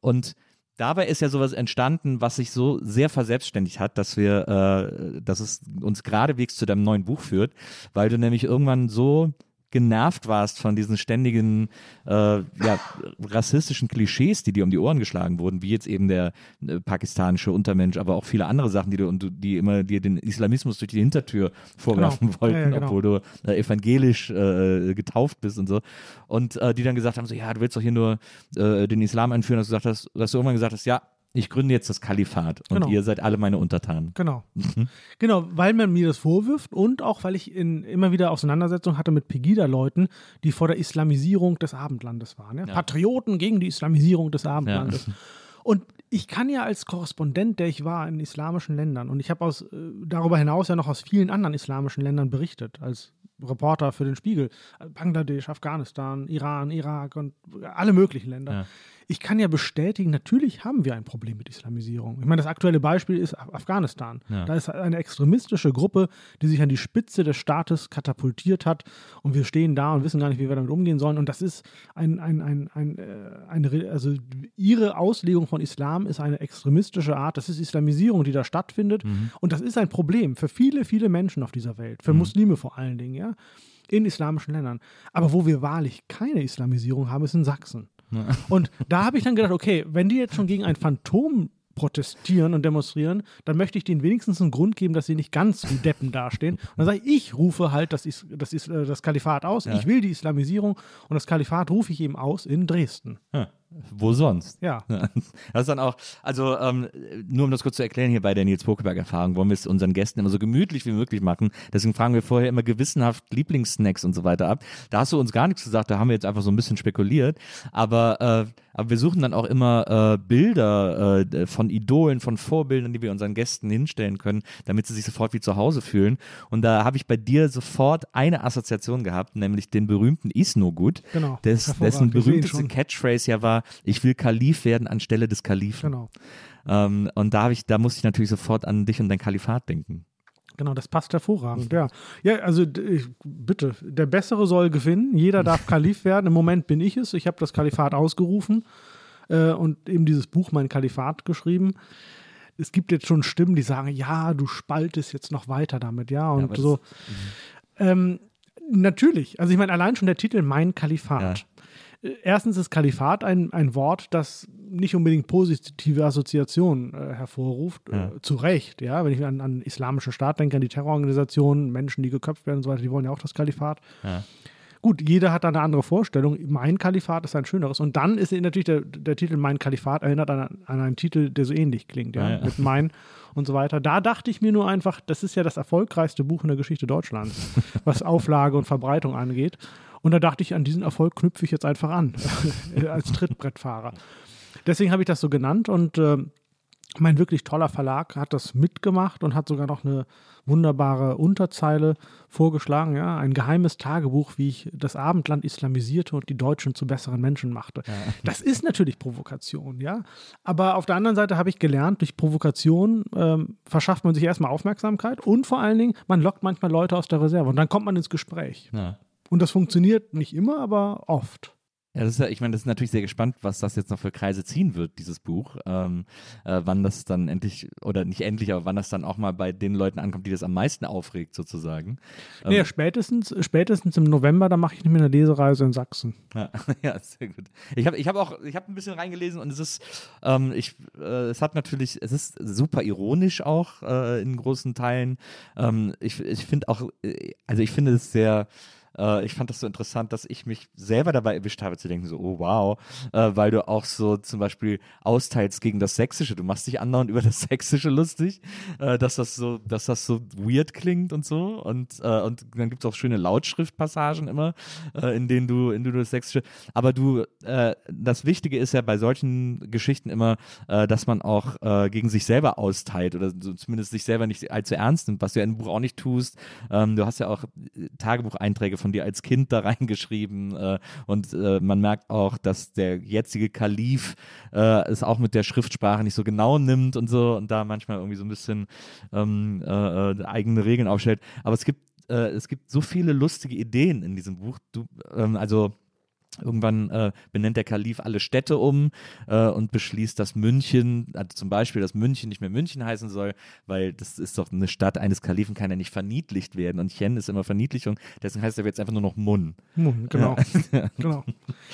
S3: Und Dabei ist ja sowas entstanden, was sich so sehr verselbstständigt hat, dass wir, äh, dass es uns geradewegs zu deinem neuen Buch führt, weil du nämlich irgendwann so genervt warst von diesen ständigen äh, ja, rassistischen Klischees, die dir um die Ohren geschlagen wurden, wie jetzt eben der äh, pakistanische Untermensch, aber auch viele andere Sachen, die du und du, die immer dir den Islamismus durch die Hintertür vorwerfen
S2: Genau.
S3: wollten,
S2: Ja, ja, genau.
S3: obwohl du äh, evangelisch äh, getauft bist und so. Und äh, die dann gesagt haben: so, ja, du willst doch hier nur äh, den Islam einführen, dass du gesagt hast, dass du irgendwann gesagt hast, ja, ich gründe jetzt das Kalifat und
S2: Genau.
S3: ihr seid alle meine Untertanen.
S2: Genau.
S3: Mhm.
S2: Genau, weil man mir das vorwirft und auch, weil ich in, immer wieder Auseinandersetzungen hatte mit Pegida-Leuten, die vor der Islamisierung des Abendlandes waren. Ja? Patrioten gegen die Islamisierung des Abendlandes. Und ich kann ja als Korrespondent, der ich war in islamischen Ländern, und ich habe aus äh, darüber hinaus ja noch aus vielen anderen islamischen Ländern berichtet, als Reporter für den Spiegel, Bangladesch, Afghanistan, Iran, Irak und alle möglichen Länder. Ich kann ja bestätigen, natürlich haben wir ein Problem mit Islamisierung. Ich meine, das aktuelle Beispiel ist Af- Afghanistan.
S3: Ja.
S2: Da ist eine extremistische Gruppe, die sich an die Spitze des Staates katapultiert hat und wir stehen da und wissen gar nicht, wie wir damit umgehen sollen. Und das ist ein, ein, ein, ein, äh, eine, also ihre Auslegung von Islam ist eine extremistische Art. Das ist Islamisierung, die da stattfindet. Und das ist ein Problem für viele, viele Menschen auf dieser Welt, für Muslime vor allen Dingen, ja, in islamischen Ländern. Aber wo wir wahrlich keine Islamisierung haben, ist in Sachsen. Und da habe ich dann gedacht, okay, wenn die jetzt schon gegen ein Phantom protestieren und demonstrieren, dann möchte ich denen wenigstens einen Grund geben, dass sie nicht ganz wie Deppen dastehen. Und dann sage ich, ich rufe halt das, Is das, Is äh, das Kalifat aus. Ich will die Islamisierung und das Kalifat rufe ich eben aus in Dresden.
S3: Ja. Wo sonst?
S2: Ja.
S3: Das ist dann auch, also ähm, nur um das kurz zu erklären, hier bei der Nils Bokeberg-Erfahrung wollen wir es unseren Gästen immer so gemütlich wie möglich machen. Deswegen fragen wir vorher immer gewissenhaft Lieblingssnacks und so weiter ab. Da hast du uns gar nichts gesagt, da haben wir jetzt einfach so ein bisschen spekuliert. Aber, äh, aber wir suchen dann auch immer äh, Bilder äh, von Idolen, von Vorbildern, die wir unseren Gästen hinstellen können, damit sie sich sofort wie zu Hause fühlen. Und da habe ich bei dir sofort eine Assoziation gehabt, nämlich den berühmten Isnogut,
S2: Genau.
S3: des, dessen berühmteste. Catchphrase ja war, ich will Kalif werden anstelle des Kalifen.
S2: Genau.
S3: Ähm, und da, ich, da musste ich natürlich sofort an dich und dein Kalifat denken.
S2: Genau, das passt hervorragend, ja. Ja, also ich, bitte, der Bessere soll gewinnen. Jeder darf Kalif werden. Im Moment bin ich es. Ich habe das Kalifat ausgerufen äh, und eben dieses Buch, mein Kalifat, geschrieben. Es gibt jetzt schon Stimmen, die sagen, ja, du spaltest jetzt noch weiter damit, ja. Und
S3: das-
S2: so. Ähm, natürlich. Also ich meine, allein schon der Titel Mein Kalifat. Äh, Erstens ist Kalifat ein, ein Wort, das nicht unbedingt positive Assoziationen äh, hervorruft.
S3: Ja.
S2: Äh, zu Recht, ja. Wenn ich an, an islamischen Staat denke, an die Terrororganisationen, Menschen, die geköpft werden und so weiter, die wollen ja auch das Kalifat.
S3: Ja.
S2: Gut, jeder hat da eine andere Vorstellung. Mein Kalifat ist ein schöneres. Und dann ist natürlich der, der Titel Mein Kalifat erinnert an, an einen Titel, der so ähnlich klingt, ja,
S3: Ja, ja.
S2: mit Mein und so weiter. Da dachte ich mir nur einfach, das ist ja das erfolgreichste Buch in der Geschichte Deutschlands, was Auflage und Verbreitung angeht. Und da dachte ich, an diesen Erfolg knüpfe ich jetzt einfach an, als Trittbrettfahrer. Deswegen habe ich das so genannt und äh, mein wirklich toller Verlag hat das mitgemacht und hat sogar noch eine wunderbare Unterzeile vorgeschlagen, ja, ein geheimes Tagebuch, wie ich das Abendland islamisierte und die Deutschen zu besseren Menschen machte. Das ist natürlich Provokation, ja. Aber auf der anderen Seite habe ich gelernt, durch Provokation ähm, verschafft man sich erstmal Aufmerksamkeit und vor allen Dingen, man lockt manchmal Leute aus der Reserve und dann kommt man ins Gespräch.
S3: Ja.
S2: Und das funktioniert nicht immer, aber oft.
S3: Ja, das ist ja, ich meine, das ist natürlich sehr gespannt, was das jetzt noch für Kreise ziehen wird, dieses Buch. Ähm, äh, wann das dann endlich, oder nicht endlich, aber wann das dann auch mal bei den Leuten ankommt, die das am meisten aufregt, sozusagen. Ähm,
S2: Nee, spätestens, spätestens im November, da mache ich nämlich eine Lesereise in Sachsen.
S3: Ja, ja, sehr gut. Ich habe ich hab auch, ich habe ein bisschen reingelesen und es ist, ähm, ich, äh, es hat natürlich, es ist super ironisch auch äh, in großen Teilen. Ähm, ich ich finde auch, äh, also ich finde es sehr äh, ich fand das so interessant, dass ich mich selber dabei erwischt habe zu denken, so, oh wow, äh, weil du auch so zum Beispiel austeilst gegen das Sächsische. Du machst dich andauernd über das Sächsische lustig, äh, dass das so, dass das so weird klingt und so. Und, äh, und dann gibt es auch schöne Lautschriftpassagen immer, äh, in denen du, in denen du das Sächsische. Aber du, äh, das Wichtige ist ja bei solchen Geschichten immer, dass man auch gegen sich selber austeilt oder so, zumindest sich selber nicht allzu ernst nimmt, was du ja im Buch auch nicht tust. Ähm, du hast ja auch Tagebucheinträge von dir als Kind da reingeschrieben äh, und äh, man merkt auch, dass der jetzige Kalif äh, es auch mit der Schriftsprache nicht so genau nimmt und so und da manchmal irgendwie so ein bisschen ähm, äh, äh, eigene Regeln aufstellt. Aber es gibt äh, es gibt so viele lustige Ideen in diesem Buch. Du, ähm, also Irgendwann äh, benennt der Kalif alle Städte um äh, und beschließt, dass München, also zum Beispiel, dass München nicht mehr München heißen soll, weil das ist doch eine Stadt eines Kalifen, kann ja nicht verniedlicht werden und Chen ist immer Verniedlichung, deswegen heißt er jetzt einfach nur noch Mun.
S2: Mun, genau. Ja. genau.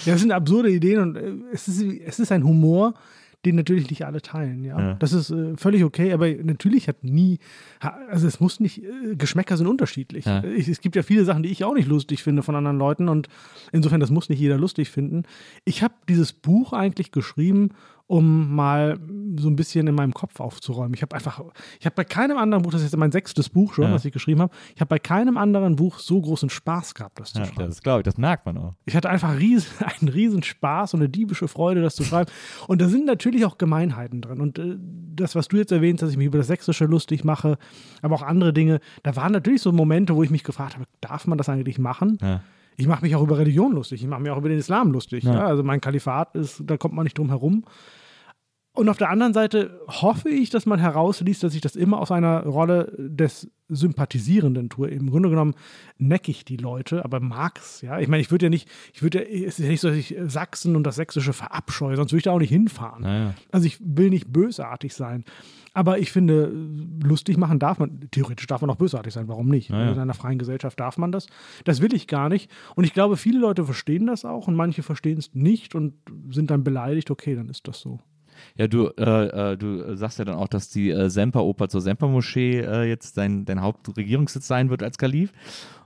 S2: Ja, das sind absurde Ideen und äh, es ist, es ist ein Humor, den natürlich nicht alle teilen, ja.
S3: Ja.
S2: Das ist äh, völlig okay, aber natürlich hat nie, also es muss nicht, äh, Geschmäcker sind unterschiedlich.
S3: Ja.
S2: Ich, es gibt ja viele Sachen, die ich auch nicht lustig finde von anderen Leuten und insofern, das muss nicht jeder lustig finden. Ich habe dieses Buch eigentlich geschrieben, um mal so ein bisschen in meinem Kopf aufzuräumen. Ich habe einfach, ich habe bei keinem anderen Buch, das ist jetzt mein sechstes Buch schon,
S3: Ja.
S2: was ich geschrieben habe, ich habe bei keinem anderen Buch so großen Spaß gehabt, das zu
S3: Ja,
S2: schreiben.
S3: das glaube ich, das merkt man auch.
S2: Ich hatte einfach riesen, einen riesen Spaß und eine diebische Freude, das zu schreiben. Und da sind natürlich auch Gemeinheiten drin. Und äh, das, was du jetzt erwähnst, dass ich mich über das Sächsische lustig mache, aber auch andere Dinge, da waren natürlich so Momente, wo ich mich gefragt habe, darf man das eigentlich machen?
S3: Ja.
S2: Ich mache mich auch über Religion lustig, ich mache mich auch über den Islam lustig.
S3: Ja.
S2: Ja. Also mein Kalifat ist, da kommt man nicht drum herum. Und auf der anderen Seite hoffe ich, dass man herausliest, dass ich das immer aus einer Rolle des Sympathisierenden tue. Im Grunde genommen necke ich die Leute, aber mag's, ja. Ich meine, ich würde ja nicht, ich würde ja, es ist ja nicht so, dass ich Sachsen und das Sächsische verabscheue, sonst würde ich da auch nicht hinfahren.
S3: Naja.
S2: Also ich will nicht bösartig sein. Aber ich finde, lustig machen darf man, theoretisch darf man auch bösartig sein, warum nicht?
S3: Ja, ja.
S2: In einer freien Gesellschaft darf man das. Das will ich gar nicht. Und ich glaube, viele Leute verstehen das auch und manche verstehen es nicht und sind dann beleidigt, okay, dann ist das so.
S3: Ja, du, äh, äh, du sagst ja dann auch, dass die äh, Semperoper zur Sempermoschee äh, jetzt dein, dein Hauptregierungssitz sein wird als Kalif.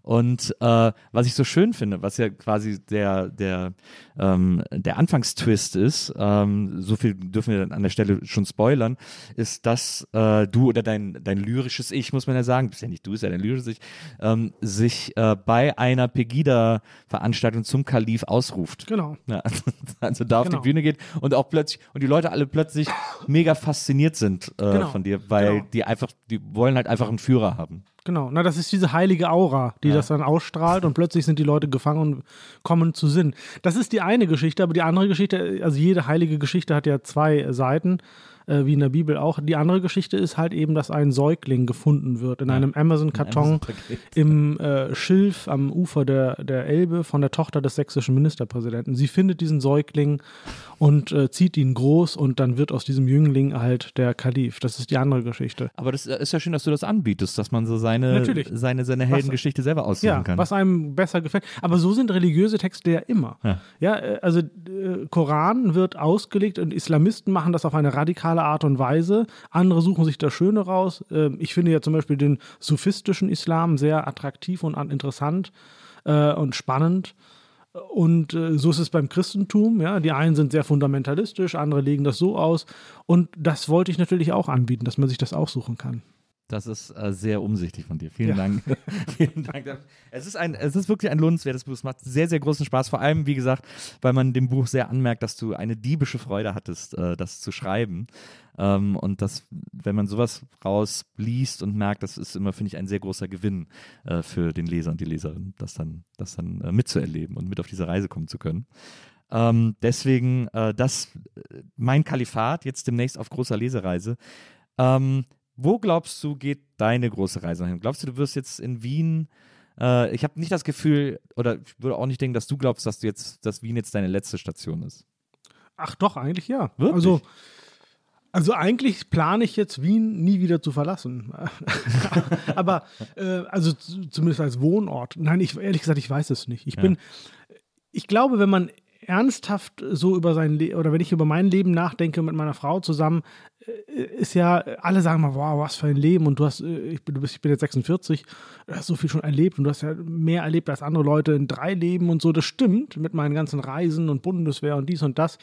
S3: Und äh, was ich so schön finde, was ja quasi der, der, ähm, der Anfangstwist ist, ähm, so viel dürfen wir dann an der Stelle schon spoilern, ist, dass äh, du oder dein, dein lyrisches Ich, muss man ja sagen, bist ja nicht du, ist ja dein lyrisches Ich, ähm, sich äh, bei einer Pegida-Veranstaltung zum Kalif ausruft.
S2: Genau.
S3: Ja, also da auf
S2: Genau.
S3: die Bühne geht und auch plötzlich und die Leute alle plötzlich mega fasziniert sind äh,
S2: Genau.
S3: von dir, weil
S2: Genau.
S3: die einfach, die wollen halt einfach einen Führer haben.
S2: Genau, na, das ist diese heilige Aura, die das dann ausstrahlt und plötzlich sind die Leute gefangen und kommen zu Sinn. Das ist die eine Geschichte, aber die andere Geschichte, also jede heilige Geschichte hat ja zwei Seiten, äh, wie in der Bibel auch. Die andere Geschichte ist halt eben, dass ein Säugling gefunden wird in einem Amazon-Karton
S3: Amazon-Paket.
S2: im äh, Schilf am Ufer der, der Elbe von der Tochter des sächsischen Ministerpräsidenten. Sie findet diesen Säugling und äh, zieht ihn groß und dann wird aus diesem Jüngling halt der Kalif. Das ist die andere Geschichte.
S3: Aber das ist ja schön, dass du das anbietest, dass man so seine,
S2: Natürlich.
S3: seine, seine Heldengeschichte selber aussuchen
S2: Ja,
S3: kann.
S2: was einem besser gefällt. Aber so sind religiöse Texte ja immer.
S3: Ja.
S2: Ja, äh, also äh, Koran wird ausgelegt und Islamisten machen das auf eine radikale Art und Weise. Andere suchen sich das Schöne raus. Ähm, ich finde ja zum Beispiel den sufistischen Islam sehr attraktiv und an- interessant äh, und spannend. Und äh, so ist es beim Christentum. Ja, die einen sind sehr fundamentalistisch, andere legen das so aus. Und das wollte ich natürlich auch anbieten, dass man sich das aussuchen kann.
S3: Das ist äh, sehr umsichtig von dir. Vielen
S2: Ja.
S3: Dank. Vielen Dank. Es ist, ein, es ist wirklich ein lohnenswertes Buch. Es macht sehr, sehr großen Spaß. Vor allem, wie gesagt, weil man dem Buch sehr anmerkt, dass du eine diebische Freude hattest, äh, das zu schreiben. Ähm, und das, wenn man sowas rausliest und merkt, das ist immer, finde ich, ein sehr großer Gewinn äh, für den Leser und die Leserin, das dann, das dann äh, mitzuerleben und mit auf diese Reise kommen zu können. Ähm, deswegen, äh, das, äh, mein Kalifat, jetzt demnächst auf großer Lesereise. Ähm, wo glaubst du, geht deine große Reise hin? Glaubst du, du wirst jetzt in Wien? Äh, ich habe nicht das Gefühl, oder ich würde auch nicht denken, dass du glaubst, dass du jetzt, dass Wien jetzt deine letzte Station ist.
S2: Ach doch, eigentlich ja.
S3: Wirklich?
S2: Also, also eigentlich plane ich jetzt Wien nie wieder zu verlassen. Aber äh, also zumindest als Wohnort. Nein, ich ehrlich gesagt, ich weiß es nicht. Ich
S3: Ja.
S2: bin, ich glaube, wenn man ernsthaft so über sein Leben oder wenn ich über mein Leben nachdenke mit meiner Frau zusammen, ist ja, alle sagen mal, wow, was für ein Leben und du hast, äh, ich bin, du bist, ich bin jetzt 46, du hast so viel schon erlebt und du hast ja mehr erlebt als andere Leute in drei Leben und so. Das stimmt mit meinen ganzen Reisen und Bundeswehr und dies und das.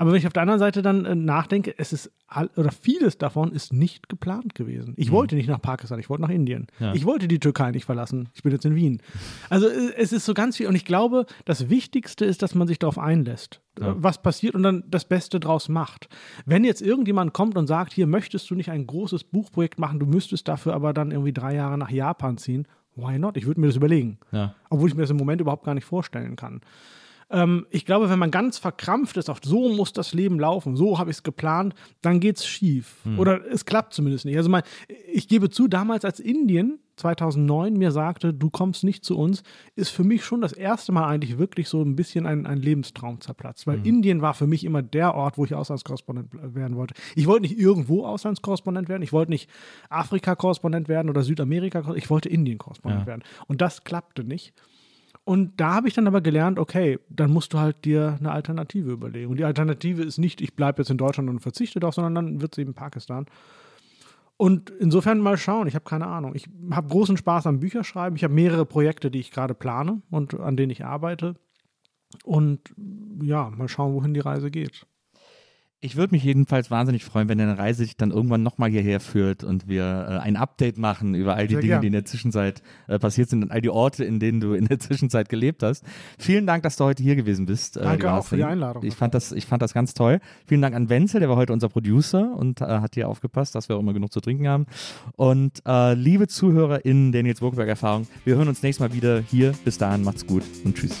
S2: Aber wenn ich auf der anderen Seite dann äh, nachdenke, es ist all, oder vieles davon ist nicht geplant gewesen. Ich wollte nicht nach Pakistan, ich wollte nach Indien.
S3: Ja.
S2: Ich wollte die Türkei nicht verlassen. Ich bin jetzt in Wien. Also äh, es ist so ganz viel und ich glaube, das Wichtigste ist, dass man sich darauf einlässt,
S3: Ja.
S2: äh, was passiert und dann das Beste draus macht. Wenn jetzt irgendjemand kommt und sagt, hier möchtest du nicht ein großes Buchprojekt machen, du müsstest dafür aber dann irgendwie drei Jahre nach Japan ziehen, why not? Ich würde mir das überlegen.
S3: Ja.
S2: Obwohl ich mir das im Moment überhaupt gar nicht vorstellen kann. Ähm, ich glaube, wenn man ganz verkrampft ist auf so muss das Leben laufen, so habe ich es geplant, dann geht es schief. Oder es klappt zumindest nicht. Also mal, ich gebe zu, damals als Indien 2009 mir sagte, du kommst nicht zu uns, ist für mich schon das erste Mal eigentlich wirklich so ein bisschen ein, ein Lebenstraum zerplatzt. Weil Indien war für mich immer der Ort, wo ich Auslandskorrespondent werden wollte. Ich wollte nicht irgendwo Auslandskorrespondent werden, ich wollte nicht Afrika-Korrespondent werden oder Südamerika, ich wollte Indien-Korrespondent
S3: Ja.
S2: werden. Und das klappte nicht. Und da habe ich dann aber gelernt, okay, dann musst du halt dir eine Alternative überlegen. Und die Alternative ist nicht, ich bleibe jetzt in Deutschland und verzichte doch, sondern dann wird es eben Pakistan. Und insofern mal schauen, ich habe keine Ahnung. Ich habe großen Spaß am Bücherschreiben. Ich habe mehrere Projekte, die ich gerade plane und an denen ich arbeite. Und ja, mal schauen, wohin die Reise geht.
S3: Ich würde mich jedenfalls wahnsinnig freuen, wenn deine Reise dich dann irgendwann nochmal hierher führt und wir äh, ein Update machen über all die
S2: Sehr
S3: Dinge,
S2: gern.
S3: die in der Zwischenzeit äh, passiert sind und all die Orte, in denen du in der Zwischenzeit gelebt hast. Vielen Dank, dass du heute hier gewesen bist. äh,
S2: Danke
S3: lieber
S2: auch für die. Einladung.
S3: Ich fand, das, ich fand das ganz toll. Vielen Dank an Wenzel, der war heute unser Producer und äh, hat hier aufgepasst, dass wir auch immer genug zu trinken haben. Und äh, liebe ZuhörerInnen der Nils Burgberg-Erfahrung, wir hören uns nächstes Mal wieder hier. Bis dahin, macht's gut und tschüss.